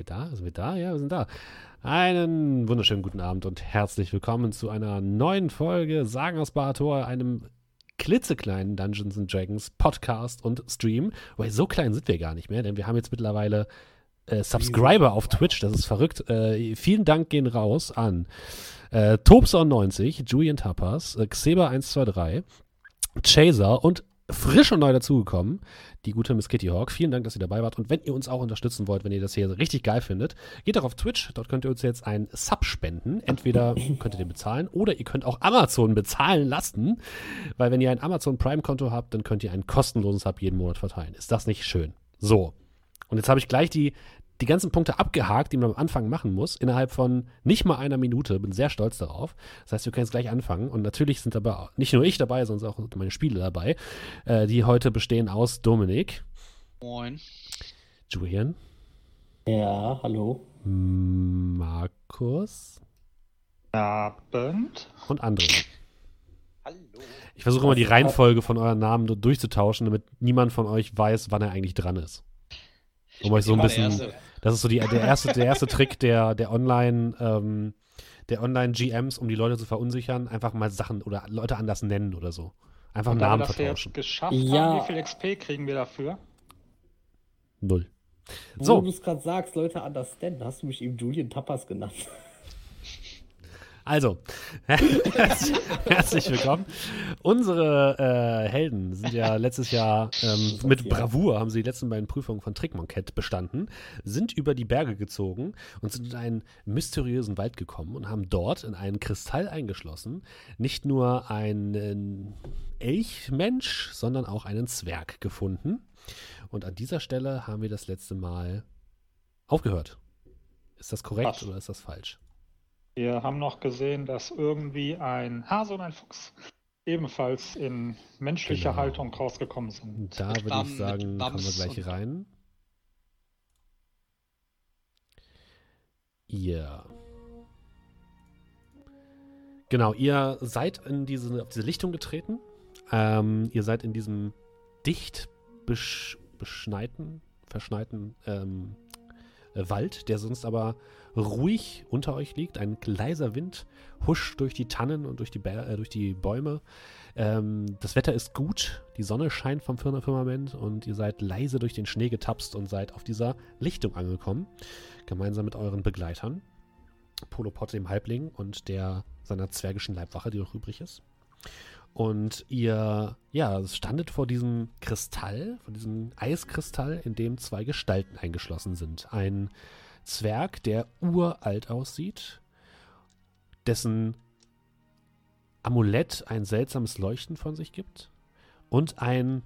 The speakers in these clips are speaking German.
wir da? Sind wir da? Ja, wir sind da. Einen wunderschönen guten Abend und herzlich willkommen zu einer neuen Folge Sagen aus Barator, einem klitzekleinen Dungeons and Dragons Podcast und Stream. Weil so klein sind wir gar nicht mehr, denn wir haben jetzt mittlerweile äh, Subscriber auf Twitch, das ist verrückt. Äh, vielen Dank gehen raus an äh, Tobson90, Julian Tapas, äh, Xeba123, Chaser und frisch und neu dazugekommen, die gute Miss Kitty Hawk. Vielen Dank, dass ihr dabei wart. Und wenn ihr uns auch unterstützen wollt, wenn ihr das hier richtig geil findet, geht doch auf Twitch. Dort könnt ihr uns jetzt ein Sub spenden. Entweder könnt ihr den bezahlen oder ihr könnt auch Amazon bezahlen lassen. Weil wenn ihr ein Amazon Prime-Konto habt, dann könnt ihr einen kostenlosen Sub jeden Monat verteilen. Ist das nicht schön? So. Und jetzt habe ich gleich die die ganzen Punkte abgehakt, die man am Anfang machen muss, innerhalb von nicht mal einer Minute. Bin sehr stolz darauf. Das heißt, wir können jetzt gleich anfangen. Und natürlich sind aber nicht nur ich dabei, sondern auch meine Spiele dabei, äh, die heute bestehen aus Dominik. Moin. Julian. Ja, hallo. Markus. Abend. Und André. Hallo. Ich versuche immer die Reihenfolge von euren Namen durchzutauschen, damit niemand von euch weiß, wann er eigentlich dran ist. Um euch so ein bisschen. Das ist so die, der, erste, der erste Trick der, der Online, ähm, der Online-GMs, um die Leute zu verunsichern, einfach mal Sachen oder Leute anders nennen oder so. Einfach Und Namen da wir das vertauschen. jetzt geschafft Ja. haben, wie viel XP kriegen wir dafür? Null. Wo So. du es gerade sagst, Leute understand, hast du mich eben Julian Tapas genannt. Also, herzlich, willkommen. Unsere äh, Helden sind ja letztes Jahr ähm, mit Bravour, haben sie die letzten beiden Prüfungen von Trickmonkett bestanden, sind über die Berge gezogen und sind in einen mysteriösen Wald gekommen und haben dort in einen Kristall eingeschlossen nicht nur einen Elchmensch, sondern auch einen Zwerg gefunden. Und an dieser Stelle haben wir das letzte Mal aufgehört. Ist das korrekt Was? oder ist das falsch? Wir haben noch gesehen, dass irgendwie ein Hase und ein Fuchs ebenfalls in menschlicher Genau. Haltung rausgekommen sind. Da Mit würde Bam- ich sagen, kommen wir gleich rein. Ihr. Genau, ihr seid in diese, auf diese Lichtung getreten. Ähm, ihr seid in diesem dicht besch beschneiten, verschneiten ähm, äh, Wald, der sonst aber ruhig unter euch liegt. Ein leiser Wind huscht durch die Tannen und durch die, Bär, äh, durch die Bäume. Ähm, das Wetter ist gut, die Sonne scheint vom Firma- Firmament und ihr seid leise durch den Schnee getapst und seid auf dieser Lichtung angekommen, gemeinsam mit euren Begleitern. Polopot, dem Halbling und der seiner zwergischen Leibwache, die noch übrig ist. Und ihr, ja, standet vor diesem Kristall, vor diesem Eiskristall, in dem zwei Gestalten eingeschlossen sind. Ein Zwerg, der uralt aussieht, dessen Amulett ein seltsames Leuchten von sich gibt und ein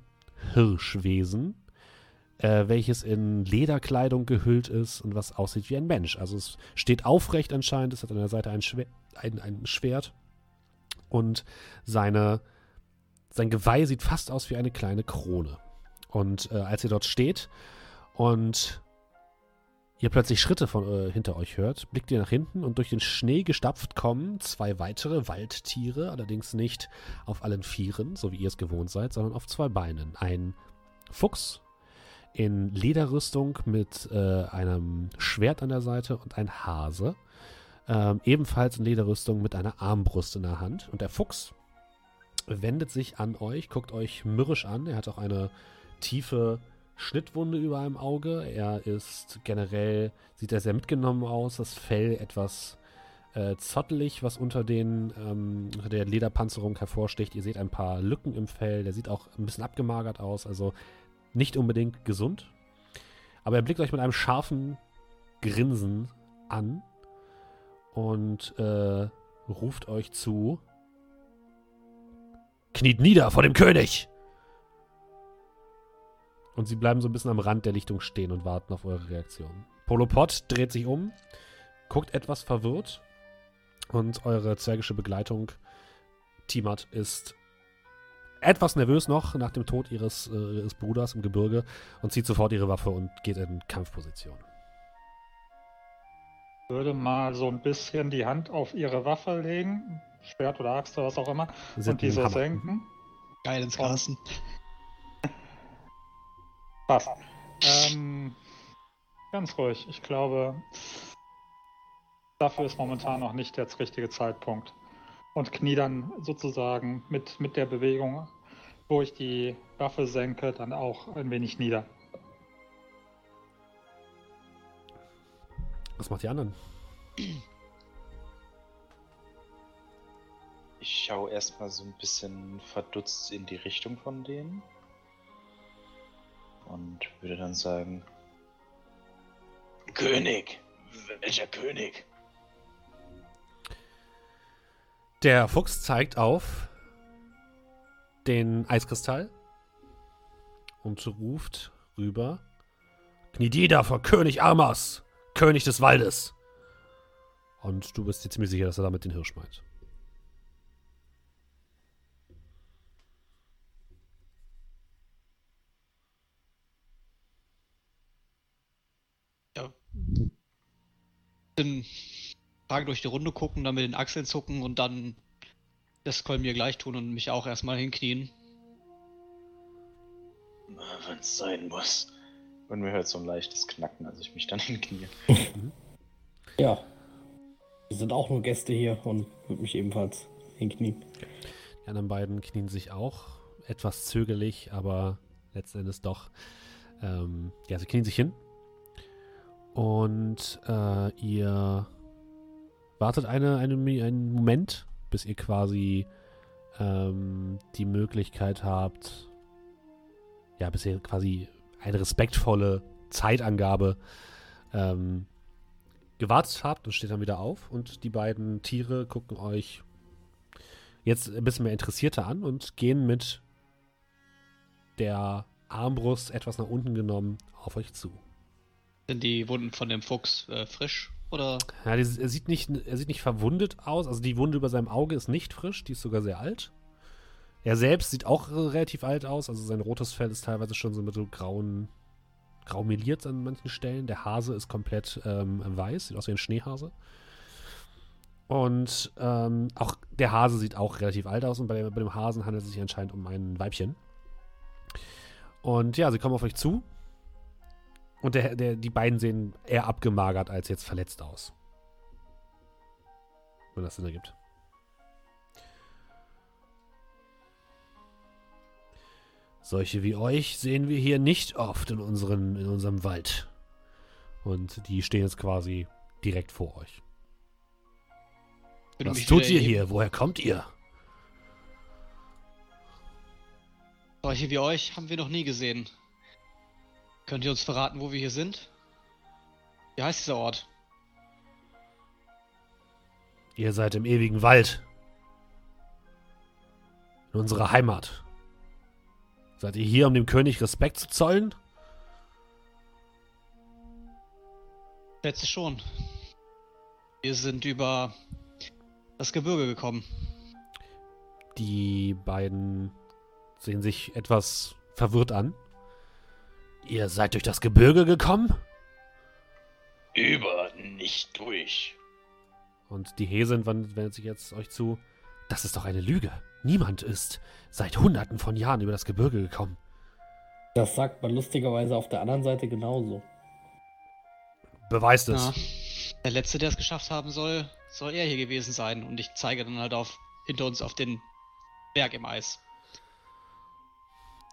Hirschwesen, äh, welches in Lederkleidung gehüllt ist und was aussieht wie ein Mensch. Also es steht aufrecht anscheinend, es hat an der Seite ein, Schwer ein, ein Schwert und seine, sein Geweih sieht fast aus wie eine kleine Krone. Und äh, als ihr dort steht und ihr plötzlich Schritte von äh, hinter euch hört, blickt ihr nach hinten und durch den Schnee gestapft kommen zwei weitere Waldtiere, allerdings nicht auf allen Vieren, so wie ihr es gewohnt seid, sondern auf zwei Beinen. Ein Fuchs in Lederrüstung mit äh, einem Schwert an der Seite und ein Hase, ähm, ebenfalls in Lederrüstung mit einer Armbrust in der Hand. Und der Fuchs wendet sich an euch, guckt euch mürrisch an. Er hat auch eine tiefe Schnittwunde über einem Auge. Er ist generell, sieht er sehr mitgenommen aus. Das Fell etwas äh, zottelig, was unter, den, ähm, der Lederpanzerung hervorsticht. Ihr seht ein paar Lücken im Fell. Der sieht auch ein bisschen abgemagert aus. Also nicht unbedingt gesund. Aber er blickt euch mit einem scharfen Grinsen an und äh, ruft euch zu. Kniet nieder vor dem König! Und sie bleiben so ein bisschen am Rand der Lichtung stehen und warten auf eure Reaktion. Polopod dreht sich um, guckt etwas verwirrt und eure zwergische Begleitung, Timat, ist etwas nervös noch nach dem Tod ihres, äh, ihres Bruders im Gebirge und zieht sofort ihre Waffe und geht in Kampfposition. Würde mal so ein bisschen die Hand auf ihre Waffe legen, Schwert oder Axt oder was auch immer, Sie und diese Hammer. senken. Guidance Carsten. Passt. Ähm, ganz ruhig. Ich glaube, dafür ist momentan noch nicht der richtige Zeitpunkt. Und knie dann sozusagen mit, mit der Bewegung, wo ich die Waffe senke, dann auch ein wenig nieder. Was macht die anderen? Ich schaue erstmal so ein bisschen verdutzt in die Richtung von denen. Und würde dann sagen: König! Welcher König? Der Fuchs zeigt auf den Eiskristall und ruft rüber: Kniet jeder vor König Armas, König des Waldes. Und du bist dir ziemlich sicher, dass er damit den Hirsch meint. Dann Frage durch die Runde gucken, dann mit den Achseln zucken und dann das Call mir gleich tun und mich auch erstmal hinknien. Wenn es sein muss. Und mir hört so ein leichtes Knacken, als ich mich dann hinknie. Ja. Wir sind auch nur Gäste hier und würde mich ebenfalls hinknien. Die anderen beiden knien sich auch etwas zögerlich, aber letzten Endes doch. Ähm, ja, sie knien sich hin. Und äh, ihr wartet eine, eine, einen Moment, bis ihr quasi ähm, die Möglichkeit habt, ja, bis ihr quasi eine respektvolle Zeitangabe ähm, gewartet habt und steht dann wieder auf und die beiden Tiere gucken euch jetzt ein bisschen mehr interessierter an und gehen mit der Armbrust etwas nach unten genommen auf euch zu. Sind die Wunden von dem Fuchs äh, frisch oder? Ja, die, er, sieht nicht, er sieht nicht verwundet aus. Also die Wunde über seinem Auge ist nicht frisch, die ist sogar sehr alt. Er selbst sieht auch relativ alt aus. Also sein rotes Fell ist teilweise schon so mit so grauen, grau meliert an manchen Stellen. Der Hase ist komplett ähm, weiß, sieht aus wie ein Schneehase. Und ähm, auch der Hase sieht auch relativ alt aus und bei, bei dem Hasen handelt es sich anscheinend um ein Weibchen. Und ja, sie kommen auf euch zu. Und der, der, die beiden sehen eher abgemagert als jetzt verletzt aus. Wenn das Sinn ergibt. Solche wie euch sehen wir hier nicht oft in, unseren, in unserem Wald. Und die stehen jetzt quasi direkt vor euch. Würde Was tut ihr hier? Woher kommt ihr? Solche wie euch haben wir noch nie gesehen. Könnt ihr uns verraten, wo wir hier sind? Wie heißt dieser Ort? Ihr seid im ewigen Wald. In unserer Heimat. Seid ihr hier, um dem König Respekt zu zollen? Schätze schon. Wir sind über das Gebirge gekommen. Die beiden sehen sich etwas verwirrt an. Ihr seid durch das Gebirge gekommen? Über, nicht durch. Und die Hesin wendet sich jetzt euch zu. Das ist doch eine Lüge. Niemand ist seit hunderten von Jahren über das Gebirge gekommen. Das sagt man lustigerweise auf der anderen Seite genauso. Beweist es. Ja. Der letzte, der es geschafft haben soll, soll er hier gewesen sein. Und ich zeige dann halt auf hinter uns auf den Berg im Eis.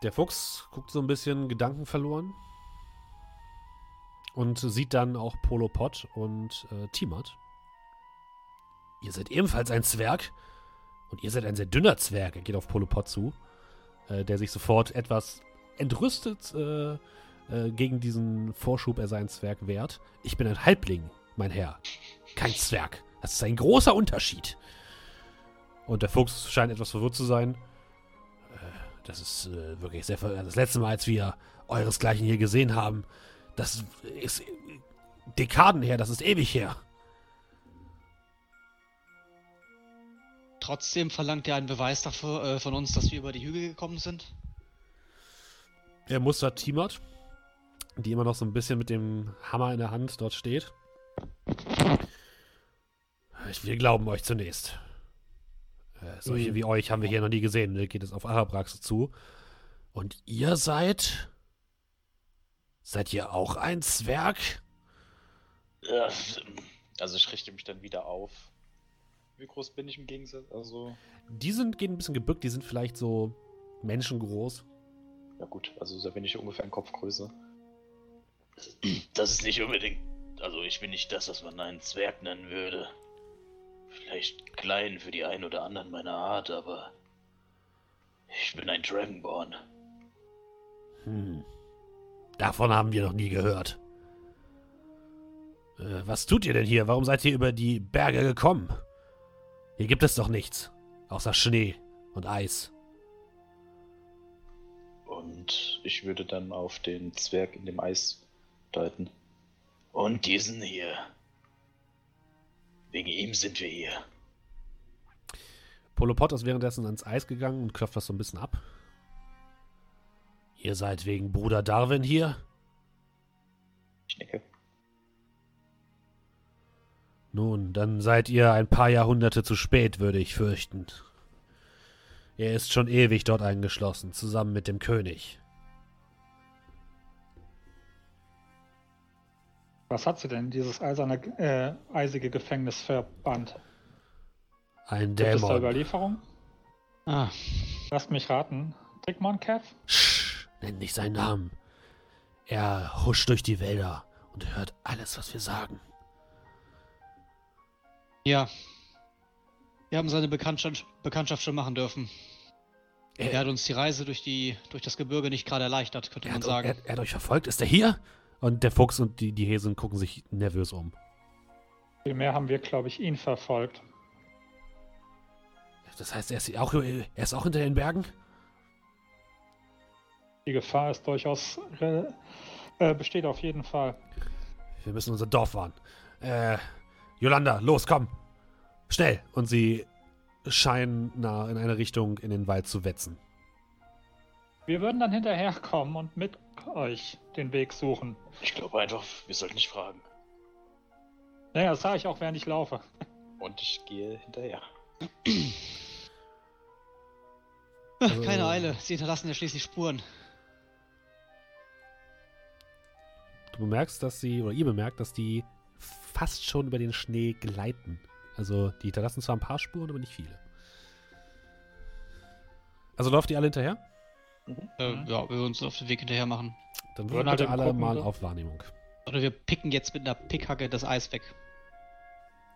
Der Fuchs guckt so ein bisschen gedankenverloren und sieht dann auch Polo Pot und äh, Timat. Ihr seid ebenfalls ein Zwerg und ihr seid ein sehr dünner Zwerg. Er geht auf Polo Pot zu, äh, der sich sofort etwas entrüstet äh, äh, gegen diesen Vorschub, er sei ein Zwerg wert. Ich bin ein Halbling, mein Herr. Kein Zwerg. Das ist ein großer Unterschied. Und der Fuchs scheint etwas verwirrt zu sein. Das ist äh, wirklich sehr ver Das letzte Mal, als wir euresgleichen hier gesehen haben, das ist äh, Dekaden her, das ist ewig her. Trotzdem verlangt er einen Beweis dafür äh, von uns, dass wir über die Hügel gekommen sind. Er mustert Timat, die immer noch so ein bisschen mit dem Hammer in der Hand dort steht. Ich- Wir glauben euch zunächst. Äh, solche Mhm. wie euch haben wir hier noch nie gesehen. Da geht es auf Arabrax zu. Und ihr seid. Seid ihr auch ein Zwerg? Ja, also ich richte mich dann wieder auf. Wie groß bin ich im Gegensatz? Also. Die sind, gehen ein bisschen gebückt, die sind vielleicht so menschengroß. Ja gut, also da bin ich ungefähr in Kopfgröße. Das ist nicht unbedingt. Also ich bin nicht das, was man einen Zwerg nennen würde. Vielleicht klein für die einen oder anderen meiner Art, aber ich bin ein Dragonborn. Hm. Davon haben wir noch nie gehört. Äh, was tut ihr denn hier? Warum seid ihr über die Berge gekommen? Hier gibt es doch nichts. Außer Schnee und Eis. Und ich würde dann auf den Zwerg in dem Eis deuten. Und diesen hier. Wegen ihm sind wir hier. Polopod ist währenddessen ans Eis gegangen und klopft das so ein bisschen ab. Ihr seid wegen Bruder Darwin hier? Ich nicke. Nun, dann seid ihr ein paar Jahrhunderte zu spät, würde ich fürchten. Er ist schon ewig dort eingeschlossen, zusammen mit dem König. Was hat sie denn, dieses eiserne, äh, eisige Gefängnis verbannt? Ein Gibt es da Dämon. Überlieferung? Ah, Lasst mich raten. Dickmon Kev? Sch, nennt nicht seinen Namen. Er huscht durch die Wälder und hört alles, was wir sagen. Ja. Wir haben seine Bekanntschaft, Bekanntschaft schon machen dürfen. Er Er, hat uns die Reise durch, die, durch das Gebirge nicht gerade erleichtert, könnte er, man hat, sagen. er, er hat euch verfolgt. Ist er hier? Und der Fuchs und die, die Häsin gucken sich nervös um. Vielmehr haben wir, glaube ich, ihn verfolgt. Das heißt, er ist, auch, er ist auch hinter den Bergen? Die Gefahr ist durchaus äh, äh, besteht auf jeden Fall. Wir müssen unser Dorf warnen. Äh, Yolanda, los, komm. Schnell. Und sie scheinen nah in eine Richtung in den Wald zu wetzen. Wir würden dann hinterherkommen und mit euch den Weg suchen. Ich glaube einfach, wir sollten nicht fragen. Naja, das sage ich auch, während ich laufe. Und ich gehe hinterher. Also- Keine Eile, sie hinterlassen ja schließlich Spuren. Du bemerkst, dass sie, oder ihr bemerkt, dass die fast schon über den Schnee gleiten. Also, die hinterlassen zwar ein paar Spuren, aber nicht viele. Also läuft ihr alle hinterher? Äh, Mhm. ja, wir würden uns auf den Weg hinterher machen. Dann Würden halt alle gucken, mal so. auf Wahrnehmung. Oder wir picken jetzt mit einer Pickhacke das Eis weg.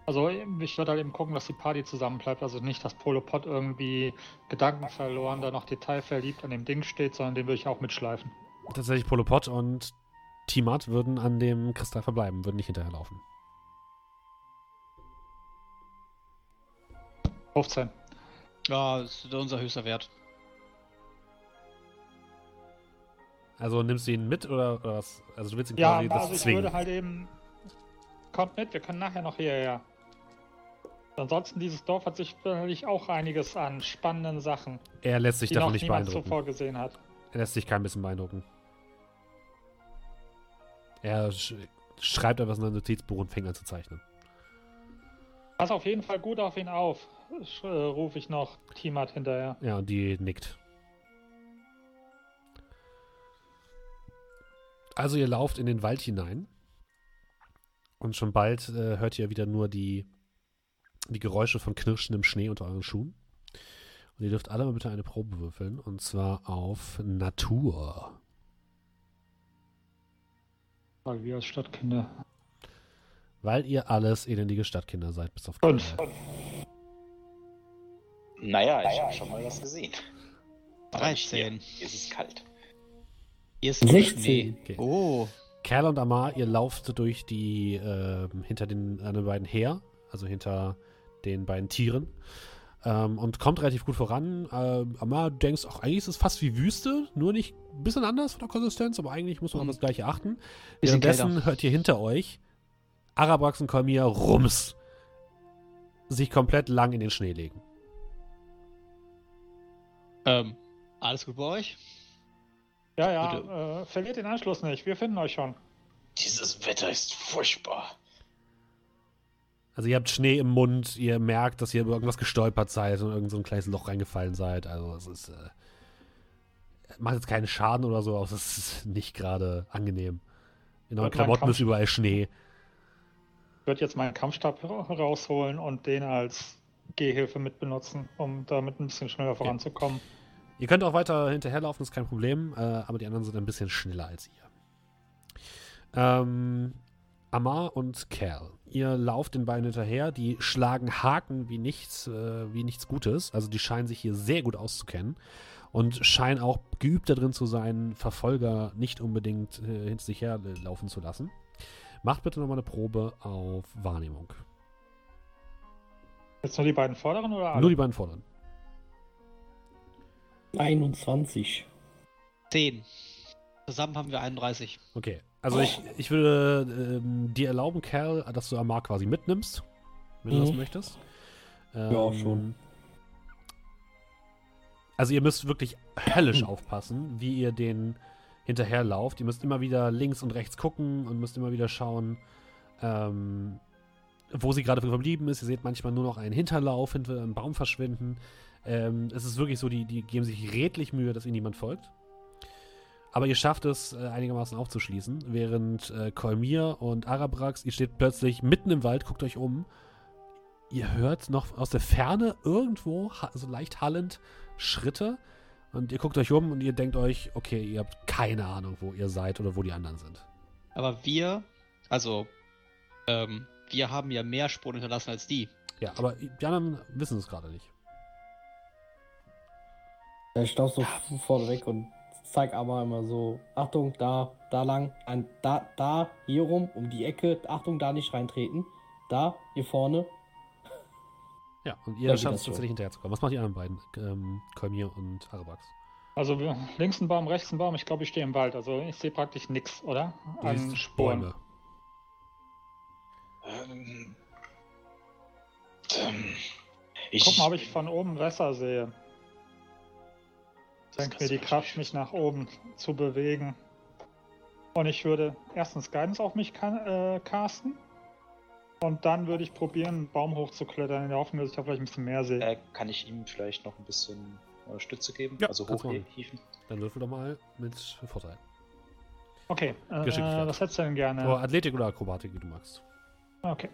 Also ich würde halt eben gucken, dass die Party zusammenbleibt. Also nicht, dass Polopod irgendwie Gedanken verloren, da noch detailverliebt an dem Ding steht, sondern den würde ich auch mitschleifen. Tatsächlich Polopod und Timat würden an dem Kristall verbleiben, würden nicht hinterherlaufen. 15. Ja, das ist unser höchster Wert. Also nimmst du ihn mit oder, oder was? Also du willst ihn Ja, quasi das also ich zwingen. würde halt eben. Kommt mit, wir können nachher noch hierher. Ansonsten, dieses Dorf hat sich sicherlich auch einiges an spannenden Sachen, er lässt sich die davon noch nicht niemand beeindrucken. zuvor gesehen hat. Er lässt sich kein bisschen beeindrucken. Er sch schreibt etwas in sein Notizbuch und fängt an zu zeichnen. Pass auf jeden Fall gut auf ihn auf, äh, rufe ich noch Timat hinterher. Ja, und die nickt. Also ihr lauft in den Wald hinein und schon bald äh, hört ihr wieder nur die, die Geräusche von knirschendem Schnee unter euren Schuhen. Und ihr dürft alle mal bitte eine Probe würfeln und zwar auf Natur. Weil wir als Stadtkinder. Weil ihr alles elendige Stadtkinder seid, bis auf Fünf. Karl. Naja, ich habe schon mal was gesehen. Aber nicht 13. Hier. ist es kalt. Hier ist 16. Schnee. Okay. Oh. Kerl und Amar, ihr lauft durch die, ähm, hinter den, an den beiden her, also hinter den beiden Tieren, ähm, und kommt relativ gut voran. Ähm, Amar, du denkst, ach, eigentlich ist es fast wie Wüste, nur nicht ein bisschen anders von der Konsistenz, aber eigentlich muss man auf Mhm. das Gleiche achten. Währenddessen kälter. hört ihr hinter euch Arabrax und Kolmir Rums sich komplett lang in den Schnee legen. Ähm, alles gut bei euch? Ja, ja, äh, verliert den Anschluss nicht. Wir finden euch schon. Dieses Wetter ist furchtbar. Also ihr habt Schnee im Mund, ihr merkt, dass ihr über irgendwas gestolpert seid und irgend so ein kleines Loch reingefallen seid. Also es ist äh, macht jetzt keinen Schaden oder so, aber es ist nicht gerade angenehm. In euren Klamotten ist überall Schnee. Würde jetzt meinen Kampfstab ra- rausholen und den als Gehhilfe mit benutzen, um damit ein bisschen schneller voranzukommen. Ihr könnt auch weiter hinterherlaufen, ist kein Problem, äh, aber die anderen sind ein bisschen schneller als ihr. Ähm, Amar und Cal, ihr lauft den beiden hinterher, die schlagen Haken wie nichts, äh, wie nichts Gutes. Also die scheinen sich hier sehr gut auszukennen und scheinen auch geübt darin zu sein, Verfolger nicht unbedingt äh, hinter sich herlaufen zu lassen. Macht bitte nochmal eine Probe auf Wahrnehmung. Jetzt nur die beiden vorderen oder alle? Nur die beiden vorderen. 21. 10. Zusammen haben wir 31. Okay, also ich, ich würde ähm, dir erlauben, Cal, dass du Amar quasi mitnimmst, wenn du das Mhm. möchtest. Ja, Ähm, schon. Also ihr müsst wirklich höllisch aufpassen, wie ihr den hinterherlauft. Ihr müsst immer wieder links und rechts gucken und müsst immer wieder schauen, ähm, wo sie gerade verblieben ist. Ihr seht manchmal nur noch einen Hinterlauf hinter einem Baum verschwinden. Ähm, es ist wirklich so, die, die geben sich redlich Mühe, dass ihnen niemand folgt. Aber ihr schafft es äh, einigermaßen aufzuschließen, während äh, Kolmir und Arabrax, ihr steht plötzlich mitten im Wald, guckt euch um. Ihr hört noch aus der Ferne irgendwo, so leicht hallend, Schritte. Und ihr guckt euch um und ihr denkt euch, okay, ihr habt keine Ahnung, wo ihr seid oder wo die anderen sind. Aber wir, also, ähm, wir haben ja mehr Spuren hinterlassen als die. Ja, aber die anderen wissen es gerade nicht. Ich staub so vorne weg und zeig aber immer so, Achtung, da, da lang, an, da, da, hier rum, um die Ecke, Achtung, da nicht reintreten, da, hier vorne. Ja, und ihr schafft es tatsächlich hinterherzukommen. Was machen die anderen beiden? Ähm, Kolmir und Arabax. Also links ein Baum, rechts ein Baum. Ich glaube, ich stehe im Wald. Also ich sehe praktisch nichts, oder? Du An siehst Spuren. Bäume. Ähm, ähm, ich, Guck mal, ob ich von oben besser sehe. Das Senkt mir die Kraft, mich nach oben zu bewegen. Und ich würde erstens Guidance auf mich ka- äh, casten. Und dann würde ich probieren, einen Baum hochzuklettern, in der Hoffnung, dass ich da vielleicht ein bisschen mehr sehe. Äh, kann ich ihm vielleicht noch ein bisschen äh, Stütze geben? Ja, also hochhieven? Dann würfel doch mal mit Vorteil. Okay, äh, was hättest du denn gerne? Oder Athletik oder Akrobatik, wie du magst. Okay.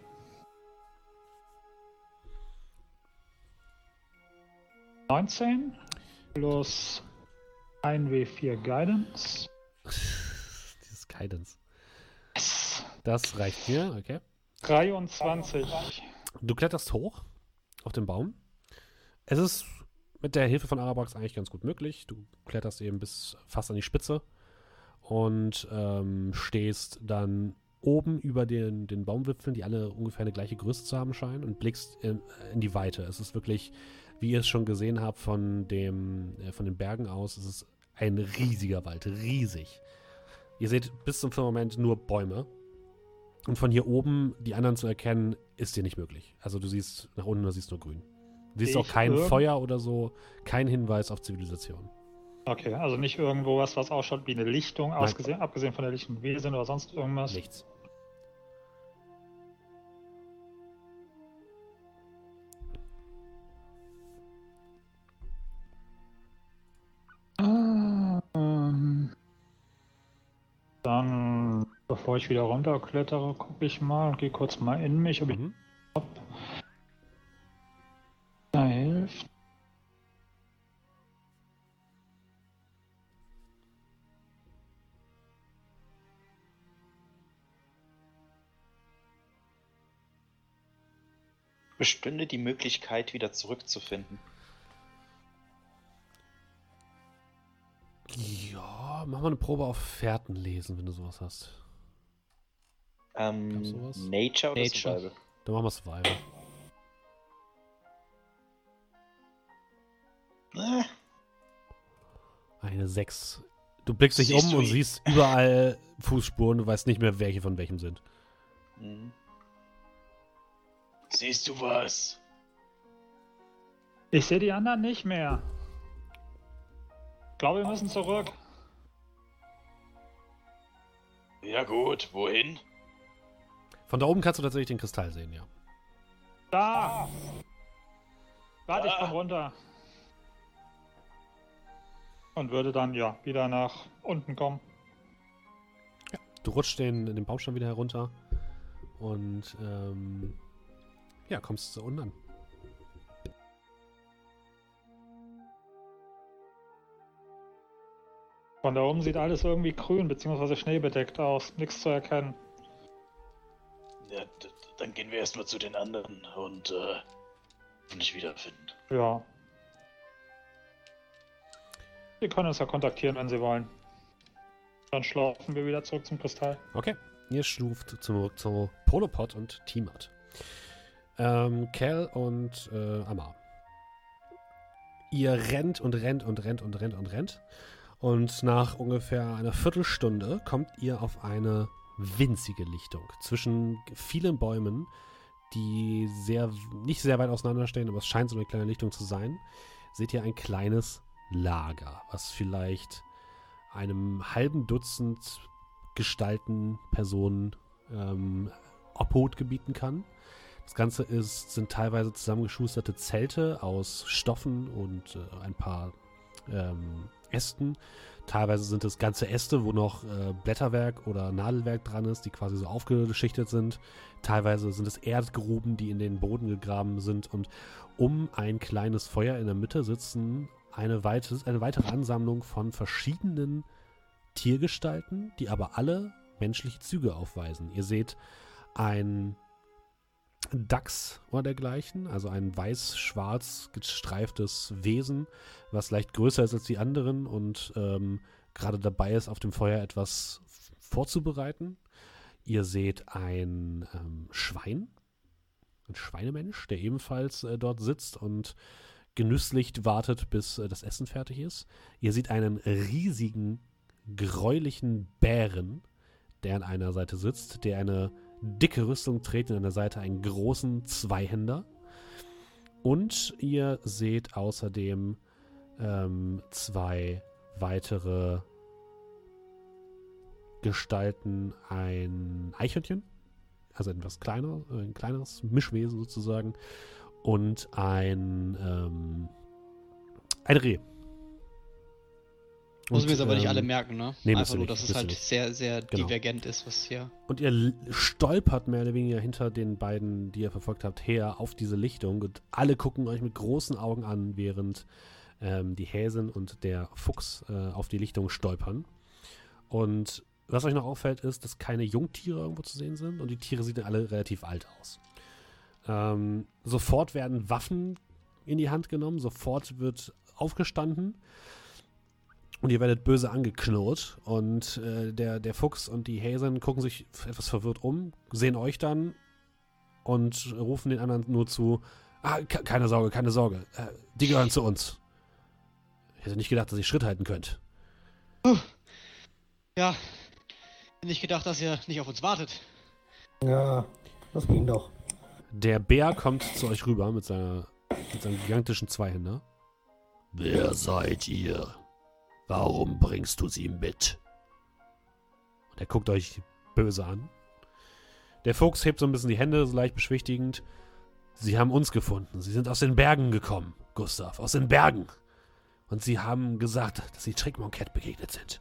Neunzehn plus 1W4 Guidance. Dieses Guidance. Yes. Das reicht mir, okay. 23. Du kletterst hoch auf den Baum. Es ist mit der Hilfe von Arabax eigentlich ganz gut möglich. Du kletterst eben bis fast an die Spitze und ähm, stehst dann oben über den, den Baumwipfeln, die alle ungefähr eine gleiche Größe zu haben scheinen, und blickst in, in die Weite. Es ist wirklich, wie ihr es schon gesehen habt von, dem, äh, von den Bergen aus, es ist ein riesiger Wald, riesig. Ihr seht bis zum Firmament nur Bäume. Und von hier oben die anderen zu erkennen, ist dir nicht möglich. Also du siehst nach unten, du siehst nur grün. Du siehst Sehe auch ich kein Feuer oder so, kein Hinweis auf Zivilisation. Okay, also nicht irgendwo was, was ausschaut wie eine Lichtung, ausgesehen, abgesehen von der Lichtung Wesen oder sonst irgendwas. Nichts. Bevor ich wieder runterklettere, gucke ich mal und gehe kurz mal in mich, ob ich Mhm. da hilft. Bestünde die Möglichkeit, wieder zurückzufinden. Ja, mach mal eine Probe auf Fährten lesen, wenn du sowas hast. Ähm, sowas? Nature oder Nature. Survival? Dann machen wir Survival. Äh, Eine 6. Du blickst dich Siehst um und ihn? siehst überall Fußspuren, du weißt nicht mehr, welche von welchem sind. mhm. Siehst du was? Ich sehe die anderen nicht mehr. Ich glaube, wir müssen zurück. Ja gut, wohin? Von da oben kannst du tatsächlich den Kristall sehen, ja. Da! Warte, ich Ah. komm runter. Und würde dann, ja, wieder nach unten kommen. Du rutschst den, den Baumstamm wieder herunter und ähm, ja, kommst du unten an. Von da oben sieht alles irgendwie grün bzw. schneebedeckt aus. Nichts zu erkennen. Ja, dann gehen wir erstmal zu den anderen und äh, nicht wiederfinden. Ja. Sie können uns ja kontaktieren, wenn Sie wollen. Dann schlafen wir wieder zurück zum Kristall. Okay, ihr schluft zurück zu Polopod und Tiamat. Ähm, Cal und äh, Amar. Ihr rennt und rennt und rennt und rennt und rennt. Und nach ungefähr einer Viertelstunde kommt ihr auf eine winzige Lichtung zwischen vielen Bäumen, die sehr nicht sehr weit auseinanderstehen, aber es scheint so eine kleine Lichtung zu sein. Seht ihr ein kleines Lager, was vielleicht einem halben Dutzend Gestalten, Personen ähm, Obhut gebieten kann. Das Ganze ist, sind teilweise zusammengeschusterte Zelte aus Stoffen und äh, ein paar ähm, Ästen. Teilweise sind es ganze Äste, wo noch äh, Blätterwerk oder Nadelwerk dran ist, die quasi so aufgeschichtet sind. Teilweise sind es Erdgruben, die in den Boden gegraben sind. Und um ein kleines Feuer in der Mitte sitzen eine, weite, eine weitere Ansammlung von verschiedenen Tiergestalten, die aber alle menschliche Züge aufweisen. Ihr seht ein Dachs oder dergleichen, also ein weiß-schwarz gestreiftes Wesen, was leicht größer ist als die anderen und ähm, gerade dabei ist, auf dem Feuer etwas vorzubereiten. Ihr seht ein ähm, Schwein, ein Schweinemensch, der ebenfalls äh, dort sitzt und genüsslich wartet, bis äh, das Essen fertig ist. Ihr seht einen riesigen, gräulichen Bären, der an einer Seite sitzt, der eine dicke Rüstung trägt und an der Seite einen großen Zweihänder. Und ihr seht außerdem ähm, zwei weitere Gestalten, ein Eichhörnchen, also etwas kleiner, ein kleineres Mischwesen sozusagen, und ein, ähm, ein Reh. Müssen wir jetzt aber nicht ähm, alle merken, ne? nee, Einfach nur, nicht, dass es halt nicht. sehr, sehr Genau. divergent ist, was hier. Und ihr stolpert mehr oder weniger hinter den beiden, die ihr verfolgt habt, her auf diese Lichtung. Und alle gucken euch mit großen Augen an, während ähm, die Häsin und der Fuchs äh, auf die Lichtung stolpern. Und was euch noch auffällt, ist, dass keine Jungtiere irgendwo zu sehen sind und die Tiere sehen alle relativ alt aus. Ähm, sofort werden Waffen in die Hand genommen, sofort wird aufgestanden und ihr werdet böse angeknurrt. Und äh, der, der Fuchs und die Häsin gucken sich etwas verwirrt um, sehen euch dann und rufen den anderen nur zu: Ah, ke- keine Sorge, keine Sorge. Äh, die gehören zu uns. Ich hätte nicht gedacht, dass ihr Schritt halten könnt. Ja. Nicht gedacht, dass ihr nicht auf uns wartet. Ja, das ging doch. Der Bär kommt zu euch rüber mit, seiner, mit seinem gigantischen Zweihänder. Wer seid ihr? Warum bringst du sie mit? Und er guckt euch böse an. Der Fuchs hebt so ein bisschen die Hände, so leicht beschwichtigend. Sie haben uns gefunden. Sie sind aus den Bergen gekommen, Gustav. Aus den Bergen. Und sie haben gesagt, dass sie Trickmonkett begegnet sind.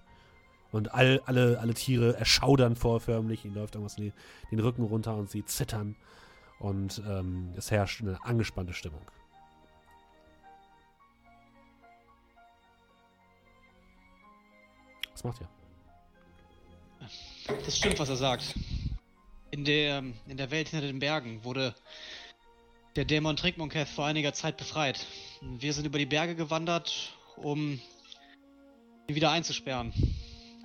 Und all, alle, alle Tiere erschaudern vorförmlich. Ihnen läuft irgendwas den, Rücken runter und sie zittern. Und ähm, es herrscht eine angespannte Stimmung. Was macht ihr? Das stimmt, was er sagt. In der, in der Welt hinter den Bergen wurde der Dämon Trickmonketh vor einiger Zeit befreit. Wir sind über die Berge gewandert, um ihn wieder einzusperren.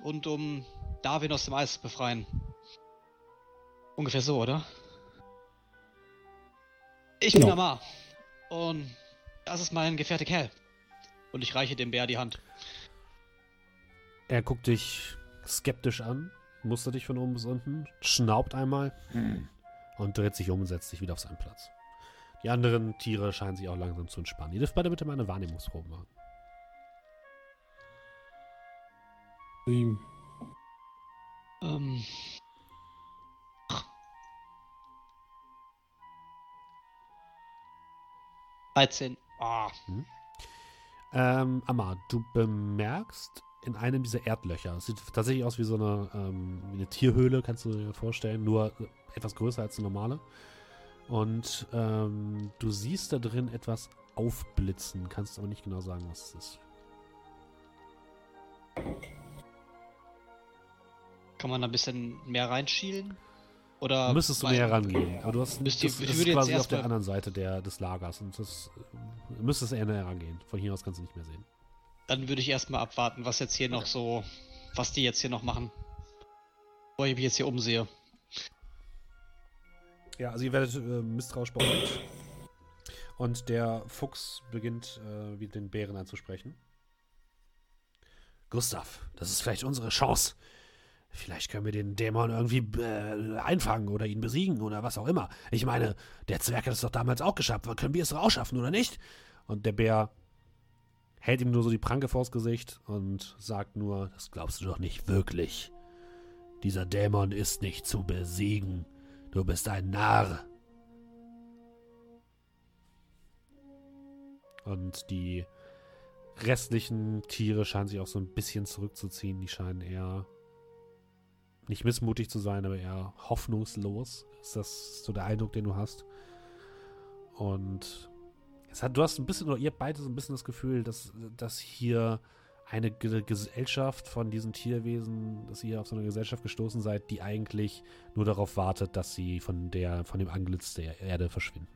Und um Darwin aus dem Eis zu befreien. Ungefähr so, oder? Ich bin Genau. Amar. Und das ist mein Gefährte Kerl. Und ich reiche dem Bär die Hand. Er guckt dich skeptisch an, mustert dich von oben bis unten, schnaubt einmal und dreht sich um und setzt sich wieder auf seinen Platz. Die anderen Tiere scheinen sich auch langsam zu entspannen. Ihr dürft beide bitte mal eine Wahrnehmungsprobe machen. Sieben. Ähm. Dreizehn. Ah. Ähm, Amar, du bemerkst in einem dieser Erdlöcher. Es sieht tatsächlich aus wie so eine, ähm, eine Tierhöhle, kannst du dir vorstellen, nur etwas größer als eine normale. Und ähm, du siehst da drin etwas aufblitzen, kannst aber nicht genau sagen, was es ist. Kann man da ein bisschen mehr reinschielen? Oder Müsstest du näher rangehen. Aber du hast Müsst das, ich das ist quasi auf der anderen Seite der, des Lagers. Und das äh, müsstest eher näher rangehen. Von hier aus kannst du nicht mehr sehen. Dann würde ich erstmal abwarten, was jetzt hier noch so, was die jetzt hier noch machen. Bevor ich mich jetzt hier umsehe. Ja, also ihr werdet äh, misstrauisch beäugt. Und der Fuchs beginnt äh, wieder den Bären anzusprechen. Gustav, das ist vielleicht unsere Chance. Vielleicht können wir den Dämon irgendwie äh, einfangen oder ihn besiegen oder was auch immer. Ich meine, der Zwerg hat es doch damals auch geschafft. Können wir es doch auch schaffen, oder nicht? Und der Bär hält ihm nur so die Pranke vors Gesicht und sagt nur, das glaubst du doch nicht wirklich. Dieser Dämon ist nicht zu besiegen. Du bist ein Narr. Und die restlichen Tiere scheinen sich auch so ein bisschen zurückzuziehen. Die scheinen eher nicht missmutig zu sein, aber eher hoffnungslos. Ist das so der Eindruck, den du hast? Und du hast ein bisschen, oder ihr beide so ein bisschen das Gefühl, dass, dass hier eine Ge Gesellschaft von diesen Tierwesen, dass ihr auf so eine Gesellschaft gestoßen seid, die eigentlich nur darauf wartet, dass sie von der, von dem Anglitz der Erde verschwinden.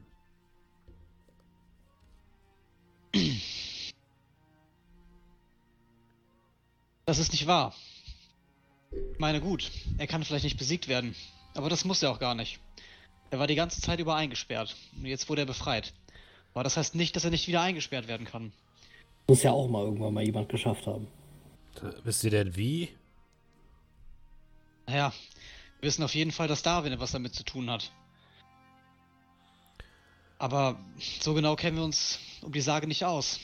Das ist nicht wahr. Ich meine, gut, er kann vielleicht nicht besiegt werden. Aber das muss er auch gar nicht. Er war die ganze Zeit über eingesperrt. Und jetzt wurde er befreit. Aber das heißt nicht, dass er nicht wieder eingesperrt werden kann. Muss ja auch mal irgendwann mal jemand geschafft haben. Äh, Wisst ihr denn wie? Naja, wir wissen auf jeden Fall, dass Darwin etwas damit zu tun hat. Aber so genau kennen wir uns um die Sage nicht aus.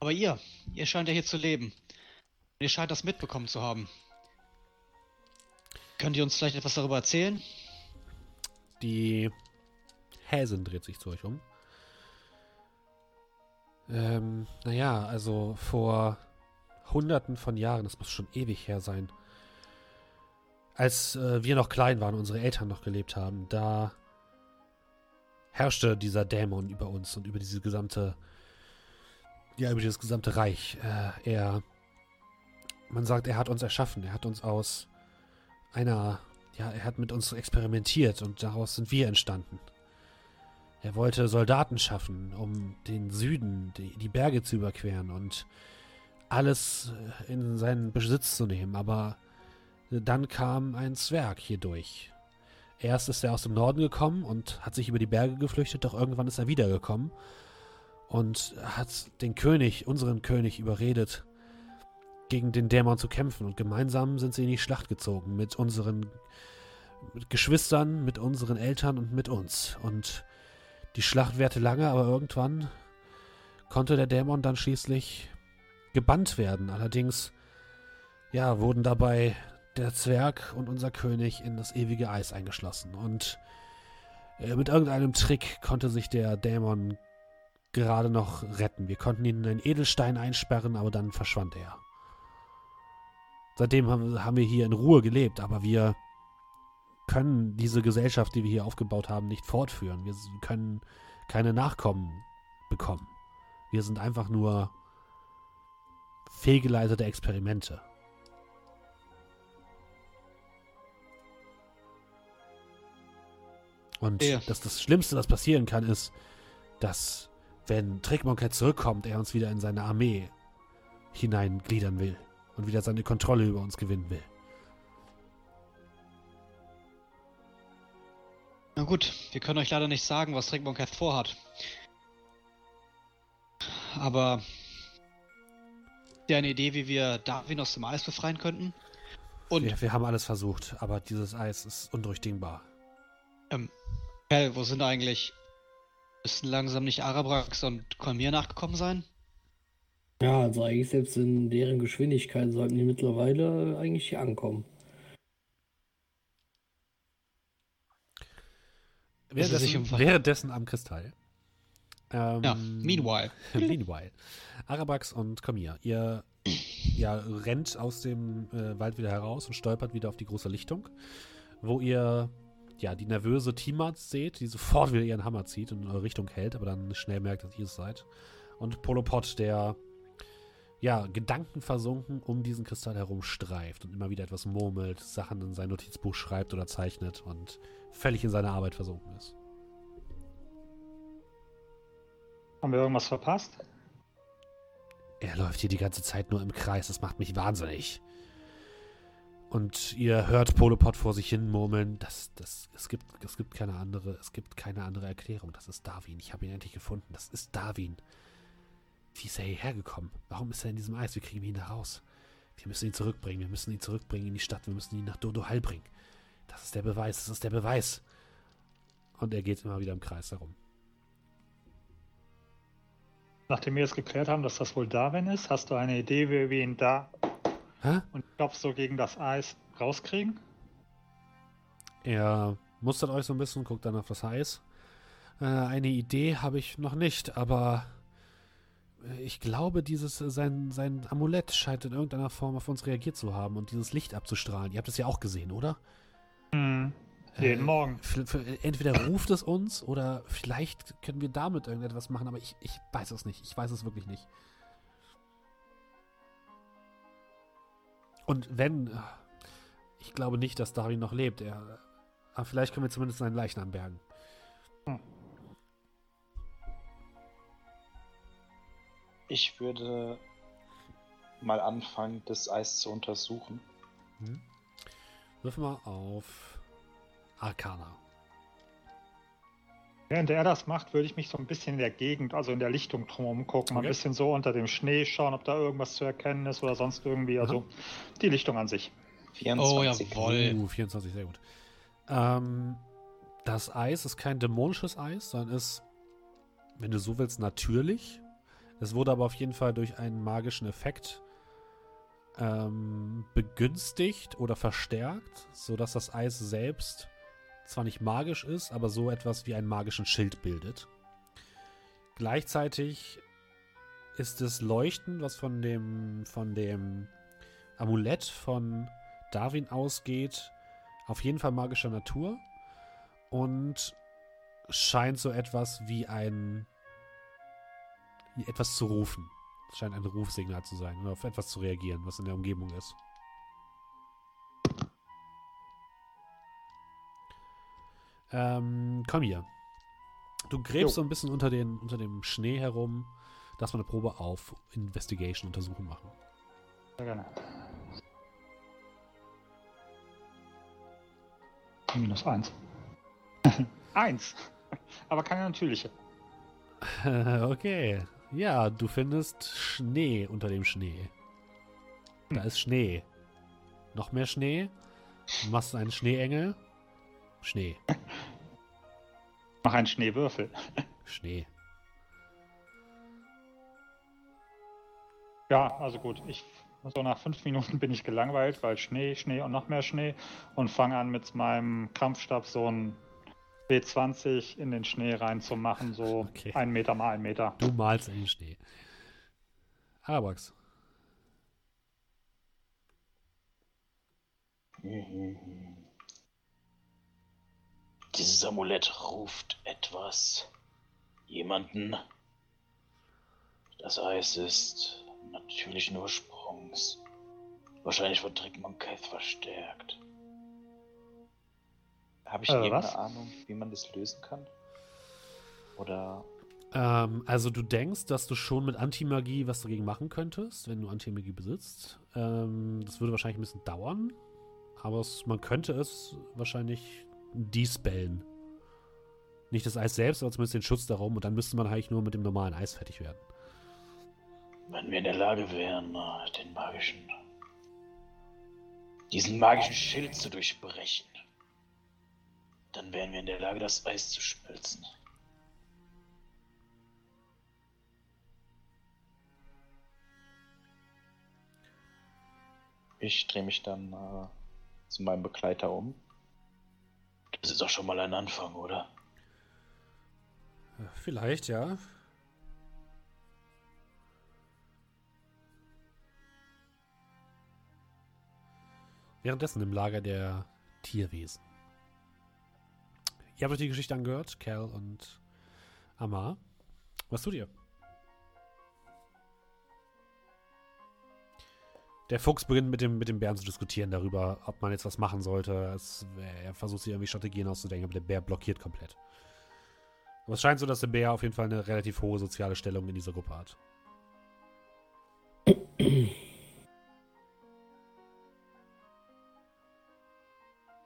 Aber ihr, ihr scheint ja hier zu leben. Und ihr scheint das mitbekommen zu haben. Könnt ihr uns vielleicht etwas darüber erzählen? Die Häsin dreht sich zu euch um. Ähm, naja, also vor hunderten von Jahren, das muss schon ewig her sein, als äh, wir noch klein waren, unsere Eltern noch gelebt haben, da herrschte dieser Dämon über uns und über diese gesamte, ja, über dieses gesamte Reich. Äh, er, man sagt, er hat uns erschaffen, er hat uns aus einer ja, er hat mit uns experimentiert und daraus sind wir entstanden. Er wollte Soldaten schaffen, um den Süden, die, die Berge zu überqueren und alles äh, in seinen Besitz zu nehmen. Aber dann kam ein Zwerg hier durch. Erst ist er aus dem Norden gekommen und hat sich über die Berge geflüchtet, doch irgendwann ist er wiedergekommen und hat den König, unseren König, überredet, gegen den Dämon zu kämpfen. Und gemeinsam sind sie in die Schlacht gezogen mit unseren Geschwistern, mit unseren Eltern und mit uns. Und die Schlacht währte lange, aber irgendwann konnte der Dämon dann schließlich gebannt werden. Allerdings, ja, wurden dabei der Zwerg und unser König in das ewige Eis eingeschlossen. Und äh, mit irgendeinem Trick konnte sich der Dämon gerade noch retten. Wir konnten ihn in einen Edelstein einsperren, aber dann verschwand er. Seitdem haben, haben wir hier in Ruhe gelebt, aber wir können diese Gesellschaft, die wir hier aufgebaut haben, nicht fortführen. Wir können keine Nachkommen bekommen. Wir sind einfach nur fehlgeleitete Experimente. Und Ja. das, das Schlimmste, was passieren kann, ist, dass, wenn Trickmonkey zurückkommt, er uns wieder in seine Armee hineingliedern will und wieder seine Kontrolle über uns gewinnen will. Na gut, wir können euch leider nicht sagen, was Rick Monketh vorhat. Aber habt ihr eine Idee, wie wir Darwin aus dem Eis befreien könnten? Und, Wir, wir haben alles versucht, aber dieses Eis ist undurchdringbar. Hell, wo sind eigentlich? Müssten langsam nicht Arabrax und Kolmir nachgekommen sein? Ja, also eigentlich selbst in deren Geschwindigkeit sollten die mittlerweile eigentlich hier ankommen. Dass er sich Währenddessen, währenddessen am Kristall. Ähm, Ja, meanwhile. meanwhile. Arabax und Komir, ihr ja, rennt aus dem äh, Wald wieder heraus und stolpert wieder auf die große Lichtung, wo ihr ja die nervöse Tiamat seht, die sofort wieder ihren Hammer zieht und in eure Richtung hält, aber dann schnell merkt, dass ihr es seid. Und Polopod, der ja, gedankenversunken um diesen Kristall herum streift und immer wieder etwas murmelt, Sachen in sein Notizbuch schreibt oder zeichnet und völlig in seiner Arbeit versunken ist. Haben wir irgendwas verpasst? Er läuft hier die ganze Zeit nur im Kreis, das macht mich wahnsinnig. Und ihr hört Polopod vor sich hin murmeln, das, das, es, gibt, es gibt keine andere, es gibt keine andere Erklärung. Das ist Darwin. Ich habe ihn endlich gefunden. Das ist Darwin. Wie ist er hierher gekommen? Warum ist er in diesem Eis? Wir kriegen ihn da raus. Wir müssen ihn zurückbringen. Wir müssen ihn zurückbringen in die Stadt. Wir müssen ihn nach Dodo Hall bringen. Das ist der Beweis. Das ist der Beweis. Und er geht immer wieder im Kreis herum. Nachdem wir jetzt geklärt haben, dass das wohl Darwin ist, hast du eine Idee, wie wir ihn da Hä? und Kopf so gegen das Eis rauskriegen? Er mustert euch so ein bisschen, guckt dann auf das Eis. Äh, eine Idee habe ich noch nicht, aber ich glaube, dieses äh, sein, sein Amulett scheint in irgendeiner Form auf uns reagiert zu haben und dieses Licht abzustrahlen. Ihr habt es ja auch gesehen, oder? Hm. Jeden Äh, Morgen. Entweder ruft es uns oder vielleicht können wir damit irgendetwas machen, aber ich, ich weiß es nicht. Ich weiß es wirklich nicht. Und wenn, äh, ich glaube nicht, dass Darwin noch lebt. Er, aber vielleicht können wir zumindest seinen Leichnam bergen. Ich würde mal anfangen, das Eis zu untersuchen. Wirf mal auf Arcana. Während er das macht, würde ich mich so ein bisschen in der Gegend, also in der Lichtung drumherum gucken. Mal Okay. ein bisschen so unter dem Schnee schauen, ob da irgendwas zu erkennen ist oder sonst irgendwie. Also die Lichtung an sich. 24. jawohl. Uh, 24, sehr gut. Ähm, das Eis ist kein dämonisches Eis, sondern ist, wenn du so willst, natürlich. Es wurde aber auf jeden Fall durch einen magischen Effekt ähm, begünstigt oder verstärkt, sodass das Eis selbst zwar nicht magisch ist, aber so etwas wie einen magischen Schild bildet. Gleichzeitig ist das Leuchten, was von dem, von dem Amulett von Darwin ausgeht, auf jeden Fall magischer Natur und scheint so etwas wie ein etwas zu rufen. Es scheint ein Rufsignal zu sein oder auf etwas zu reagieren, was in der Umgebung ist. Ähm, komm hier. Du gräbst Jo. so ein bisschen unter, den, unter dem Schnee herum. Lass mal eine Probe auf Investigation Untersuchung machen. Sehr gerne. Minus eins. eins. Aber keine natürliche. okay. Ja, du findest Schnee unter dem Schnee. Da ist Schnee. Noch mehr Schnee. Du machst einen Schneeengel. Schnee. Mach einen Schneewürfel. Schnee. Ja, also gut. Ich so nach fünf Minuten bin ich gelangweilt, weil Schnee, Schnee und noch mehr Schnee und fange an mit meinem Kampfstab so ein B20 in den Schnee reinzumachen, so Okay. ein Meter mal ein Meter. Du malst in den Schnee. Arabax. Dieses Amulett ruft etwas. Jemanden. Das Eis ist natürlichen Ursprungs. Wahrscheinlich von Trickmonketh verstärkt. Habe ich Äh, irgendeine was? Ahnung, wie man das lösen kann? Oder Ähm, also du denkst, dass du schon mit Antimagie was dagegen machen könntest, wenn du Antimagie besitzt. Ähm, das würde wahrscheinlich ein bisschen dauern, aber es, man könnte es wahrscheinlich dispellen. Nicht das Eis selbst, aber zumindest den Schutz darum und dann müsste man eigentlich nur mit dem normalen Eis fertig werden. Wenn wir in der Lage wären, äh, den magischen. diesen magischen Schild zu durchbrechen, dann wären wir in der Lage, das Eis zu schmelzen. ich drehe mich dann äh, zu meinem Begleiter um. Das ist doch schon mal ein Anfang, oder? Vielleicht, ja. Währenddessen im Lager der Tierwesen. Ihr habt euch die Geschichte angehört, Cal und Amar. Was tut ihr? Der Fuchs beginnt mit dem, mit dem Bären zu diskutieren darüber, ob man jetzt was machen sollte. Es, er versucht sich irgendwie Strategien auszudenken, aber der Bär blockiert komplett. Aber es scheint so, dass der Bär auf jeden Fall eine relativ hohe soziale Stellung in dieser Gruppe hat.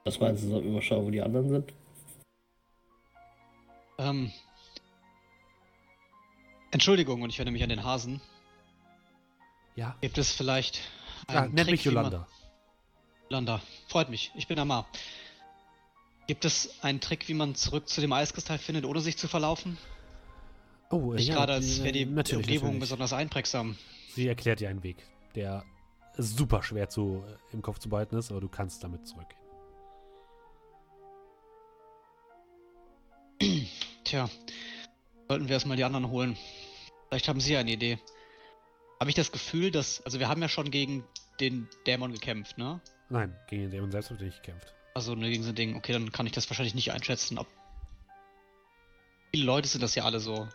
Was meinst du, sollten wir mal schauen, wo die anderen sind? Ähm. Entschuldigung, und ich wende mich an den Hasen. Ja, Gibt es vielleicht ja einen nenn Trick, mich Yolanda. Yolanda, freut mich. Ich bin Amar. Gibt es einen Trick, wie man zurück zu dem Eiskristall findet, ohne sich zu verlaufen? Oh, äh, Nicht ja, gerade, als wäre die natürlich, Umgebung natürlich. besonders einprägsam. Sie erklärt dir einen Weg, der super schwer zu, äh, im Kopf zu behalten ist, aber du kannst damit zurückgehen. Tja, sollten wir erstmal die anderen holen. Vielleicht haben sie eine Idee. Habe ich das Gefühl, dass. Also, wir haben ja schon gegen den Dämon gekämpft, ne? Nein, gegen den Dämon selbst wird nicht gekämpft. Also, ne, gegen so ein Ding. Okay, dann kann ich das wahrscheinlich nicht einschätzen. Ob viele Leute sind das ja alle so.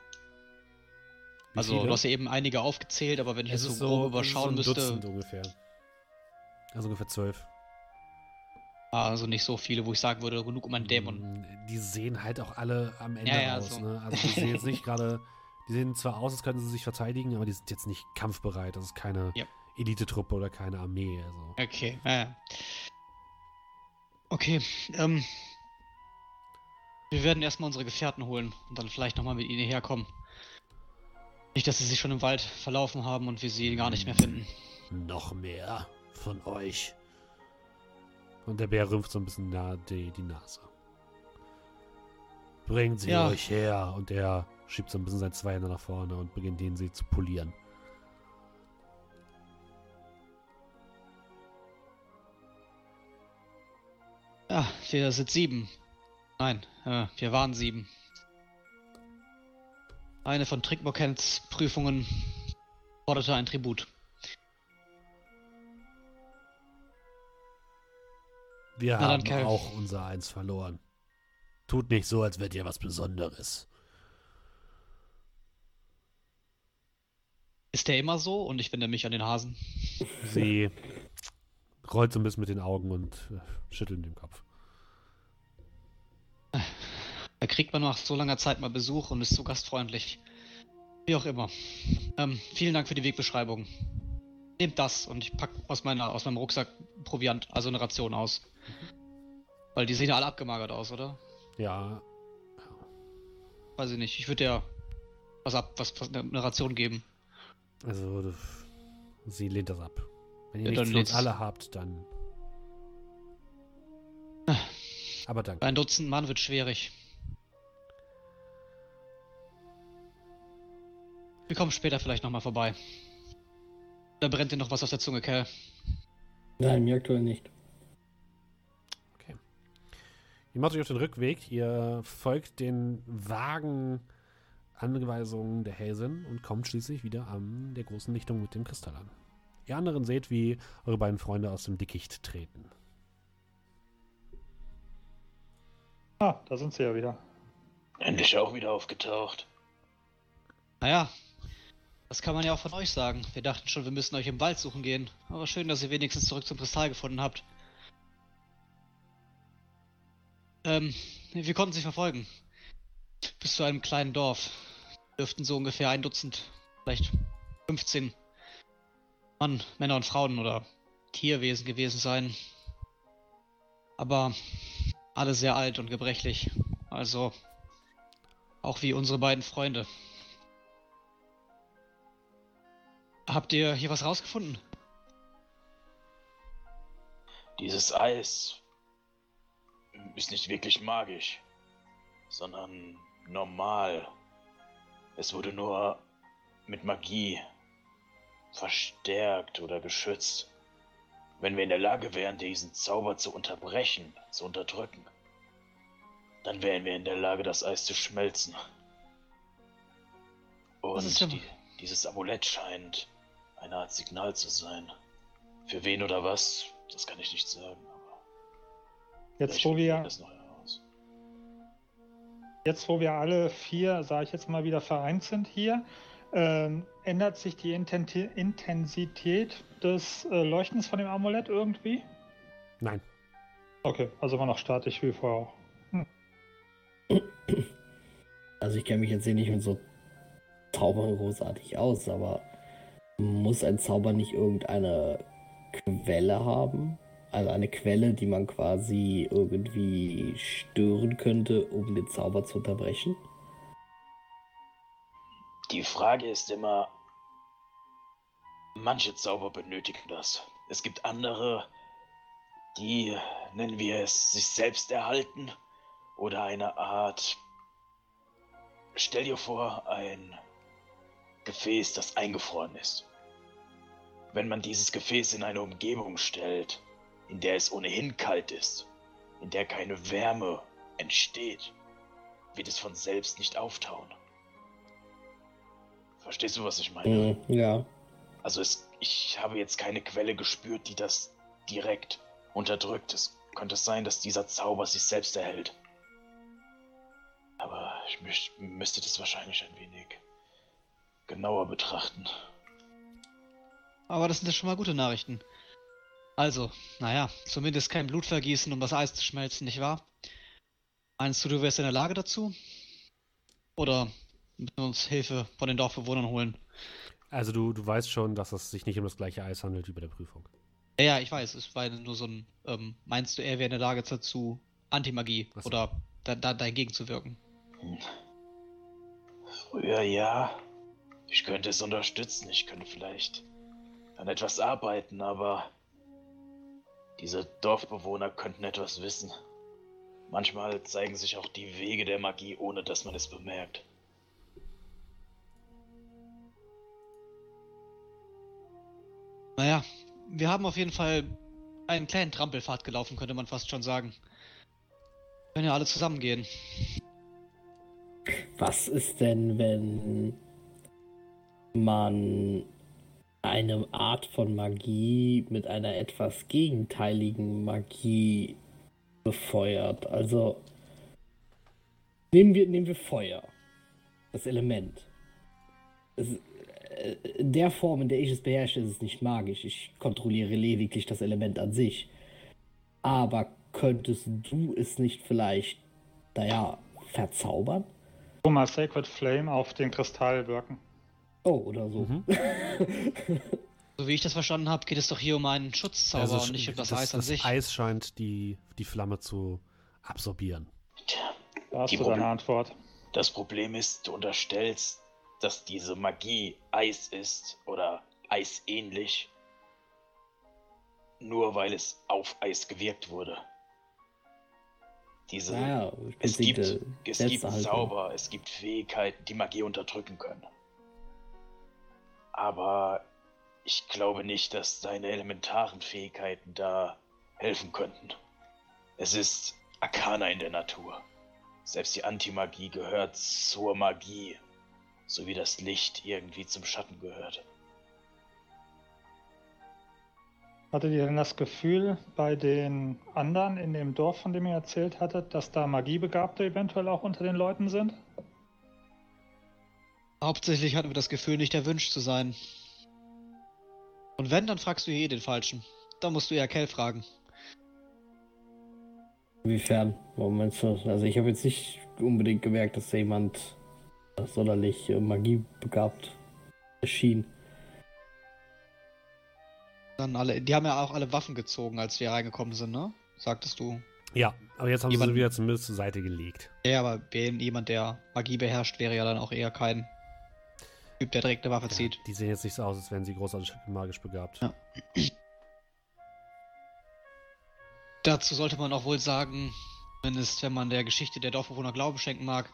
Wie also, viele? du hast ja eben einige aufgezählt, aber wenn ich es jetzt so grob überschauen so ein müsste. Dutzend ungefähr. Also ungefähr zwölf. Also nicht so viele, wo ich sagen würde, genug um einen Dämon. Mm, Die sehen halt auch alle am Ende Ja, ja, aus. so. Ne? Also die sehen jetzt nicht gerade, die sehen zwar aus, als könnten sie sich verteidigen, aber die sind jetzt nicht kampfbereit. Das ist keine Ja. Elitetruppe oder keine Armee. Also. Okay, ja. Okay, ähm. Wir werden erstmal unsere Gefährten holen und dann vielleicht nochmal mit ihnen herkommen. Nicht, dass sie sich schon im Wald verlaufen haben und wir sie gar nicht mehr finden. Noch mehr von euch. Und der Bär rümpft so ein bisschen nah die, die Nase. Bringt sie Ja. euch her. Und er schiebt so ein bisschen seine zwei Hände nach vorne und beginnt den sie zu polieren. Ja, wir sind sieben. Nein, äh, wir waren sieben. Eine von Trickmokens Prüfungen forderte ein Tribut. Wir Na dann, haben Kerl. auch unser Eins verloren. Tut nicht so, als wärt ihr was Besonderes. Ist der immer so? Und ich wende mich an den Hasen. Sie rollt so ein bisschen mit den Augen und äh, schüttelt den Kopf. Da kriegt man nach so langer Zeit mal Besuch und ist so gastfreundlich. Wie auch immer. Ähm, vielen Dank für die Wegbeschreibung. Nehmt das und ich pack aus, meiner, aus meinem Rucksack Proviant, also eine Ration aus. Weil die sehen ja alle abgemagert aus, oder? Ja, Weiß ich nicht. Ich würde ja was ab, was, was eine Ration geben. also sie lehnt das ab. Wenn ihr Ja, nichts uns alle habt, dann. Aber danke. Ein Dutzend Mann wird schwierig. Wir kommen später vielleicht nochmal vorbei. Da brennt dir noch was auf der Zunge, Kerl. Nein, mir aktuell nicht. Ihr macht euch auf den Rückweg. Ihr folgt den vagen Anweisungen der Häsin und kommt schließlich wieder an der großen Lichtung mit dem Kristall an. Ihr anderen seht, wie eure beiden Freunde aus dem Dickicht treten. Ah, da sind sie ja wieder. Endlich auch wieder aufgetaucht. Naja, das kann man ja auch von euch sagen. Wir dachten schon, wir müssen euch im Wald suchen gehen. Aber schön, dass ihr wenigstens zurück zum Kristall gefunden habt. Ähm, wir konnten sie verfolgen. Bis zu einem kleinen Dorf. Dürften so ungefähr ein Dutzend, vielleicht 15 Mann, Männer und Frauen oder Tierwesen gewesen sein. Aber alle sehr alt und gebrechlich. Also auch wie unsere beiden Freunde. Habt ihr hier was rausgefunden? Dieses Eis ist nicht wirklich magisch, sondern normal. Es wurde nur mit Magie verstärkt oder geschützt. Wenn wir in der Lage wären, diesen Zauber zu unterbrechen, zu unterdrücken, dann wären wir in der Lage, das Eis zu schmelzen. Und die, dieses Amulett scheint eine Art Signal zu sein. Für wen oder was, Das kann ich nicht sagen. Jetzt wo, wir, jetzt, wo wir alle vier, sage ich jetzt mal, wieder vereint sind hier, ähm, ändert sich die Intensität des äh, Leuchtens von dem Amulett irgendwie? Nein. Okay, also immer noch statisch wie vorher auch. Also ich kenne mich jetzt hier nicht mit so Zaubern großartig aus, aber muss ein Zauber nicht irgendeine Quelle haben? Also eine Quelle, die man quasi irgendwie stören könnte, um den Zauber zu unterbrechen? Die Frage ist immer, manche Zauber benötigen das. Es gibt andere, die, nennen wir es, sich selbst erhalten oder eine Art, stell dir vor, ein Gefäß, das eingefroren ist. Wenn man dieses Gefäß in eine Umgebung stellt, in der es ohnehin kalt ist, in der keine Wärme entsteht, wird es von selbst nicht auftauen. Verstehst du, was ich meine? Mhm, ja. Also es, ich habe jetzt keine Quelle gespürt, die das direkt unterdrückt. Es könnte sein, dass dieser Zauber sich selbst erhält. Aber ich müß, müsste das wahrscheinlich ein wenig genauer betrachten. Aber das sind ja schon mal gute Nachrichten. Also, naja, zumindest kein Blutvergießen, um das Eis zu schmelzen, nicht wahr? Meinst du, du wärst in der Lage dazu? Oder müssen wir uns Hilfe von den Dorfbewohnern holen? Also du, du weißt schon, dass es sich nicht um das gleiche Eis handelt wie bei der Prüfung. Ja, ja, ich weiß, es war nur so ein, ähm, meinst du, er wäre in der Lage dazu, Antimagie so. oder da, da, dagegen zu wirken? Hm. Früher ja. Ich könnte es unterstützen. Ich könnte vielleicht an etwas arbeiten, aber diese Dorfbewohner könnten etwas wissen. Manchmal zeigen sich auch die Wege der Magie, ohne dass man es bemerkt. Naja, wir haben auf jeden Fall einen kleinen Trampelpfad gelaufen, könnte man fast schon sagen. Können ja alle zusammengehen. Was ist denn, wenn man eine Art von Magie mit einer etwas gegenteiligen Magie befeuert? Also nehmen wir, nehmen wir Feuer, das Element. Es, äh, in der Form, in der ich es beherrsche, ist es nicht magisch. Ich kontrolliere lediglich das Element an sich. Aber könntest du es nicht vielleicht, naja, verzaubern? Mal Sacred Flame auf den Kristall wirken. Oh, oder so. Mhm. So wie ich das verstanden habe, geht es doch hier um einen Schutzzauber Also und nicht um das, das, Eis an das sich. Eis scheint die, die Flamme zu absorbieren. Tja, Da hast Die du deine Antwort. das Problem ist, du unterstellst, dass diese Magie Eis ist oder eisähnlich, nur weil es auf Eis gewirkt wurde. Diese Naja, Es gibt, es gibt. Zauber, es gibt Fähigkeiten, die Magie unterdrücken können. Aber ich glaube nicht, dass deine elementaren Fähigkeiten da helfen könnten. Es ist Arkana in der Natur. Selbst die Antimagie gehört zur Magie, so wie das Licht irgendwie zum Schatten gehört. Hattet ihr denn das Gefühl bei den anderen in dem Dorf, von dem ihr erzählt hattet, dass da Magiebegabte eventuell auch unter den Leuten sind? Hauptsächlich hatten wir das Gefühl, nicht erwünscht zu sein. Und wenn, dann fragst du hier eh den Falschen. Da musst du eher Kell fragen. Inwiefern? Moment, also ich habe jetzt nicht unbedingt gemerkt, dass da jemand sonderlich äh, magiebegabt erschien. Dann alle, die haben ja auch alle Waffen gezogen, als wir reingekommen sind, ne? Sagtest du. Ja, aber jetzt haben sie Jemand- sie wieder zumindest zur Seite gelegt. Ja, aber jemand, der Magie beherrscht, wäre ja dann auch eher kein Typ, der direkt eine Waffe Ja, zieht. die sehen jetzt nicht so aus, als wären sie großartig magisch begabt. Ja. Dazu sollte man auch wohl sagen, zumindest wenn man der Geschichte der Dorfbewohner Glauben schenken mag,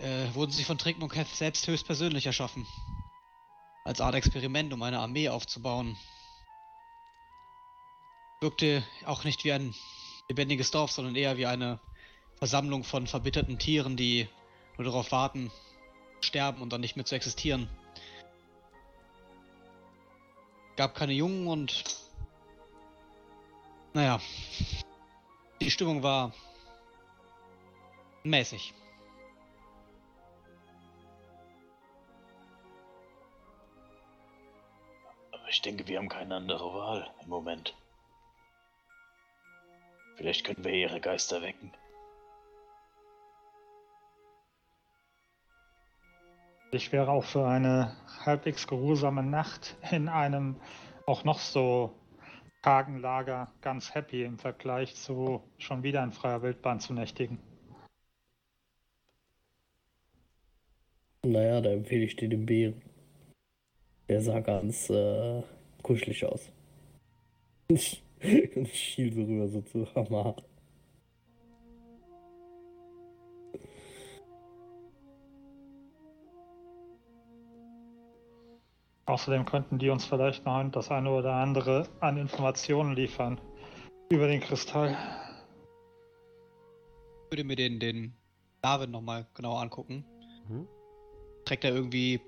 äh, wurden sie von Trinkmunk selbst höchstpersönlich erschaffen. Als Art Experiment, um eine Armee aufzubauen. Wirkte auch nicht wie ein lebendiges Dorf, sondern eher wie eine Versammlung von verbitterten Tieren, die nur darauf warten, sterben und dann nicht mehr zu existieren. Gab keine Jungen und Naja. Die Stimmung war mäßig. Aber ich denke, wir haben keine andere Wahl im Moment. Vielleicht können wir ihre Geister wecken. Ich wäre auch für eine halbwegs geruhsame Nacht in einem auch noch so kargen Lager ganz happy im Vergleich zu schon wieder in freier Wildbahn zu nächtigen. Naja, da empfehle ich dir den Bären. Der sah ganz äh, kuschelig aus. Ich schiel so rüber so zu Hammer. Außerdem könnten die uns vielleicht noch das eine oder andere an Informationen liefern über den Kristall. Ich würde mir den, den Darwin nochmal genau angucken. Mhm. Trägt er irgendwie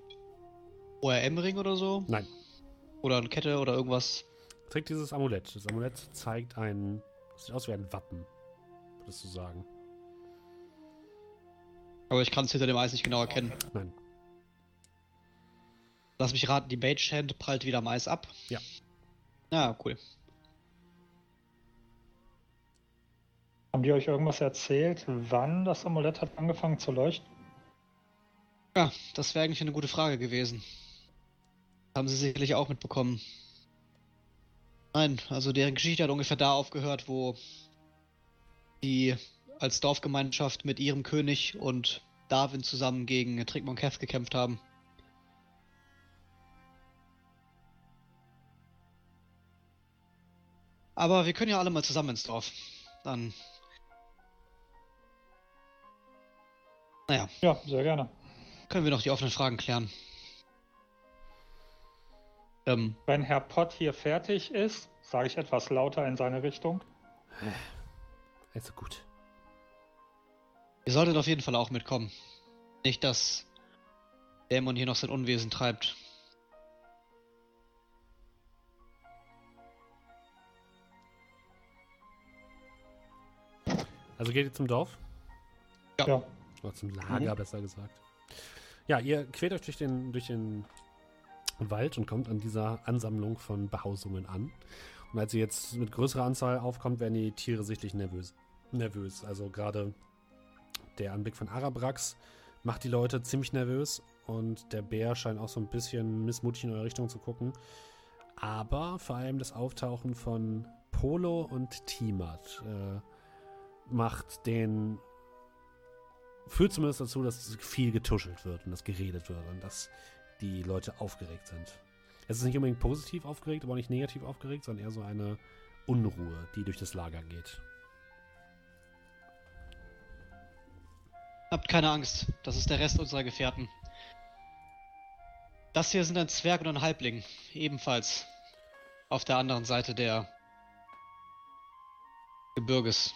ORM-Ring oder so? Nein. Oder eine Kette oder irgendwas? Trägt dieses Amulett. Das Amulett zeigt ein. Das sieht aus wie ein Wappen, würdest du sagen. Aber ich kann es hinter dem Eis nicht genau erkennen. Nein. Lass mich raten, die Mage Hand prallt wieder am Eis ab. Ja. Ja, cool. Haben die euch irgendwas erzählt, wann das Amulett hat angefangen zu leuchten? Ja, das wäre eigentlich eine gute Frage gewesen. Haben sie sicherlich auch mitbekommen. Nein, also deren Geschichte hat ungefähr da aufgehört, wo die als Dorfgemeinschaft mit ihrem König und Darwin zusammen gegen Trickmon Cath gekämpft haben. Aber wir können ja alle mal zusammen ins Dorf. Dann. Naja, Ja, sehr gerne. können wir noch die offenen Fragen klären. Ähm, Wenn Herr Pott hier fertig ist, sage ich etwas lauter in seine Richtung. Also gut. ihr solltet auf jeden Fall auch mitkommen. Nicht, dass Dämon hier noch sein Unwesen treibt. Also geht ihr zum Dorf? Ja. Ja. Oder zum Lager, besser gesagt. Ja, ihr quält euch durch den, durch den Wald und kommt an dieser Ansammlung von Behausungen an. Und als ihr jetzt mit größerer Anzahl aufkommt, werden die Tiere sichtlich nervös. Nervös. Also gerade der Anblick von Arabrax macht die Leute ziemlich nervös und der Bär scheint auch so ein bisschen missmutig in eure Richtung zu gucken. Aber vor allem das Auftauchen von Polo und Timat äh, macht den führt zumindest dazu, dass viel getuschelt wird und dass geredet wird und dass die Leute aufgeregt sind. Es ist nicht unbedingt positiv aufgeregt, aber auch nicht negativ aufgeregt, sondern eher so eine Unruhe, die durch das Lager geht. Habt keine Angst, das ist der Rest unserer Gefährten. Das hier sind ein Zwerg und ein Halbling, ebenfalls auf der anderen Seite der Gebirges.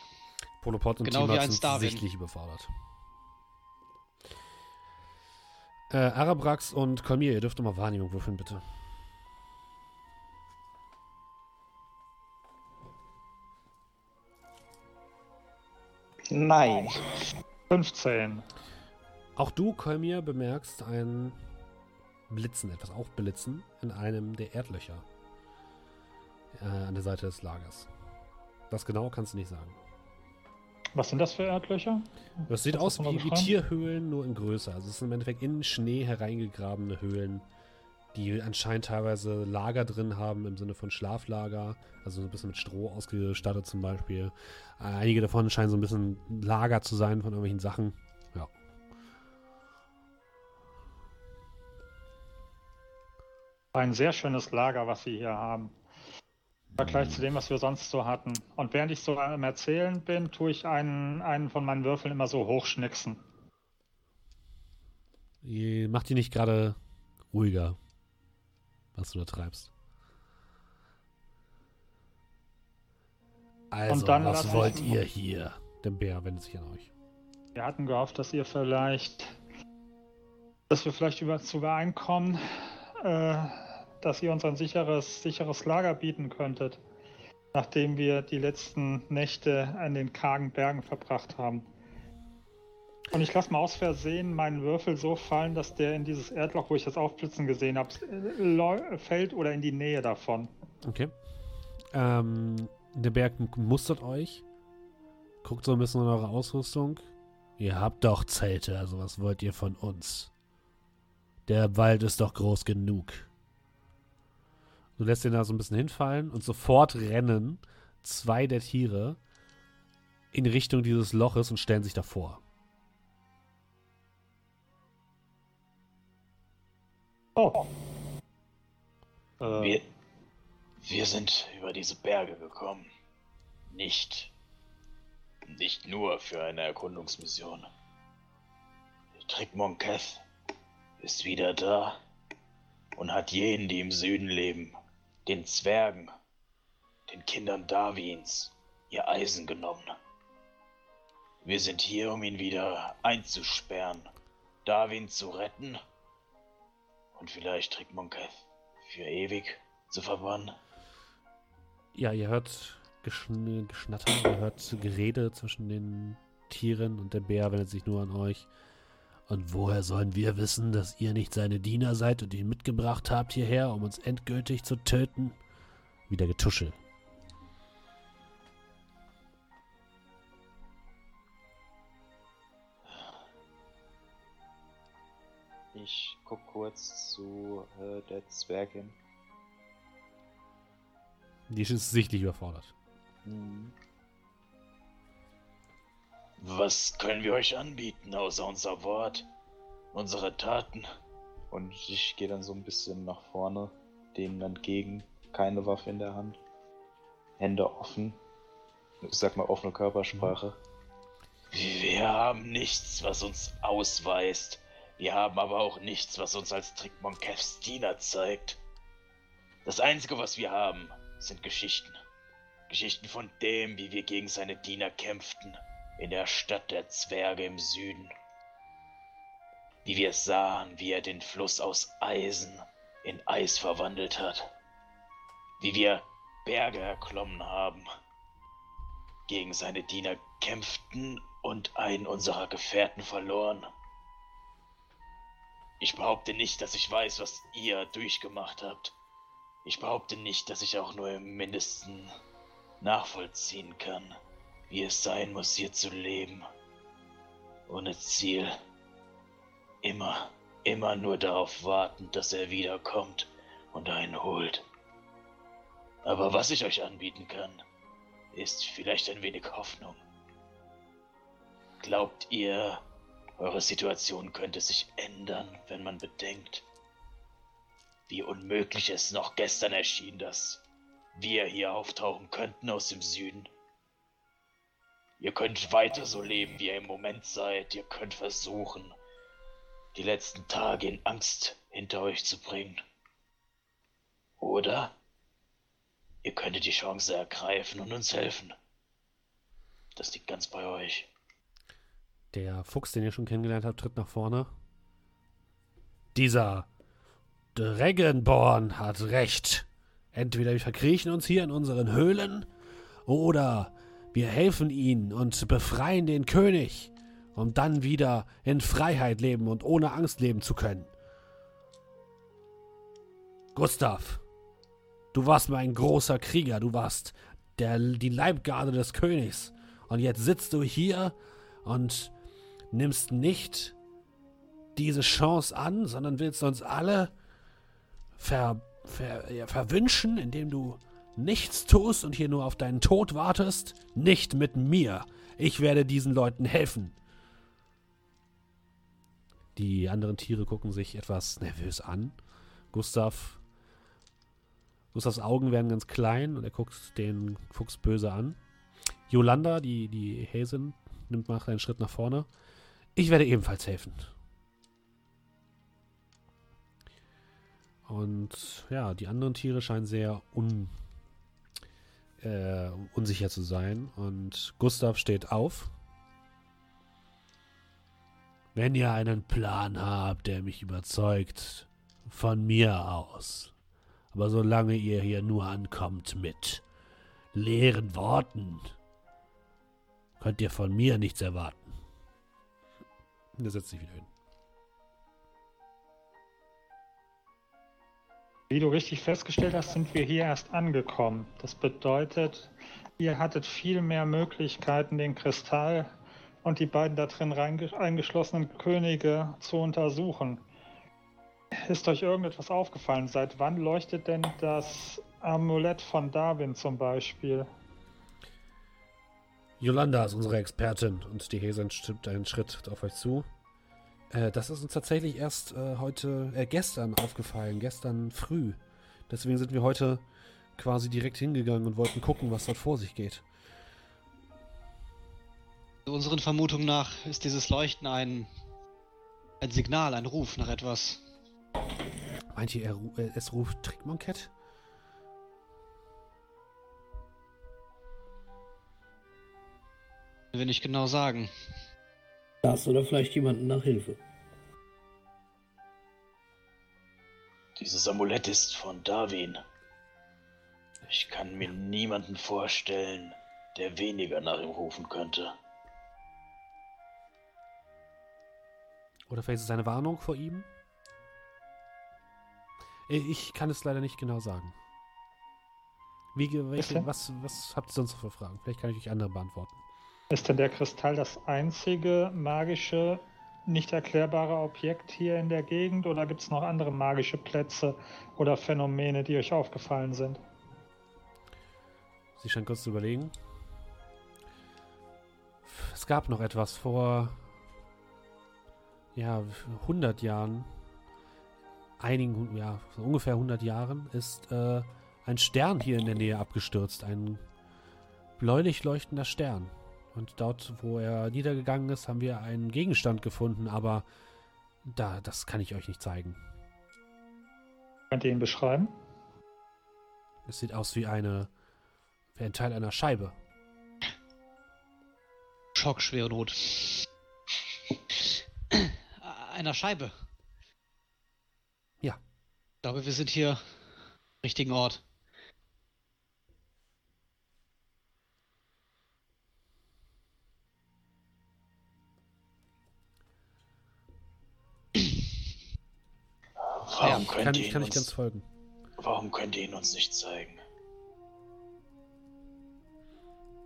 Polopod und Genau ein sind sichtlich überfordert. Äh, Arabrax und Kolmir, ihr dürft mal Wahrnehmung würfeln, bitte. Nein. 15. Auch du, Kolmir, bemerkst ein Blitzen, etwas Aufblitzen in einem der Erdlöcher äh, an der Seite des Lagers. Was genau kannst du nicht sagen. Was sind das für Erdlöcher? Das sieht Kannst aus das wie, wie? Tierhöhlen, nur in größer. Also es sind im Endeffekt in Schnee hereingegrabene Höhlen, die anscheinend teilweise Lager drin haben, im Sinne von Schlaflager. Also so ein bisschen mit Stroh ausgestattet zum Beispiel. Einige davon scheinen so ein bisschen Lager zu sein von irgendwelchen Sachen. Ja. Ein sehr schönes Lager, was sie hier haben. Vergleich zu dem, was wir sonst so hatten. Und während ich so am Erzählen bin, tue ich einen, einen von meinen Würfeln immer so hochschnicksen. Macht die nicht gerade ruhiger, was du da treibst. Also, was wollt ich- ihr hier? Der Bär wendet sich an euch. Wir hatten gehofft, dass ihr vielleicht, dass wir vielleicht über, zu übereinkommen, äh, dass ihr uns ein sicheres, sicheres Lager bieten könntet. nachdem wir die letzten Nächte an den kargen Bergen verbracht haben. Und ich lasse mal aus Versehen meinen Würfel so fallen, dass der in dieses Erdloch, wo ich das Aufblitzen gesehen habe, fällt oder in die Nähe davon. Okay. Ähm, der Berg mustert euch. Guckt so ein bisschen in eure Ausrüstung. Ihr habt doch Zelte, also was wollt ihr von uns? Der Wald ist doch groß genug. Du lässt ihn da so ein bisschen hinfallen und sofort rennen zwei der Tiere in Richtung dieses Loches und stellen sich davor. Oh. Äh. Wir, wir sind über diese Berge gekommen. Nicht. Nicht nur für eine Erkundungsmission. Trickmonketh ist wieder da und hat jenen, die im Süden leben, den Zwergen, den Kindern Darwins, ihr Eisen genommen. Wir sind hier, um ihn wieder einzusperren, Darwin zu retten und vielleicht Trickmonketh für ewig zu verbannen. Ja, ihr hört Geschn Geschnatter, ihr hört Gerede zwischen den Tieren und der Bär wendet sich nur an euch. Und woher sollen wir wissen, dass ihr nicht seine Diener seid und ihn mitgebracht habt hierher, um uns endgültig zu töten? Wieder Getuschel. Ich guck kurz zu äh, der Zwergin. Die ist sichtlich überfordert. Mhm. Was können wir euch anbieten, außer unser Wort, unsere Taten? Und ich gehe dann so ein bisschen nach vorne, denen entgegen, keine Waffe in der Hand, Hände offen, ich sag mal offene Körpersprache. Wir haben nichts, was uns ausweist. Wir haben aber auch nichts, was uns als Trickmonkevs Diener zeigt. Das Einzige, was wir haben, sind Geschichten. Geschichten von dem, wie wir gegen seine Diener kämpften, in der Stadt der Zwerge im Süden. Wie wir sahen, wie er den Fluss aus Eisen in Eis verwandelt hat. Wie wir Berge erklommen haben, gegen seine Diener kämpften und einen unserer Gefährten verloren. Ich behaupte nicht, dass ich weiß, was ihr durchgemacht habt. Ich behaupte nicht, dass ich auch nur im mindesten nachvollziehen kann, wie es sein muss, hier zu leben. Ohne Ziel. Immer, immer nur darauf warten, dass er wiederkommt und einen holt. Aber was ich euch anbieten kann, ist vielleicht ein wenig Hoffnung. Glaubt ihr, eure Situation könnte sich ändern, wenn man bedenkt, wie unmöglich es noch gestern erschien, dass wir hier auftauchen könnten aus dem Süden? Ihr könnt weiter so leben, wie ihr im Moment seid. Ihr könnt versuchen, die letzten Tage in Angst hinter euch zu bringen. Oder ihr könntet die Chance ergreifen und uns helfen. Das liegt ganz bei euch. Der Fuchs, den ihr schon kennengelernt habt, tritt nach vorne. Dieser Dragonborn hat recht. Entweder wir verkriechen uns hier in unseren Höhlen oder wir helfen ihnen und befreien den König, um dann wieder in Freiheit leben und ohne Angst leben zu können. Gustav, du warst mal ein großer Krieger, du warst der, die Leibgarde des Königs. Und jetzt sitzt du hier und nimmst nicht diese Chance an, sondern willst uns alle ver, ver, ja, verwünschen, indem du nichts tust und hier nur auf deinen Tod wartest. Nicht mit mir. Ich werde diesen Leuten helfen. Die anderen Tiere gucken sich etwas nervös an. Gustav. Gustavs Augen werden ganz klein und er guckt den Fuchs böse an. Yolanda, die, die Häsin, nimmt mal einen Schritt nach vorne. Ich werde ebenfalls helfen. Und ja, die anderen Tiere scheinen sehr un, äh, unsicher zu sein. Und Gustav steht auf. Wenn ihr einen Plan habt, der mich überzeugt, von mir aus. Aber solange ihr hier nur ankommt mit leeren Worten könnt ihr von mir nichts erwarten. Und er setzt sich wieder hin. Wie du richtig festgestellt hast, sind wir hier erst angekommen. Das bedeutet, ihr hattet viel mehr Möglichkeiten, den Kristall und die beiden da drin eingeschlossenen Könige zu untersuchen. Ist euch irgendetwas aufgefallen? Seit wann leuchtet denn das Amulett von Darwin zum Beispiel? Yolanda ist unsere Expertin und die Hesin stimmt einen Schritt auf euch zu. Äh, das ist uns tatsächlich erst äh, heute, äh, gestern aufgefallen, gestern früh. Deswegen sind wir heute quasi direkt hingegangen und wollten gucken, was dort vor sich geht. Unseren Vermutungen nach ist dieses Leuchten ein, ein Signal, ein Ruf nach etwas. Meint ihr, ru- äh, es ruft Trickmonkett? Will nicht genau sagen. Das oder vielleicht jemanden nach Hilfe. Dieses Amulett ist von Darwin. Ich kann mir niemanden vorstellen, der weniger nach ihm rufen könnte. Oder vielleicht ist es eine Warnung vor ihm? Äh, Ich kann es leider nicht genau sagen. Wie, ge- welche, was, was habt ihr sonst noch für Fragen? Vielleicht kann ich euch andere beantworten. Ist denn der Kristall das einzige magische, nicht erklärbare Objekt hier in der Gegend oder gibt es noch andere magische Plätze oder Phänomene, die euch aufgefallen sind? Sie scheint kurz zu überlegen. Es gab noch etwas vor ja 100 Jahren, einigen ja so ungefähr 100 Jahren ist äh, ein Stern hier in der Nähe abgestürzt, ein bläulich leuchtender Stern. Und dort, wo er niedergegangen ist, haben wir einen Gegenstand gefunden, aber da, das kann ich euch nicht zeigen. Könnt ihr ihn beschreiben? Es sieht aus wie eine wie ein Teil einer Scheibe. Schock, schwere Not. Einer Scheibe. Ja. Ich glaube, wir sind hier am richtigen Ort. Warum Ja, könnt ihr ihn kann nicht ganz uns, folgen. warum könnt ihr ihn uns nicht zeigen?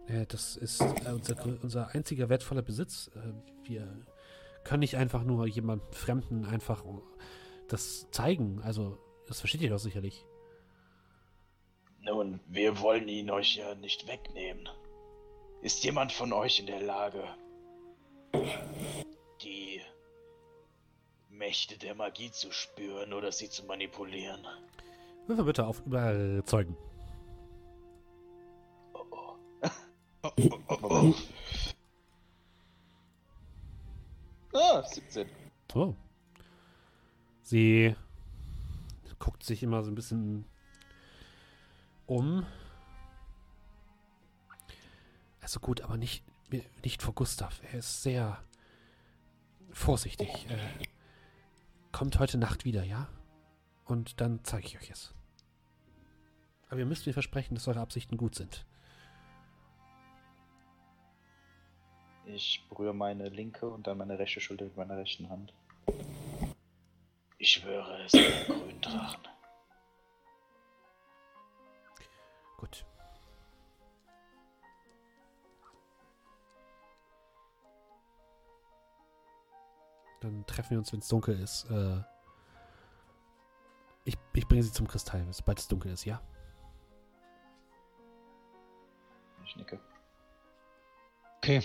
Äh, das ist äh, unser, unser einziger wertvoller Besitz. Äh, wir können nicht einfach nur jemandem Fremden einfach das zeigen. Also, das versteht ihr doch sicherlich. Nun, wir wollen ihn euch ja nicht wegnehmen. Ist jemand von euch in der Lage, Mächte der Magie zu spüren oder sie zu manipulieren? Würfel bitte auf Überzeugen. Oh oh. Oh, oh, oh. Ah, 17. Oh. Sie guckt sich immer so ein bisschen um. Also gut, aber nicht, nicht vor Gustav. Er ist sehr vorsichtig. Äh, kommt heute Nacht wieder, ja? Und dann zeige ich euch es. Aber ihr müsst mir versprechen, dass eure Absichten gut sind. Ich berühre meine linke und dann meine rechte Schulter mit meiner rechten Hand. Ich schwöre, es ist ein Gründrachen. Gut. Dann treffen wir uns, wenn es dunkel ist. Äh, ich, ich bringe sie zum Kristall, sobald es dunkel ist, ja? Ich nicke. Okay.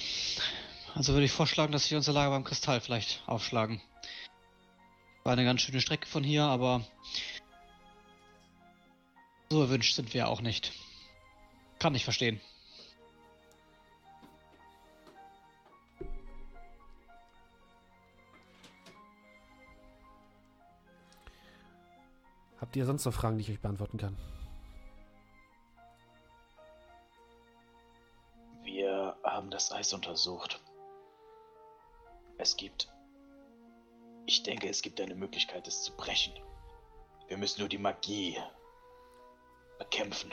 Also würde ich vorschlagen, dass wir unser Lager beim Kristall vielleicht aufschlagen. War eine ganz schöne Strecke von hier, aber so erwünscht sind wir auch nicht. Kann ich verstehen. Habt ihr sonst noch Fragen, die ich euch beantworten kann? Wir haben das Eis untersucht. Es gibt. Ich denke, es gibt eine Möglichkeit, es zu brechen. Wir müssen nur die Magie bekämpfen.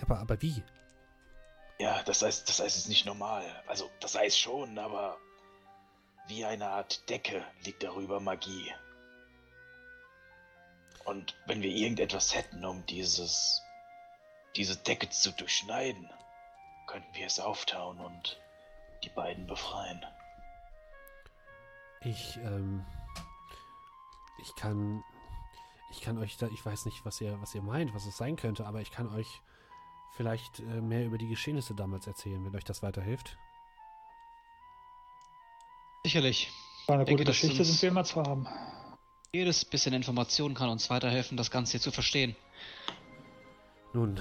Aber, aber wie? Ja, das heißt, das heißt, es ist nicht normal. Also, das heißt schon, aber wie eine Art Decke liegt darüber Magie. Und wenn wir irgendetwas hätten, um dieses, diese Decke zu durchschneiden, könnten wir es auftauen und die beiden befreien. Ich, ähm, ich kann, ich kann euch da, ich weiß nicht, was ihr, was ihr meint, was es sein könnte, aber ich kann euch vielleicht äh, mehr über die Geschehnisse damals erzählen, wenn euch das weiterhilft. Sicherlich. War eine Denke, gute das Geschichte sind wir immer zu haben. Jedes bisschen Information kann uns weiterhelfen, das Ganze hier zu verstehen. Nun,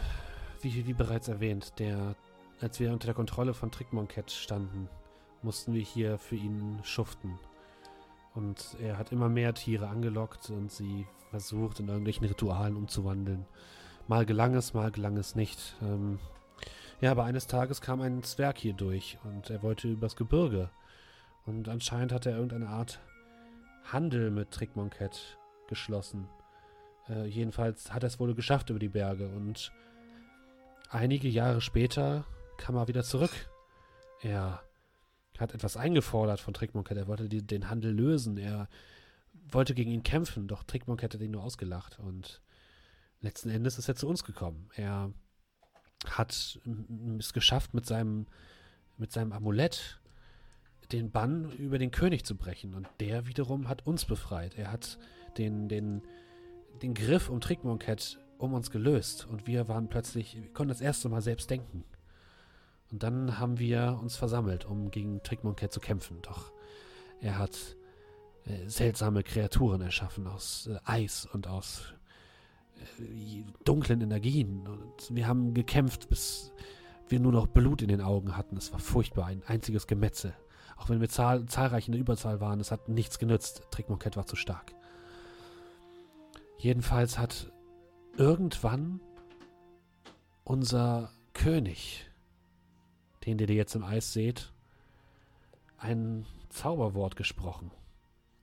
wie, wie bereits erwähnt, der, als wir unter der Kontrolle von Trickmonket standen, mussten wir hier für ihn schuften. Und er hat immer mehr Tiere angelockt und sie versucht, in irgendwelchen Ritualen umzuwandeln. Mal gelang es, mal gelang es nicht. Ähm, ja, aber eines Tages kam ein Zwerg hier durch und er wollte übers Gebirge. Und anscheinend hat er irgendeine Art Handel mit Trickmonket geschlossen. Äh, jedenfalls hat er es wohl geschafft über die Berge und einige Jahre später kam er wieder zurück. Er hat etwas eingefordert von Trickmonket. Er wollte die, den Handel lösen. Er wollte gegen ihn kämpfen, doch Trickmonket hat ihn nur ausgelacht und letzten Endes ist er zu uns gekommen. Er hat es geschafft, mit seinem, mit seinem Amulett den Bann über den König zu brechen und der wiederum hat uns befreit. Er hat den, den, den Griff um Trickmonket um uns gelöst und wir waren plötzlich, wir konnten das erste Mal selbst denken. Und dann haben wir uns versammelt, um gegen Trickmonket zu kämpfen. Doch er hat äh, seltsame Kreaturen erschaffen aus äh, Eis und aus äh, dunklen Energien. Und wir haben gekämpft, bis wir nur noch Blut in den Augen hatten. Es war furchtbar, ein einziges Gemetzel. Auch wenn wir zahl zahlreich in der Überzahl waren, es hat nichts genützt. Trickmonket war zu stark. Jedenfalls hat irgendwann unser König, den ihr jetzt im Eis seht, ein Zauberwort gesprochen.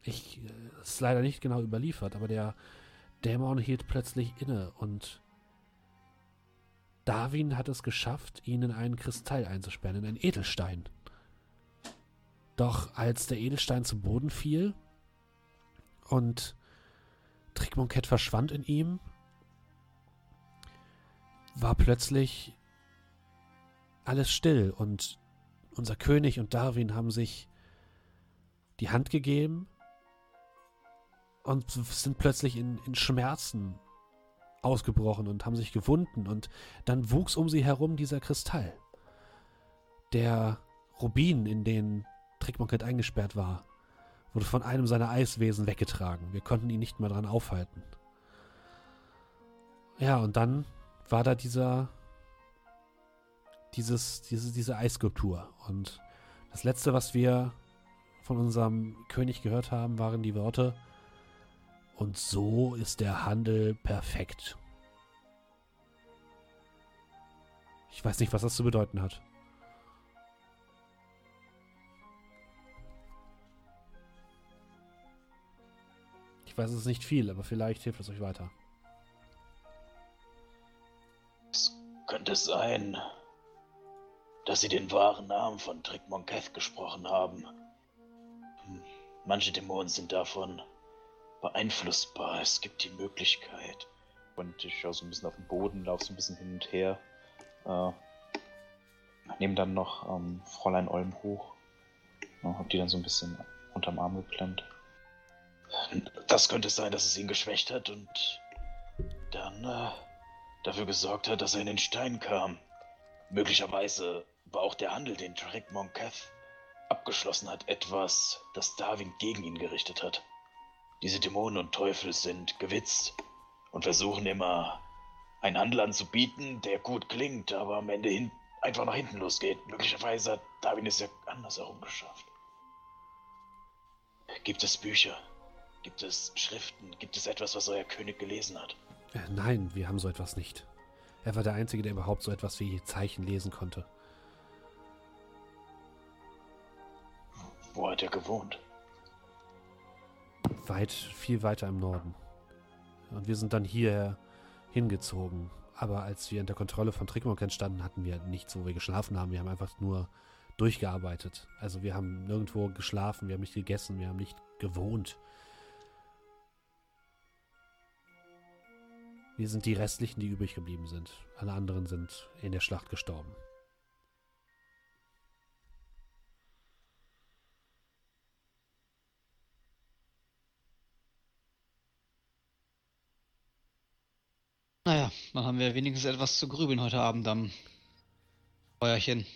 Ich, äh, ist leider nicht genau überliefert, aber der Dämon hielt plötzlich inne und Darwin hat es geschafft, ihn in einen Kristall einzusperren, in einen Edelstein. Doch als der Edelstein zu Boden fiel und Trickmonket verschwand in ihm, war plötzlich alles still und unser König und Darwin haben sich die Hand gegeben und sind plötzlich in, in Schmerzen ausgebrochen und haben sich gewunden und dann wuchs um sie herum dieser Kristall. Der Rubin, in den Trickmonket eingesperrt war, wurde von einem seiner Eiswesen weggetragen. Wir konnten ihn nicht mehr dran aufhalten. Ja, und dann war da dieser, dieses, diese, diese Eisskulptur. Und das letzte, was wir von unserem König gehört haben, waren die Worte, und so ist der Handel perfekt. Ich weiß nicht, was das zu bedeuten hat. Ich weiß es nicht viel, aber vielleicht hilft es euch weiter. Es könnte sein, dass sie den wahren Namen von Trickmonketh gesprochen haben. Hm, Manche Dämonen sind davon beeinflussbar. Es gibt die Möglichkeit. Und ich schaue so ein bisschen auf den Boden, laufe so ein bisschen hin und her. Äh, nehme dann noch ähm, Fräulein Olm hoch. Ja, hab die dann so ein bisschen unterm Arm geklemmt. Das könnte sein, dass es ihn geschwächt hat und dann äh, dafür gesorgt hat, dass er in den Stein kam. Möglicherweise war auch der Handel, den Trickmonketh abgeschlossen hat, etwas, das Darwin gegen ihn gerichtet hat. Diese Dämonen und Teufel sind gewitzt und versuchen immer, einen Handel anzubieten, der gut klingt, aber am Ende hin einfach nach hinten losgeht. Möglicherweise hat Darwin es ja andersherum geschafft. Gibt es Bücher? Gibt es Schriften? Gibt es etwas, was euer König gelesen hat? Äh, nein, wir haben so etwas nicht. Er war der Einzige, der überhaupt so etwas wie Zeichen lesen konnte. Wo hat er gewohnt? Weit, viel weiter im Norden. Und wir sind dann hierher hingezogen. aber als wir unter Kontrolle von Trickmonk standen, hatten wir nichts, wo wir geschlafen haben. Wir haben einfach nur durchgearbeitet. Also wir haben nirgendwo geschlafen, wir haben nicht gegessen, wir haben nicht gewohnt. Wir sind die restlichen, die übrig geblieben sind. Alle anderen sind in der Schlacht gestorben. Dann haben wir wenigstens etwas zu grübeln heute Abend am Feuerchen.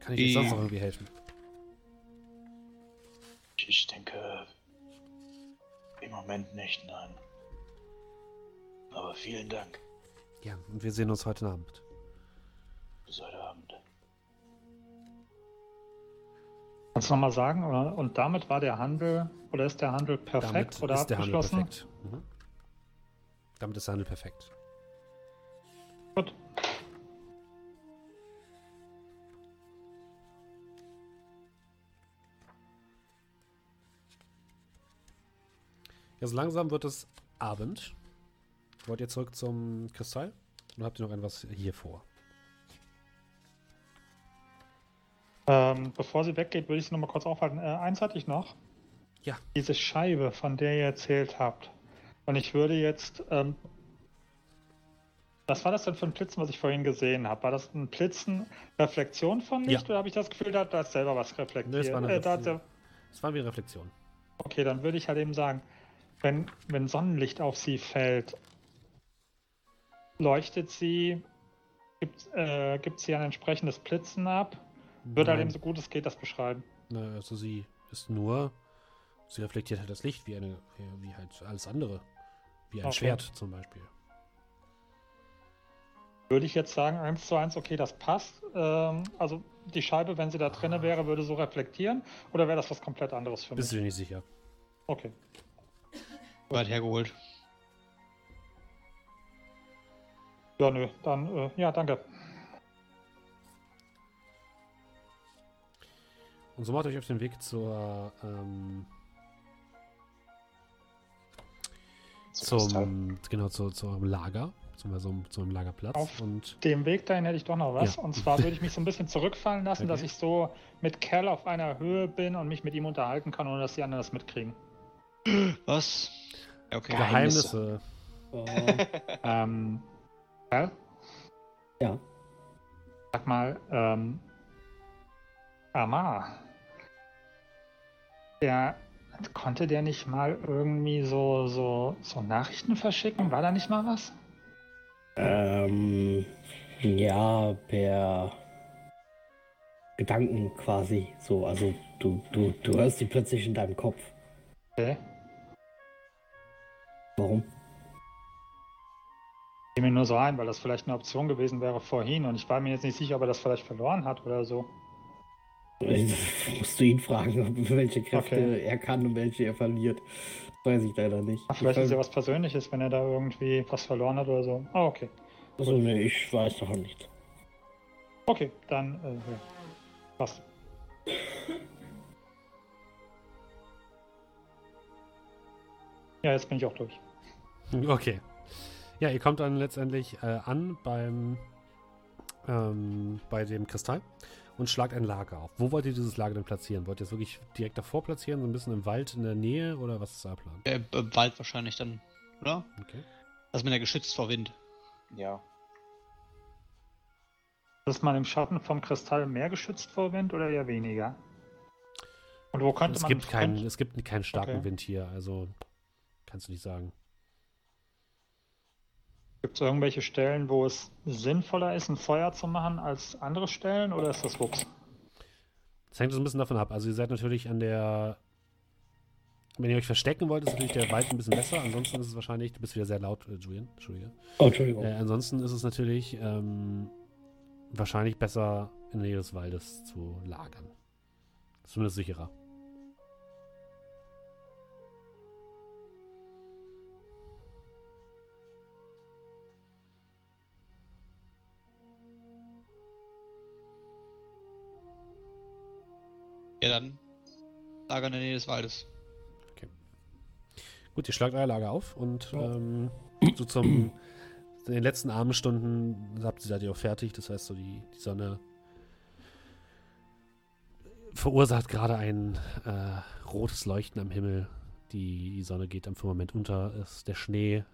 Kann ich dir Die- sonst noch irgendwie helfen? Ich, ich denke, im Moment nicht, nein. Aber vielen Dank. Ja, und wir sehen uns heute Abend. Bis heute Abend. Kannst du nochmal sagen? Und damit war der Handel, oder ist der Handel perfekt Damit oder ist der Handel abgeschlossen? perfekt. Mhm. Damit ist der Handel perfekt. Gut. Ja, so langsam wird es Abend. Wollt ihr zurück zum Kristall? Oder habt ihr noch etwas hier vor? Ähm, bevor sie weggeht, würde ich sie nochmal kurz aufhalten. Äh, eins hatte ich noch. Ja. Diese Scheibe, von der ihr erzählt habt. Und ich würde jetzt. Ähm, was war das denn für ein Blitzen, was ich vorhin gesehen habe? War das ein Blitzen Reflexion von Licht Ja. oder habe ich das Gefühl, da da hat selber was reflektiert? Nee, es war eine äh, da der, Es war wie Reflexion. okay, dann würde ich halt eben sagen, wenn, wenn Sonnenlicht auf sie fällt, leuchtet sie, gibt, äh, gibt sie ein entsprechendes Blitzen ab. Würde halt eben so gut es geht das beschreiben. Also sie ist nur, sie reflektiert halt das Licht wie eine, wie, halt alles andere. Wie ein Okay. Schwert zum Beispiel. Würde ich jetzt sagen, eins zu eins, okay, das passt. Ähm, also die Scheibe, wenn sie da drinne wäre, würde so reflektieren. Oder wäre das was komplett anderes für Bist mich? du dir nicht sicher? Okay. Weit hergeholt. Ja, nö, dann, äh, ja, danke. Und so macht euch auf den Weg zur, ähm, Zum zum, genau, zu, zu eurem Lager, zum, so, einem- zu einem Lagerplatz. Auf Und Dem Weg dahin hätte ich doch noch was. Ja. Und zwar würde ich mich so ein bisschen zurückfallen lassen, Okay. dass ich so mit Cal auf einer Höhe bin und mich mit ihm unterhalten kann, ohne dass die anderen das mitkriegen. Was? Okay. Geheimnisse. Oh, Ähm, Cal, ja. sag mal, ähm, Amar, der, konnte der nicht mal irgendwie so, so, so Nachrichten verschicken? War da nicht mal was? Ähm, ja, per Gedanken quasi. So, also du, du, du hörst die plötzlich in deinem Kopf. Okay. Warum? Fiel mir nur so ein, weil das vielleicht eine Option gewesen wäre vorhin und ich war mir jetzt nicht sicher, ob er das vielleicht verloren hat oder so. Musst du ihn fragen, welche Kräfte Okay. er kann und welche er verliert. Das weiß ich leider nicht. Ach, vielleicht ich ist ja was Persönliches, wenn er da irgendwie was verloren hat oder so. Ah, okay. also, nee, ich weiß doch nicht. Okay, dann, äh, ja. passt. Ja, jetzt bin ich auch durch. Okay. Ja, ihr kommt dann letztendlich äh, an beim ähm, bei dem Kristall und schlagt ein Lager auf. Wo wollt ihr dieses Lager denn platzieren? Wollt ihr es wirklich direkt davor platzieren, so ein bisschen im Wald in der Nähe oder was ist der Plan? Äh, äh, Wald wahrscheinlich dann, oder? Okay. Das ist mir ja geschützt vor Wind. Ja. Ist man im Schatten vom Kristall mehr geschützt vor Wind oder eher weniger? Und wo könnte Es man gibt, keinen, es gibt keinen starken Okay. Wind hier, also kannst du nicht sagen. Gibt es irgendwelche Stellen, wo es sinnvoller ist, ein Feuer zu machen als andere Stellen oder ist das Wuchs? Es hängt so ein bisschen davon ab. Also ihr seid natürlich an der. Wenn ihr euch verstecken wollt, ist natürlich der Wald ein bisschen besser. Ansonsten ist es wahrscheinlich. Du bist wieder sehr laut, äh, Julian. Entschuldige. Oh, Entschuldigung. Äh, ansonsten ist es natürlich ähm, wahrscheinlich besser, in der Nähe des Waldes zu lagern. Zumindest sicherer. Ja, dann Lager in der Nähe des Waldes. Gut, ihr schlagt euer Lager auf und Ja. ähm, so zum in den letzten Abendstunden habt ihr seid ihr auch fertig. Das heißt, so die, die Sonne verursacht gerade ein äh, rotes Leuchten am Himmel. Die, die Sonne geht am Firmament unter. Es, der Schnee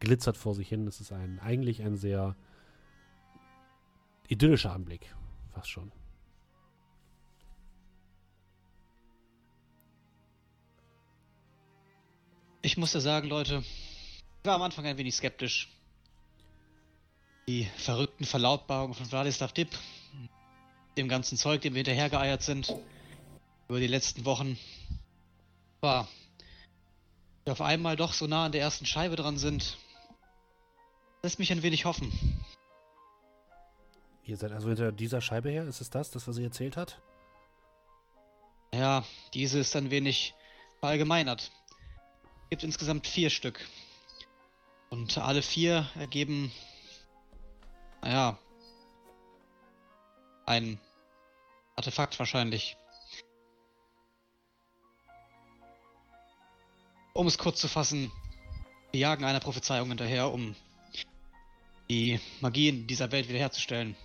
glitzert vor sich hin. Es ist ein eigentlich ein sehr idyllischer Anblick, fast schon. Ich muss ja sagen, Leute, ich war am Anfang ein wenig skeptisch. Die verrückten Verlautbarungen von Vladislav Dipp, dem ganzen Zeug, dem wir hinterhergeeiert sind, über die letzten Wochen, war, wir auf einmal doch so nah an der ersten Scheibe dran sind, lässt mich ein wenig hoffen. Ihr seid also hinter dieser Scheibe her? Ist es das, das, was sie erzählt hat? Ja, diese ist ein wenig verallgemeinert. Gibt insgesamt vier Stück. Und alle vier ergeben, naja, ein Artefakt wahrscheinlich. Um es kurz zu fassen, wir jagen einer Prophezeiung hinterher, um die Magie in dieser Welt wiederherzustellen.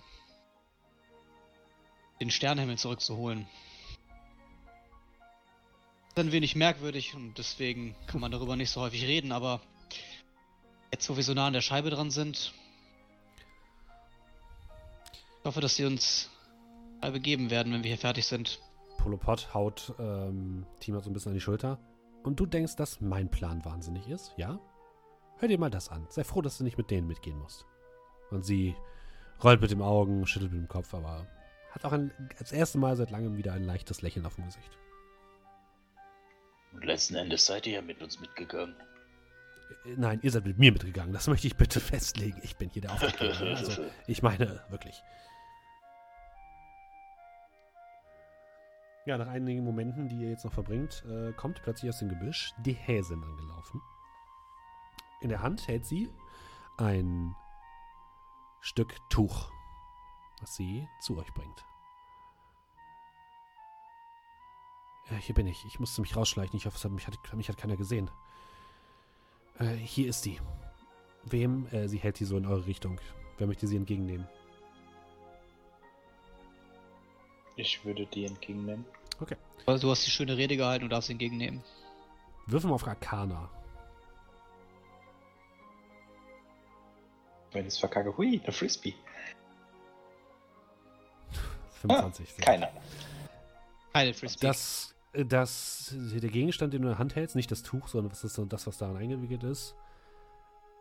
Den Sternenhimmel zurückzuholen ein wenig merkwürdig und deswegen kann man darüber nicht so häufig reden, aber jetzt, wo wir so nah an der Scheibe dran sind, ich hoffe, dass sie uns Scheibe geben werden, wenn wir hier fertig sind. Polopod haut ähm, Tima so ein bisschen an die Schulter. Und du denkst, dass mein Plan wahnsinnig ist, ja? Hör dir mal das an. Sei froh, dass du nicht mit denen mitgehen musst. Und sie rollt mit den Augen, schüttelt mit dem Kopf, aber hat auch ein, das erste Mal seit langem wieder ein leichtes Lächeln auf dem Gesicht. Und letzten Endes seid ihr ja mit uns mitgegangen. Äh, Nein, ihr seid mit mir mitgegangen. Das möchte ich bitte festlegen. Ich bin hier der Auftraggeber. Also, ich meine, wirklich. Ja, nach einigen Momenten, die ihr jetzt noch verbringt, äh, kommt plötzlich aus dem Gebüsch die Häsin angelaufen. In der Hand hält sie ein Stück Tuch, was sie zu euch bringt. Äh, hier bin ich. Ich musste mich rausschleichen. Ich hoffe, es hat mich, hat, mich hat keiner gesehen. Äh, hier ist sie. Wem? Äh, sie hält sie so in eure Richtung. Wer möchte sie entgegennehmen? Ich würde die entgegennehmen. Also du hast die schöne Rede gehalten und darfst ihn entgegennehmen. Wirf mal auf Arcana. Wenn ich es verkacke, hui, eine Frisbee. 25. sehr Keiner. Keine Frisbee. Das, äh, das, der Gegenstand, den du in der Hand hältst, nicht das Tuch, sondern was ist das, was daran eingewickelt ist,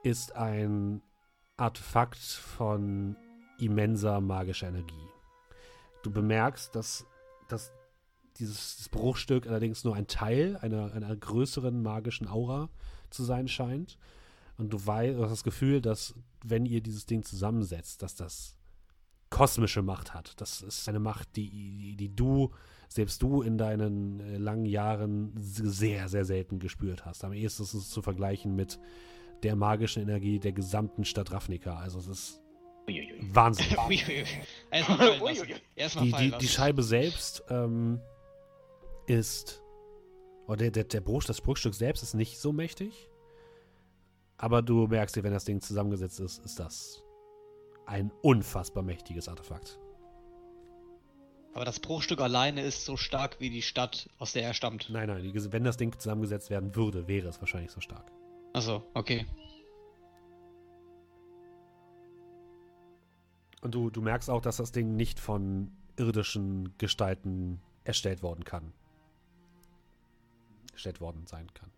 ist ein Artefakt von immenser magischer Energie. Du bemerkst, dass, dass dieses, Bruchstück allerdings nur ein Teil einer, einer größeren magischen Aura zu sein scheint. Und du hast das Gefühl, dass wenn ihr dieses Ding zusammensetzt, dass das kosmische Macht hat. Das ist eine Macht, die, die, die du selbst du in deinen äh, langen Jahren sehr, sehr selten gespürt hast. Am ehesten ist es zu vergleichen mit der magischen Energie der gesamten Stadt Ravnica. Also es ist Uiuiui. Wahnsinn. Uiuiui. Erstmal die, die, die Scheibe selbst ähm, ist. Oder der, der, der Bruch, das Bruchstück selbst ist nicht so mächtig. Aber du merkst dir, wenn das Ding zusammengesetzt ist, ist das ein unfassbar mächtiges Artefakt. Aber das Bruchstück alleine ist so stark wie die Stadt, aus der er stammt. Nein, nein, die, wenn das Ding zusammengesetzt werden würde, wäre es wahrscheinlich so stark. Achso, okay. Und du, du merkst auch, dass das Ding nicht von irdischen Gestalten erstellt worden kann. Erstellt worden sein kann.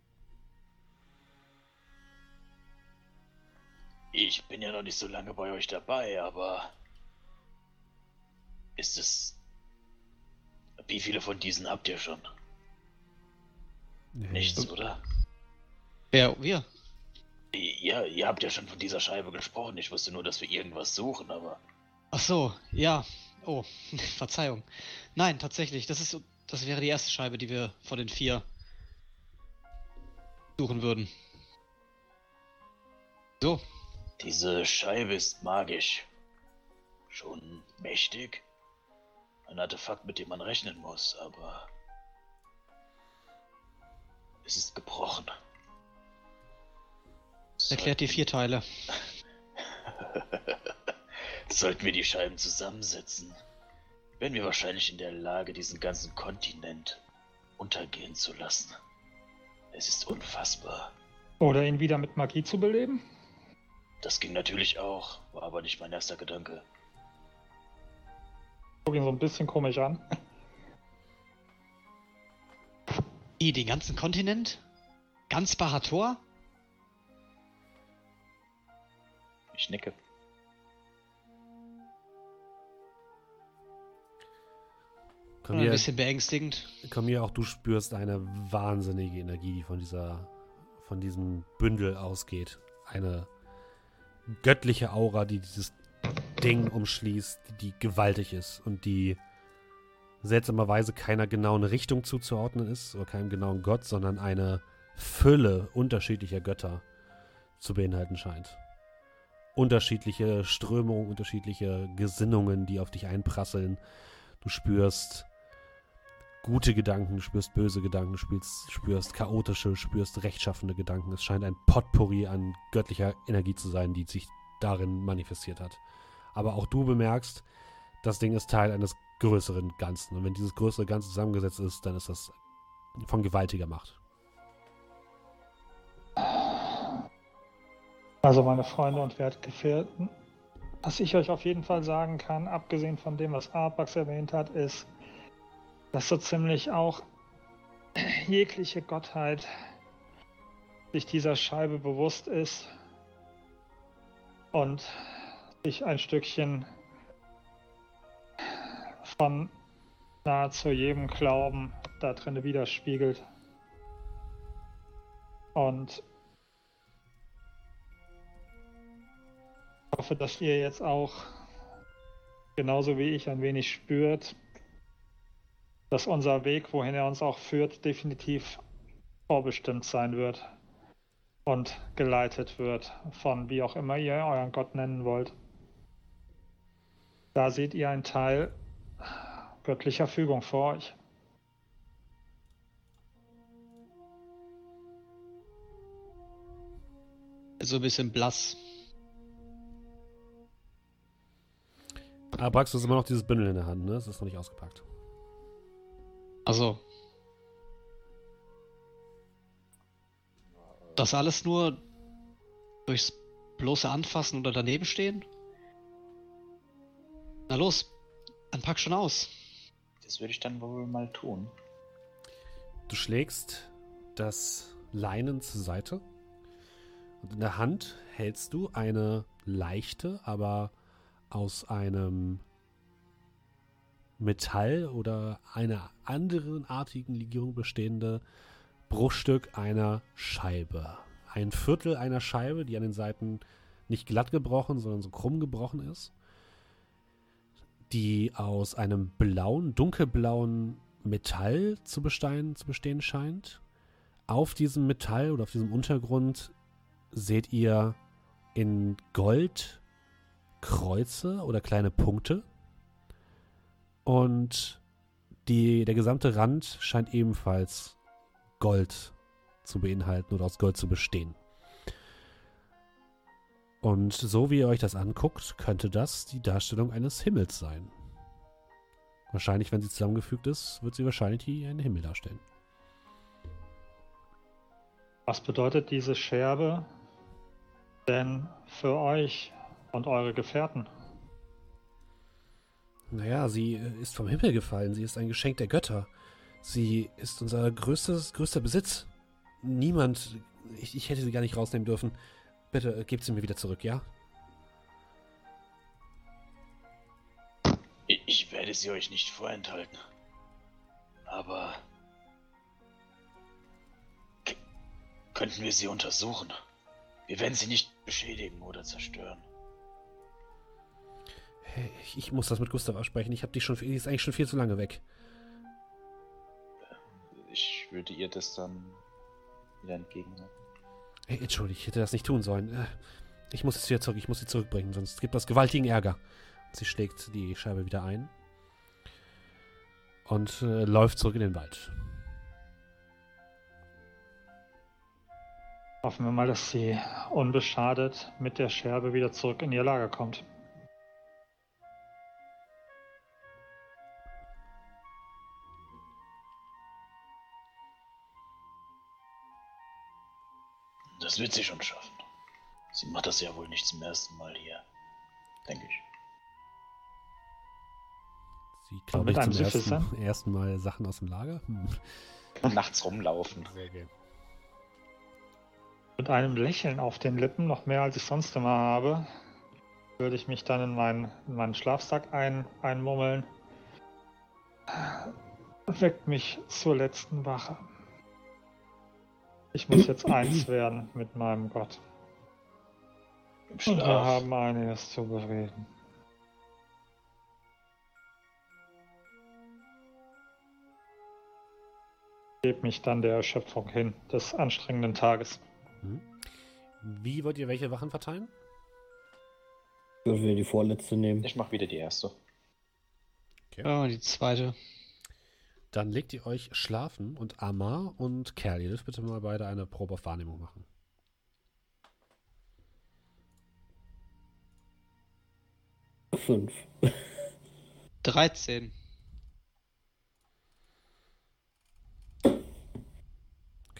Ich bin ja noch nicht so lange bei euch dabei, aber ist es. Wie viele von diesen habt ihr schon? Nichts, oder? Wer? Wir? Ja, ihr habt ja schon von dieser Scheibe gesprochen. Ich wusste nur, dass wir irgendwas suchen, aber. Ach so, ja. Oh, Verzeihung. Nein, tatsächlich, das ist, das wäre die erste Scheibe, die wir von den vier suchen würden. So, Diese Scheibe ist magisch. Schon mächtig. Ein Artefakt, mit dem man rechnen muss, aber. Es ist gebrochen. Erklärt die vier Teile. Sollten wir die Scheiben zusammensetzen, wären wir wahrscheinlich in der Lage, diesen ganzen Kontinent untergehen zu lassen. Es ist unfassbar. Oder ihn wieder mit Magie zu beleben? Das ging natürlich auch, war aber nicht mein erster Gedanke. Guck ihn so ein bisschen komisch an. Wie, den ganzen Kontinent? Ganz Bahator? Ich nicke. Komm Ein bisschen beängstigend. komm hier, auch du spürst eine wahnsinnige Energie, die von dieser, von diesem Bündel ausgeht. Eine göttliche Aura, die dieses Ding umschließt, die gewaltig ist und die seltsamerweise keiner genauen Richtung zuzuordnen ist oder keinem genauen Gott, sondern eine Fülle unterschiedlicher Götter zu beinhalten scheint. Unterschiedliche Strömungen, unterschiedliche Gesinnungen, die auf dich einprasseln. Du spürst gute Gedanken, spürst böse Gedanken, spürst, spürst chaotische, spürst rechtschaffende Gedanken. Es scheint ein Potpourri an göttlicher Energie zu sein, die sich darin manifestiert hat. Aber auch du bemerkst, das Ding ist Teil eines größeren Ganzen. Und wenn dieses größere Ganze zusammengesetzt ist, dann ist das von gewaltiger Macht. Also meine Freunde und Wertgefährten, was ich euch auf jeden Fall sagen kann, abgesehen von dem, was Arpax erwähnt hat, ist, dass so ziemlich auch jegliche Gottheit sich dieser Scheibe bewusst ist und sich ein Stückchen von nahezu jedem Glauben da drin widerspiegelt. Und ich hoffe, dass ihr jetzt auch genauso wie ich ein wenig spürt, dass unser Weg, wohin er uns auch führt, definitiv vorbestimmt sein wird und geleitet wird von wie auch immer ihr euren Gott nennen wollt. Da seht ihr einen Teil göttlicher Fügung vor euch. So ein bisschen blass. Aber du hast immer noch dieses Bündel in der Hand, ne? Das ist noch nicht ausgepackt. Also. Das alles nur durchs bloße Anfassen oder daneben stehen? Na los, dann pack schon aus. Das würde ich dann wohl mal tun. Du schlägst das Leinen zur Seite und in der Hand hältst du eine leichte, aber aus einem Metall oder einer anderen artigen Legierung bestehende Bruchstück einer Scheibe. Ein Viertel einer Scheibe, die an den Seiten nicht glatt gebrochen, sondern so krumm gebrochen ist. Die aus einem blauen, dunkelblauen Metall zu bestehen, zu bestehen scheint. Auf diesem Metall oder auf diesem Untergrund seht ihr in Gold Kreuze oder kleine Punkte. Und die, der gesamte Rand scheint ebenfalls Gold zu beinhalten oder aus Gold zu bestehen. Und so wie ihr euch das anguckt, könnte das die Darstellung eines Himmels sein. Wahrscheinlich, wenn sie zusammengefügt ist, wird sie wahrscheinlich einen Himmel darstellen. Was bedeutet diese Scherbe denn für euch und eure Gefährten? Naja, sie äh, ist vom Himmel gefallen. Sie ist ein Geschenk der Götter. Sie ist unser größtes, größter Besitz. Niemand. Ich, ich hätte sie gar nicht rausnehmen dürfen. Bitte äh, gebt sie mir wieder zurück, ja? Ich, werde sie euch nicht vorenthalten. Aber. Könnten wir sie untersuchen? Wir werden sie nicht beschädigen oder zerstören. Hey, ich, muss das mit Gustav absprechen. Ich habe die schon. Die ist eigentlich schon viel zu lange weg. Ich würde ihr das dann wieder entgegenhalten. Hey, entschuldigt, ich hätte das nicht tun sollen. Äh, Ich muss es wieder zurück. Ich muss sie zurückbringen, sonst gibt das gewaltigen Ärger. Sie schlägt die Scheibe wieder ein und äh, läuft zurück in den Wald. Hoffen wir mal, dass sie unbeschadet mit der Scherbe wieder zurück in ihr Lager kommt. Das wird sie schon schaffen. Sie macht das ja wohl nicht zum ersten Mal hier. Denke ich. Sie ich einem zum ersten, ersten Mal Sachen aus dem Lager. Hm. Nachts rumlaufen. Mit einem Lächeln auf den Lippen, noch mehr als ich sonst immer habe, würde ich mich dann in meinen, in meinen Schlafsack ein, einmummeln. Weckt mich zur letzten Wache. Ich muss jetzt eins werden mit meinem Gott. Und wir haben einiges zu bereden. Gebe mich dann der Erschöpfung hin des anstrengenden Tages. Hm. Wie wollt ihr welche Wachen verteilen? Würden wir die vorletzte nehmen? Ich mach wieder die erste. Ja, die zweite. Dann legt ihr euch schlafen und Amar und Kerl, ihr dürft bitte mal beide eine Probe auf Wahrnehmung machen. Fünf. 13.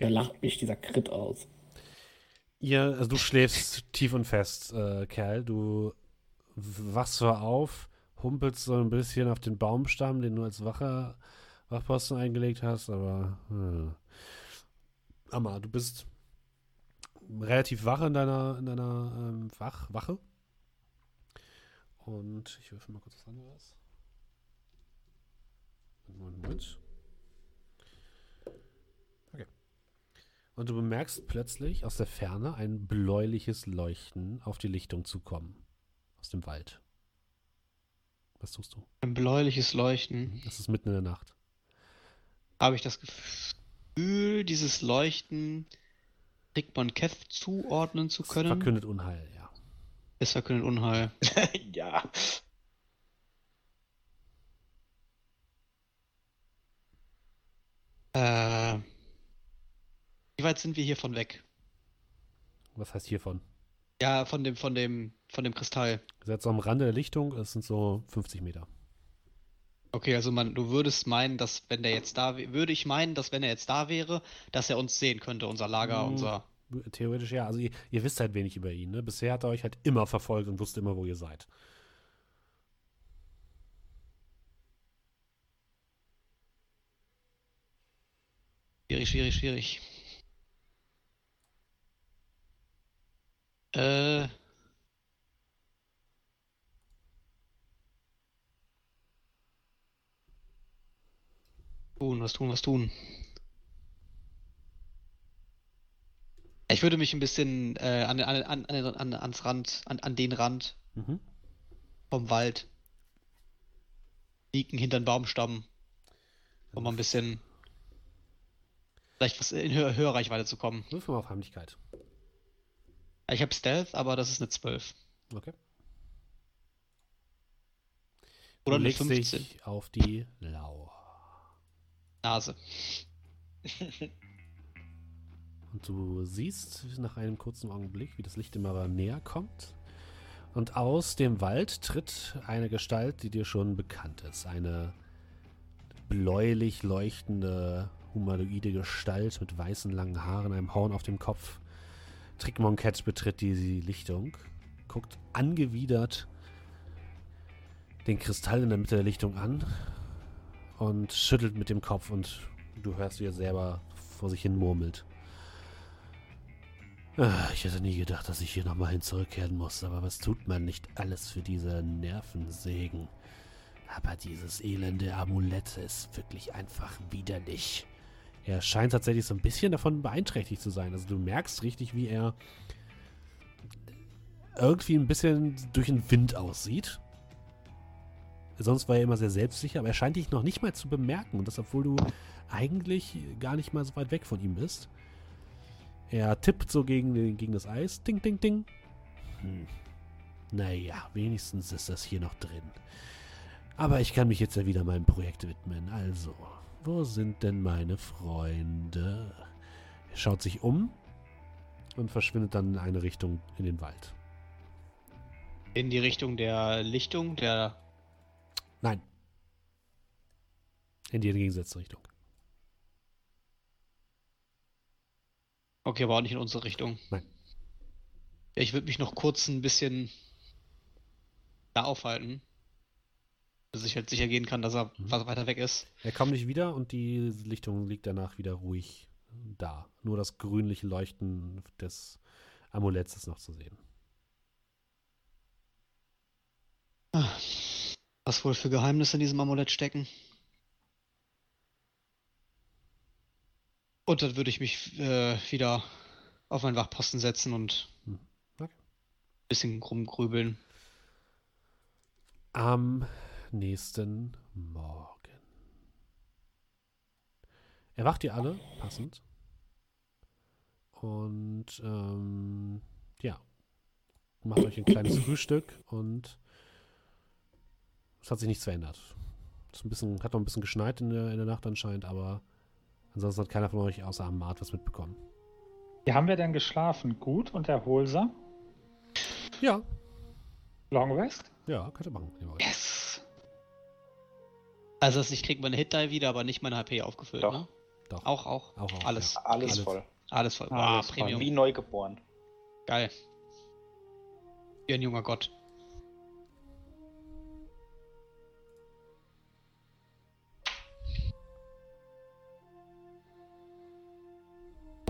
Da lacht mich dieser Crit aus. Ihr, also du schläfst tief und fest, äh, Kerl. Du wachst zwar auf, humpelst so ein bisschen auf den Baumstamm, den du als Wache, Wachposten eingelegt hast, aber äh. Amma, du bist relativ wach in deiner, in deiner ähm, Wach, Wache. Und ich würfel mal kurz was anderes. Moment, Moment. Okay. Und du bemerkst plötzlich aus der Ferne ein bläuliches Leuchten auf die Lichtung zukommen. Aus dem Wald. Was tust du? Ein bläuliches Leuchten. Es ist mitten in der Nacht. Habe ich das Gefühl, dieses Leuchten Rickmon Keth zuordnen zu Es können? verkündet Unheil, ja. Es verkündet Unheil. ja. Äh, wie weit sind wir hiervon weg? Was heißt hiervon? Ja, von dem, von dem, von dem Kristall. Ihr seid so am Rande der Lichtung, es sind so 50 Meter. Okay, also man, du würdest meinen, dass wenn der jetzt da wäre, würde ich meinen, dass wenn er jetzt da wäre, dass er uns sehen könnte, unser Lager, Hm. unser. Theoretisch ja. Also ihr, ihr wisst halt wenig über ihn. Ne? Bisher hat er euch halt immer verfolgt und wusste immer, wo ihr seid. Schwierig, schwierig, schwierig. Äh. Tun, was tun, was tun. Ich würde mich ein bisschen äh, an, an, an, an, an, ans Rand, an, an den Rand Mhm. vom Wald liegen hinter den Baumstamm, um mal ein bisschen vielleicht was in Hör Hörreichweite zu kommen. Würfel auf Heimlichkeit. Ich habe Stealth, aber das ist eine 12. Okay. Oder du eine legst 15. dich auf die Lauer. Nase. Und du siehst nach einem kurzen Augenblick, wie das Licht immer näher kommt. Und aus dem Wald tritt eine Gestalt, die dir schon bekannt ist. Eine bläulich leuchtende humanoide Gestalt mit weißen langen Haaren, einem Horn auf dem Kopf. Trickmonket betritt die Lichtung, guckt angewidert den Kristall in der Mitte der Lichtung an und schüttelt mit dem Kopf und du hörst, wie er selber vor sich hin murmelt. Ah, Ich hätte nie gedacht, dass ich hier nochmal hin zurückkehren muss, aber was tut man nicht alles für diese Nervensägen? Aber dieses elende Amulett ist wirklich einfach widerlich. Er scheint tatsächlich so ein bisschen davon beeinträchtigt zu sein. Also du merkst richtig, wie er irgendwie ein bisschen durch den Wind aussieht. Sonst war er immer sehr selbstsicher, aber er scheint dich noch nicht mal zu bemerken. Und das, obwohl du eigentlich gar nicht mal so weit weg von ihm bist. Er tippt so gegen, gegen das Eis. Ding, ding, ding. Hm. Naja, wenigstens ist das hier noch drin. Aber ich kann mich jetzt ja wieder meinem Projekt widmen. Also, wo sind denn meine Freunde? Er schaut sich um und verschwindet dann in eine Richtung in den Wald. In die Richtung der Lichtung, der. Nein. In die entgegengesetzte Richtung. Okay, aber auch nicht in unsere Richtung. Nein. Ich würde mich noch kurz ein bisschen da aufhalten. Dass ich halt sicher gehen kann, dass er Mhm. weiter weg ist. Er kommt nicht wieder und die Lichtung liegt danach wieder ruhig da. Nur das grünliche Leuchten des Amuletts ist noch zu sehen. Was wohl für Geheimnisse in diesem Amulett stecken? Und dann würde ich mich äh, wieder auf meinen Wachposten setzen und Hm, okay. ein bisschen rumgrübeln. Am nächsten Morgen. Erwacht ihr alle, passend. Und ähm, ja, macht euch ein kleines Frühstück und es hat sich nichts verändert. Es bisschen, hat noch ein bisschen geschneit in der, in der Nacht anscheinend, aber ansonsten hat keiner von euch außer Amat was mitbekommen. Wie haben wir denn geschlafen? Gut und erholsam? Ja, Long Rest? ja, könnt ihr machen. Yes! Also ich kriege meine Hit Die wieder, aber nicht meine HP aufgefüllt, Doch. ne? Doch. Auch, auch. Auch, auch, Alles. Alles, Alles. voll. Alles voll. Alles Wow, voll. Premium. Wie neu geboren. Geil. Wie ein junger Gott.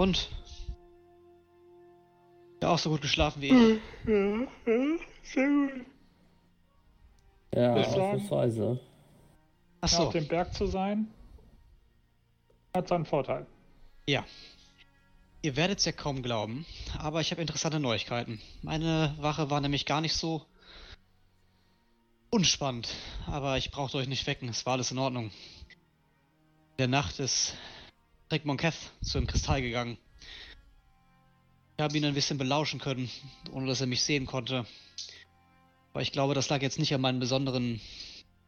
Und? Ja, auch so gut geschlafen wie ich. Ja, ja, sehr gut. Ja, ausnahmsweise. Achso, Auf dem Berg zu sein, hat seinen Vorteil. ja. Ihr werdet es ja kaum glauben, aber ich habe interessante Neuigkeiten. Meine Wache war nämlich gar nicht so unspannend, aber ich brauchte euch nicht wecken, es war alles in Ordnung. In der Nacht ist Rick Monketh zu dem Kristall gegangen. Ich habe ihn ein bisschen belauschen können, ohne dass er mich sehen konnte. Aber ich glaube, das lag jetzt nicht an meinen besonderen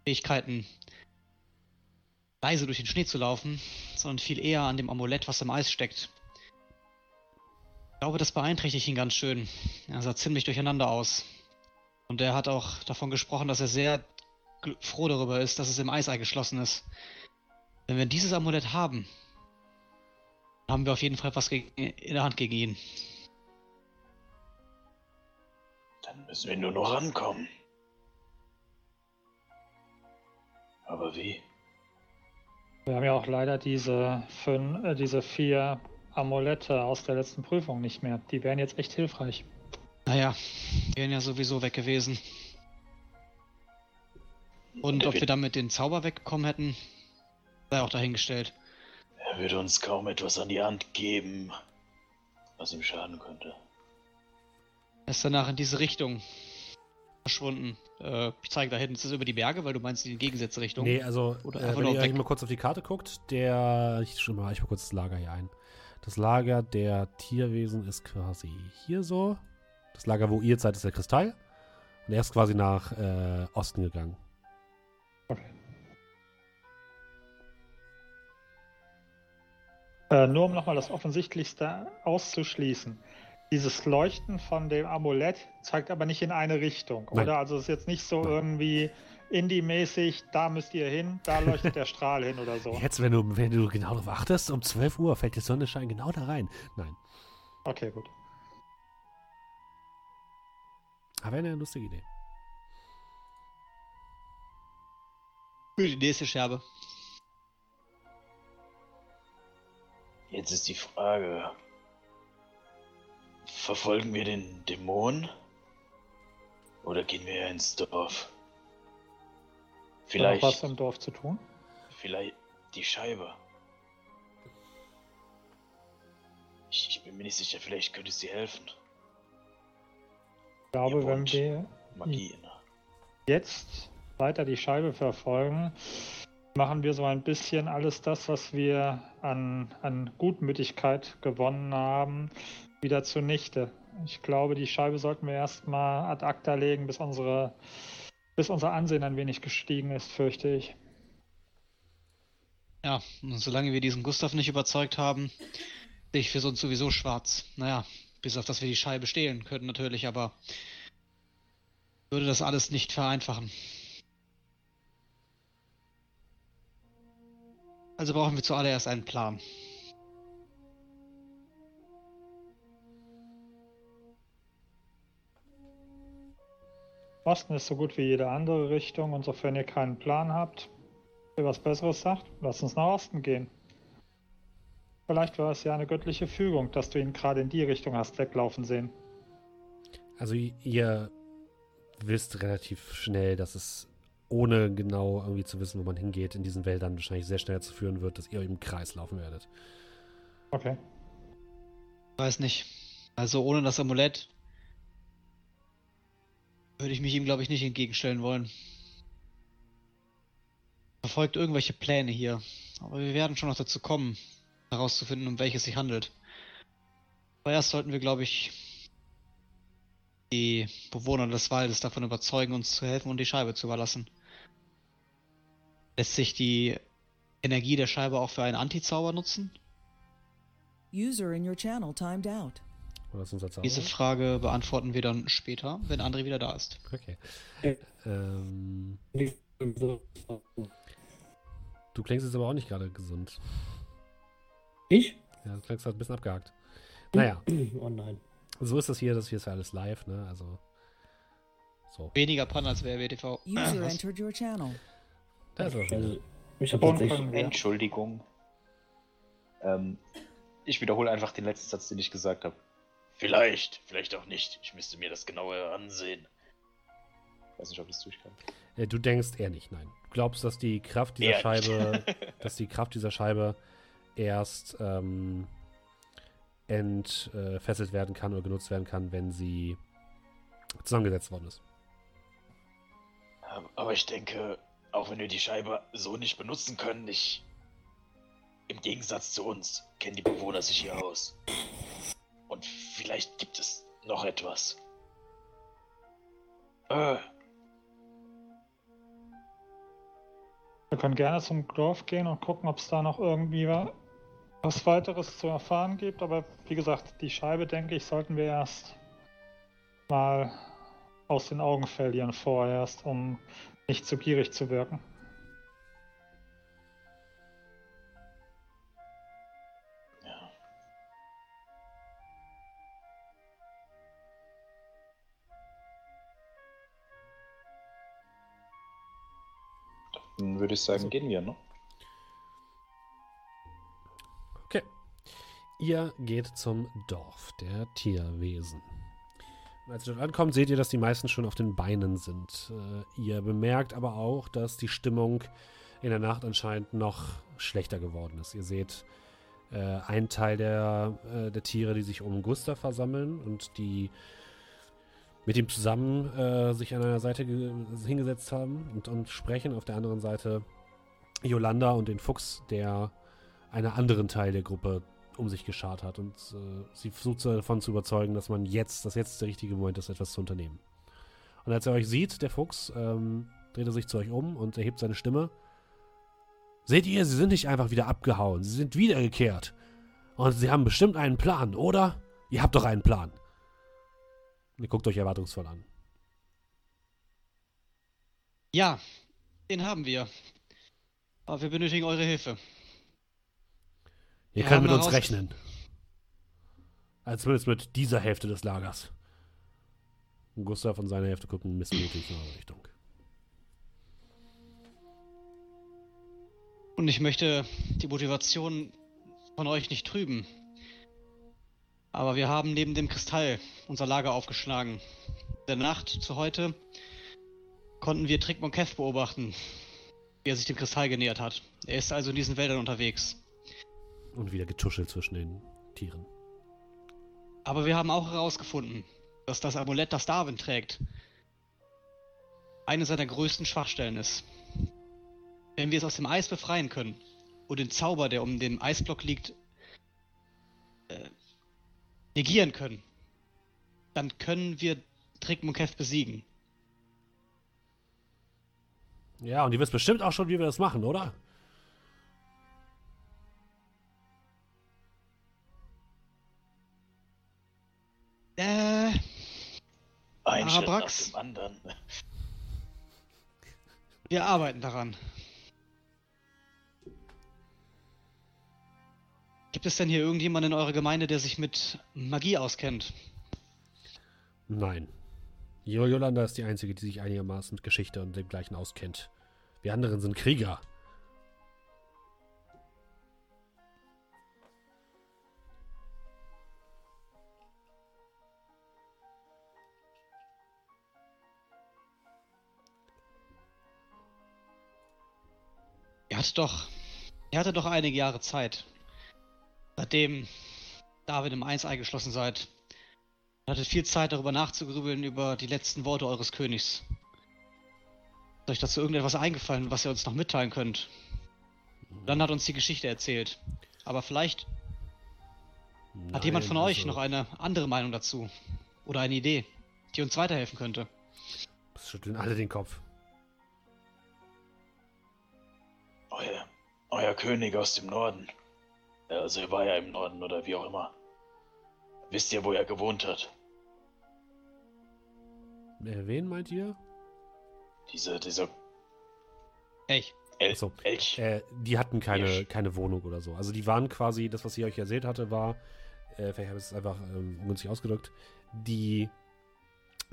Fähigkeiten, leise durch den Schnee zu laufen, sondern viel eher an dem Amulett, was im Eis steckt. Ich glaube, das beeinträchtigt ihn ganz schön. Er sah ziemlich durcheinander aus. Und er hat auch davon gesprochen, dass er sehr froh darüber ist, dass es im Eis eingeschlossen ist. Wenn wir dieses Amulett haben, haben wir auf jeden Fall was in der Hand gegen ihn. Dann müssen wir nur noch rankommen. Aber wie? Wir haben ja auch leider diese, fünf, äh, diese vier Amulette aus der letzten Prüfung nicht mehr. Die wären jetzt echt hilfreich. Naja, wären ja sowieso weg gewesen. Und ob wir damit den Zauber weggekommen hätten, sei auch dahingestellt. Er würde uns kaum etwas an die Hand geben, was ihm schaden könnte. Er ist danach in diese Richtung verschwunden. Äh, ich zeige da hinten, ist das über die Berge, weil du meinst in die gegensätzliche Richtung. Nee, also, Oder äh, wenn nur ihr mal kurz auf die Karte guckt, der, ich schreibe mal, ich mal kurz das Lager hier ein. Das Lager der Tierwesen ist quasi hier so. Das Lager, wo ihr seid, ist der Kristall. Und er ist quasi nach äh, Osten gegangen. Äh, nur um nochmal das Offensichtlichste auszuschließen. Dieses Leuchten von dem Amulett zeigt aber nicht in eine Richtung, Nein. oder? Also es ist jetzt nicht so Nein. irgendwie Indie-mäßig, da müsst ihr hin, da leuchtet der Strahl hin oder so. Jetzt, wenn du, wenn du genau darauf achtest, um 12 Uhr fällt der Sonnenschein genau da rein. Nein. Okay, gut. Aber eine lustige Idee. Für die nächste Scherbe. Jetzt ist die Frage: Verfolgen wir den Dämon? Oder gehen wir ins Dorf? Vielleicht, was im Dorf zu tun? vielleicht die Scheibe. Ich, ich bin mir nicht sicher, vielleicht könnte sie helfen. Ich glaube, wenn wir Magie. ne? jetzt weiter die Scheibe verfolgen, machen wir so ein bisschen alles das, was wir an, an Gutmütigkeit gewonnen haben, wieder zunichte. Ich glaube, die Scheibe sollten wir erstmal ad acta legen, bis unsere bis unser Ansehen ein wenig gestiegen ist, fürchte ich. Ja, und solange wir diesen Gustav nicht überzeugt haben, sehe ich für uns sowieso schwarz. Naja, Bis auf, dass wir die Scheibe stehlen können, natürlich, aber würde das alles nicht vereinfachen. Also brauchen wir zuallererst einen Plan. Osten ist so gut wie jede andere Richtung und sofern ihr keinen Plan habt, ihr was Besseres sagt, lasst uns nach Osten gehen. Vielleicht war es ja eine göttliche Fügung, dass du ihn gerade in die Richtung hast weglaufen sehen. Also ihr wisst relativ schnell, dass es ohne genau irgendwie zu wissen, wo man hingeht, in diesen Wäldern wahrscheinlich sehr schnell zu führen wird, dass ihr im Kreis laufen werdet. Okay. Weiß nicht. Also ohne das Amulett würde ich mich ihm, glaube ich, nicht entgegenstellen wollen. Verfolgt irgendwelche Pläne hier. Aber wir werden schon noch dazu kommen, herauszufinden, um welches sich handelt. Aber erst sollten wir, glaube ich, die Bewohner des Waldes davon überzeugen, uns zu helfen und die Scheibe zu überlassen. Lässt sich die Energie der Scheibe auch für einen Antizauber nutzen? User in your channel timed out. Oder ist unser Zauber? Diese Frage beantworten wir dann später, wenn André wieder da ist. Okay. Ähm, du klingst jetzt aber auch nicht gerade gesund. Ich? Ja, du klingst halt ein bisschen abgehakt. Naja, Oh nein. so ist das hier, das hier ist ja alles live, ne? Also. So. Weniger Pan als WRWTV. User entered your channel. Da ist er schon. Also, ich habe tatsächlich. Entschuldigung. Ähm, ich wiederhole einfach den letzten Satz, den ich gesagt habe. Vielleicht, vielleicht auch nicht. Ich müsste mir das genauer ansehen. Weiß nicht, ob ich das durchkam. Äh, Du denkst eher nicht, nein. Du glaubst, dass die Kraft dieser Eher. Scheibe, dass die Kraft dieser Scheibe erst ähm, entfesselt werden kann oder genutzt werden kann, wenn sie zusammengesetzt worden ist. Ähm, Aber ich denke, auch wenn wir die Scheibe so nicht benutzen können, ich. Im Gegensatz zu uns kennen die Bewohner sich hier aus. Und vielleicht gibt es noch etwas. Äh, Wir können gerne zum Dorf gehen und gucken, ob es da noch irgendwie wa- was weiteres zu erfahren gibt. Aber wie gesagt, die Scheibe, denke ich, sollten wir erst mal aus den Augen verlieren vorerst, um nicht zu gierig zu wirken. ja. Dann würde ich sagen, gehen wir, ne? Okay. Ihr geht zum Dorf der Tierwesen. Als ihr dort ankommt, seht ihr, dass die meisten schon auf den Beinen sind. Äh, ihr bemerkt aber auch, dass die Stimmung in der Nacht anscheinend noch schlechter geworden ist. Ihr seht äh, einen Teil der, äh, der Tiere, die sich um Gustav versammeln und die mit ihm zusammen äh, sich an einer Seite ge- hingesetzt haben und, und sprechen. Auf der anderen Seite Yolanda und den Fuchs, der einen anderen Teil der Gruppe um sich geschart hat und äh, sie versucht davon zu überzeugen, dass man jetzt, dass jetzt der richtige Moment ist, etwas zu unternehmen. Und als er euch sieht, der Fuchs, ähm, dreht er sich zu euch um und erhebt seine Stimme. Seht ihr, sie sind nicht einfach wieder abgehauen, sie sind wiedergekehrt. Und sie haben bestimmt einen Plan, oder? Ihr habt doch einen Plan. Ihr guckt euch erwartungsvoll an. Ja, den haben wir. Aber wir benötigen eure Hilfe. Ihr Wir könnt mit uns rechnen. Als zumindest mit dieser Hälfte des Lagers. Und Gustav und seine Hälfte gucken missmutig in eure Richtung. Und ich möchte die Motivation von euch nicht trüben. Aber wir haben neben dem Kristall unser Lager aufgeschlagen. In der Nacht zu heute konnten wir Trickmon Kev beobachten, wie er sich dem Kristall genähert hat. Er ist also in diesen Wäldern unterwegs. Und wieder getuschelt zwischen den Tieren. Aber wir haben auch herausgefunden, dass das Amulett, das Darwin trägt, eine seiner größten Schwachstellen ist. Wenn wir es aus dem Eis befreien können und den Zauber, der um den Eisblock liegt, äh, negieren können, dann können wir Trickmunkev besiegen. Ja, und ihr wisst bestimmt auch schon, wie wir das machen, oder? Äh, Ein Schritt nach Arabrax? dem anderen. wir arbeiten daran. Gibt es denn hier irgendjemanden in eurer Gemeinde, der sich mit Magie auskennt? Nein. Jo- Yolanda ist die Einzige, die sich einigermaßen mit Geschichte und dem gleichen auskennt. Wir anderen sind Krieger. Hattet doch. Ihr hattet doch einige Jahre Zeit. Seitdem David im Eins eingeschlossen seid. Ihr hattet viel Zeit darüber nachzugrübeln über die letzten Worte eures Königs. Ist euch dazu irgendetwas eingefallen, was ihr uns noch mitteilen könnt? Dann hat uns die Geschichte erzählt. Aber vielleicht hat jemand von Nein, euch also, noch eine andere Meinung dazu. Oder eine Idee, die uns weiterhelfen könnte. Es schütteln alle den Kopf. Euer, König aus dem Norden. Also er war ja im Norden oder wie auch immer. Wisst ihr, wo er gewohnt hat? Äh, wen meint ihr? Diese, dieser Ey, El so. Elch. Äh, die hatten keine, keine Wohnung oder so. Also die waren quasi, das, was sie euch erzählt hatte, war, äh, vielleicht habe ich es einfach ähm, ungünstig ausgedrückt, die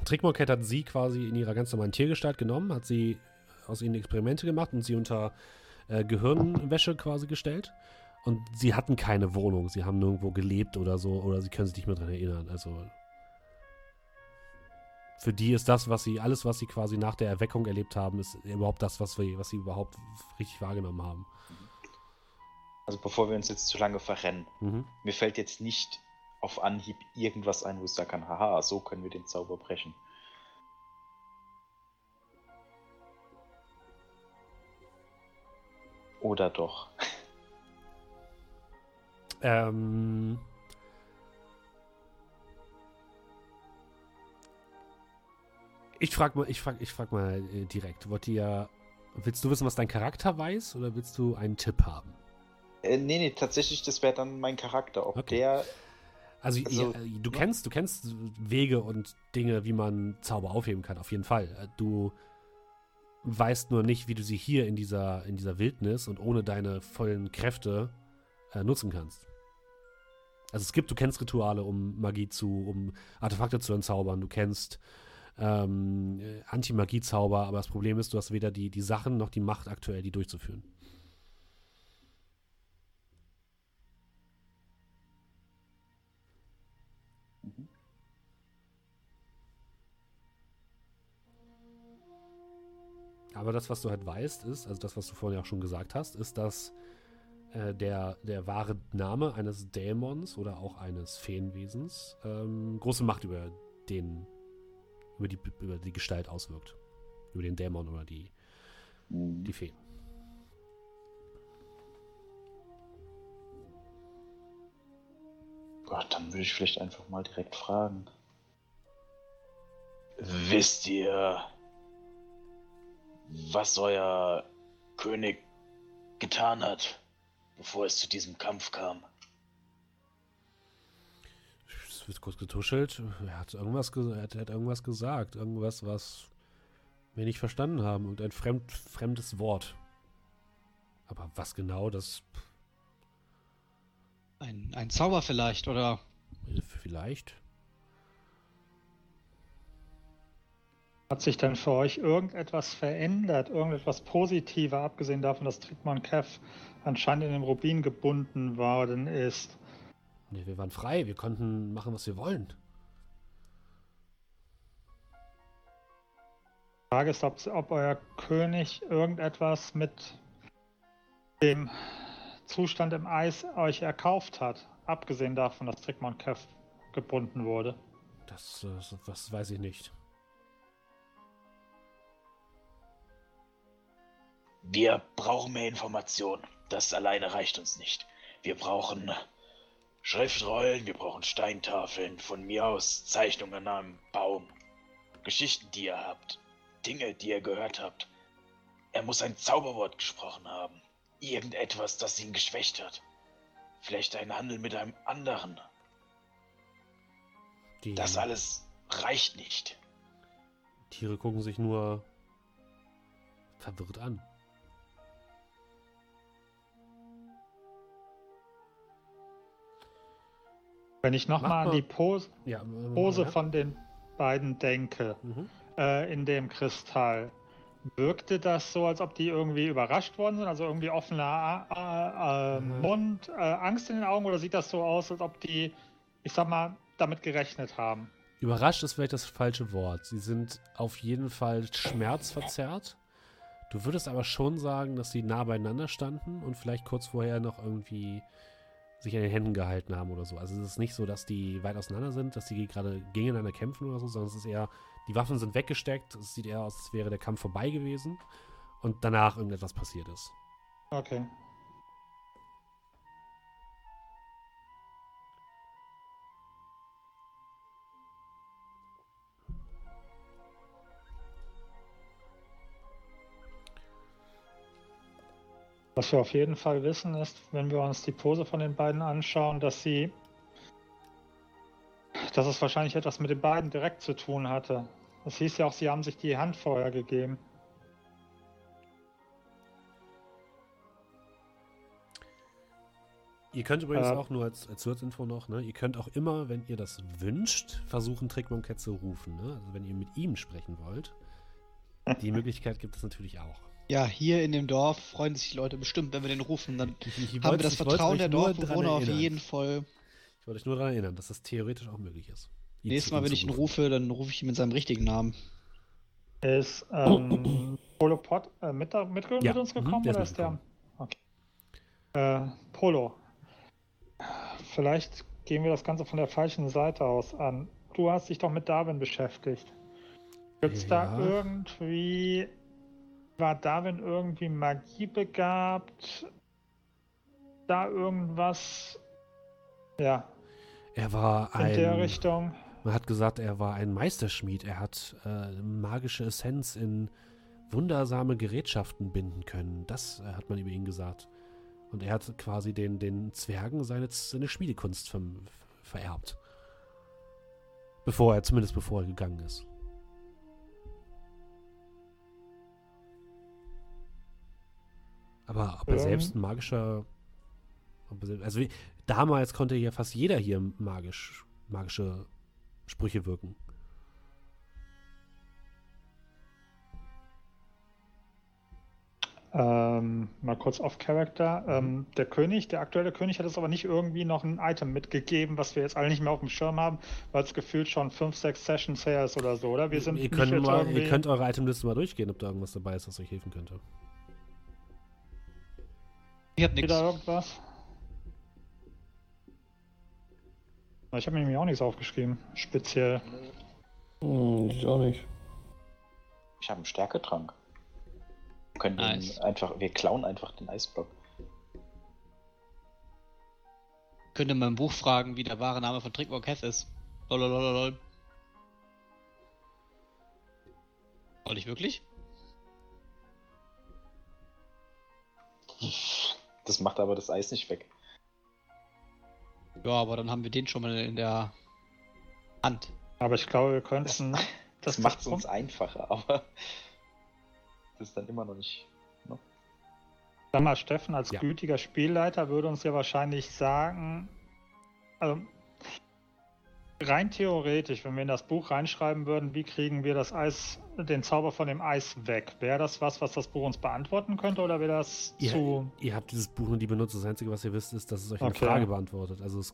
Trickmocket hat sie quasi in ihrer ganz normalen Tiergestalt genommen, hat sie aus ihnen Experimente gemacht und sie unter äh, Gehirnwäsche quasi gestellt. Und sie hatten keine Wohnung, sie haben nirgendwo gelebt oder so, oder sie können sich nicht mehr daran erinnern. Also für die ist das, was sie, alles, was sie quasi nach der Erweckung erlebt haben, ist überhaupt das, was, wir, was sie überhaupt richtig wahrgenommen haben. Also bevor wir uns jetzt zu lange verrennen, Mhm. mir fällt jetzt nicht auf Anhieb irgendwas ein, wo ich sagen kann, haha, so können wir den Zauber brechen. Oder doch. Ähm. Ich frag mal, ich frag, ich frag mal äh, direkt. Wollt ihr, willst du wissen, was dein Charakter weiß, oder willst du einen Tipp haben? Äh, nee, nee, tatsächlich, das wäre dann mein Charakter. Ob Okay. der. Also, Also, ihr, äh, du kennst, du kennst Wege und Dinge, wie man Zauber aufheben kann, auf jeden Fall. Äh, Du weißt nur nicht, wie du sie hier in dieser, in dieser Wildnis und ohne deine vollen Kräfte äh, nutzen kannst. Also es gibt, du kennst Rituale, um Magie zu, um Artefakte zu entzaubern. Du kennst ähm, äh, Anti-Magie-Zauber, aber das Problem ist, du hast weder die, die Sachen noch die Macht aktuell, die durchzuführen. Aber das, was du halt weißt, ist, also das, was du vorhin ja auch schon gesagt hast, ist, dass äh, der, der wahre Name eines Dämons oder auch eines Feenwesens ähm, große Macht über den, über die, über die Gestalt auswirkt. Über den Dämon oder die, die Fee. Gott, dann würde ich vielleicht einfach mal direkt fragen. Wisst ihr, was euer König getan hat, bevor es zu diesem Kampf kam? Es wird kurz getuschelt. Er hat irgendwas, ge er hat, er hat irgendwas gesagt. Irgendwas, was wir nicht verstanden haben. Und ein fremd, fremdes Wort. Aber was genau, das ein, ein Zauber vielleicht, oder äh, vielleicht. Hat sich denn für euch irgendetwas verändert, irgendetwas positiver, abgesehen davon, dass Trickmon Kev anscheinend in den Rubin gebunden worden ist? Nee, wir waren frei. Wir konnten machen, was wir wollen. Die Frage ist, ob, ob euer König irgendetwas mit dem Zustand im Eis euch erkauft hat, abgesehen davon, dass Trickmon Kev gebunden wurde. Das, äh, das weiß ich nicht. Wir brauchen mehr Informationen. Das alleine reicht uns nicht. Wir brauchen Schriftrollen, wir brauchen Steintafeln, von mir aus Zeichnungen an einem Baum, Geschichten, die ihr habt, Dinge, die ihr gehört habt. Er muss ein Zauberwort gesprochen haben. Irgendetwas, das ihn geschwächt hat. Vielleicht ein Handel mit einem anderen. Die Das alles reicht nicht. Tiere gucken sich nur verwirrt an. Wenn ich nochmal an die Pose, Ja, äh, Pose ja. von den beiden denke, Mhm. äh, in dem Kristall, wirkte das so, als ob die irgendwie überrascht worden sind? Also irgendwie offener äh, äh, Mhm. Mund, äh, Angst in den Augen? Oder sieht das so aus, als ob die, ich sag mal, damit gerechnet haben? Überrascht ist vielleicht das falsche Wort. Sie sind auf jeden Fall schmerzverzerrt. Du würdest aber schon sagen, dass sie nah beieinander standen und vielleicht kurz vorher noch irgendwie sich an den Händen gehalten haben oder so. Also es ist nicht so, dass die weit auseinander sind, dass die gerade gegeneinander kämpfen oder so, sondern es ist eher, die Waffen sind weggesteckt. Es sieht eher aus, als wäre der Kampf vorbei gewesen und danach irgendetwas passiert ist. Okay. Was wir auf jeden Fall wissen ist, wenn wir uns die Pose von den beiden anschauen, dass sie, dass es wahrscheinlich etwas mit den beiden direkt zu tun hatte. Das hieß ja auch, sie haben sich die Hand vorher gegeben. Ihr könnt übrigens Äh, auch nur als, als Zusatzinfo noch, ne, ihr könnt auch immer, wenn ihr das wünscht, versuchen, Trickmonkett zu rufen. Ne? Also wenn ihr mit ihm sprechen wollt. Die Möglichkeit gibt es natürlich auch. Ja, hier in dem Dorf freuen sich die Leute bestimmt, wenn wir den rufen. Dann Ich, haben wir das Vertrauen der Dorfbewohner auf jeden Fall. Ich wollte euch nur daran erinnern, dass das theoretisch auch möglich ist. Nächstes Mal, wenn ich ihn rufe, dann rufe ich ihn mit seinem richtigen Namen. Ist ähm, Polo Pot äh, mit, da- mit, Ja, mit uns mhm, gekommen der ist oder ist der? Okay. Äh, Polo. Vielleicht gehen wir das Ganze von der falschen Seite aus an. Du hast dich doch mit Darwin beschäftigt. Gibt es Ja. da irgendwie. War Darwin irgendwie Magie begabt? Da irgendwas? Ja, Er war in der. Richtung. Man hat gesagt, er war ein Meisterschmied. Er hat äh, magische Essenz in wundersame Gerätschaften binden können. Das äh, hat man über ihn gesagt. Und er hat quasi den, den Zwergen seine, seine Schmiedekunst verm- vererbt. Bevor er, zumindest bevor er gegangen ist. Aber ob er selbst ein magischer. er Also damals konnte ja fast jeder hier magisch, magische Sprüche wirken. Ähm, mal kurz off Character. Ähm, der König, der aktuelle König hat es aber nicht irgendwie noch ein Item mitgegeben, was wir jetzt alle nicht mehr auf dem Schirm haben, weil es gefühlt schon 5, 6 Sessions her ist oder so, oder? Wir sind ihr, könnt mal, ihr könnt eure Itemliste mal durchgehen, ob da irgendwas dabei ist, was euch helfen könnte. Ich hab nichts. wieder irgendwas? Ich habe mir nämlich auch nichts aufgeschrieben, speziell. Hm, ich auch nicht. Ich habe einen Stärketrank. Wir können Nice. einfach, wir klauen einfach den Eisblock. Könnte man im Buch fragen, wie der wahre Name von Trickmore Cath ist. Lolololol. Soll ich wirklich? Das macht aber das Eis nicht weg. Ja, aber dann haben wir den schon mal in der Hand. Aber ich glaube, wir könnten... Das, das macht es uns einfacher, aber das ist dann immer noch nicht. Sag mal, Steffen als Ja. gütiger Spielleiter würde uns ja wahrscheinlich sagen, also rein theoretisch, wenn wir in das Buch reinschreiben würden, wie kriegen wir das Eis, den Zauber von dem Eis weg? Wäre das was, was das Buch uns beantworten könnte oder wäre das Ihr, zu... ihr habt dieses Buch und die benutzt. Das Einzige, was ihr wisst, ist, dass es euch eine Okay. Frage beantwortet. Also, es,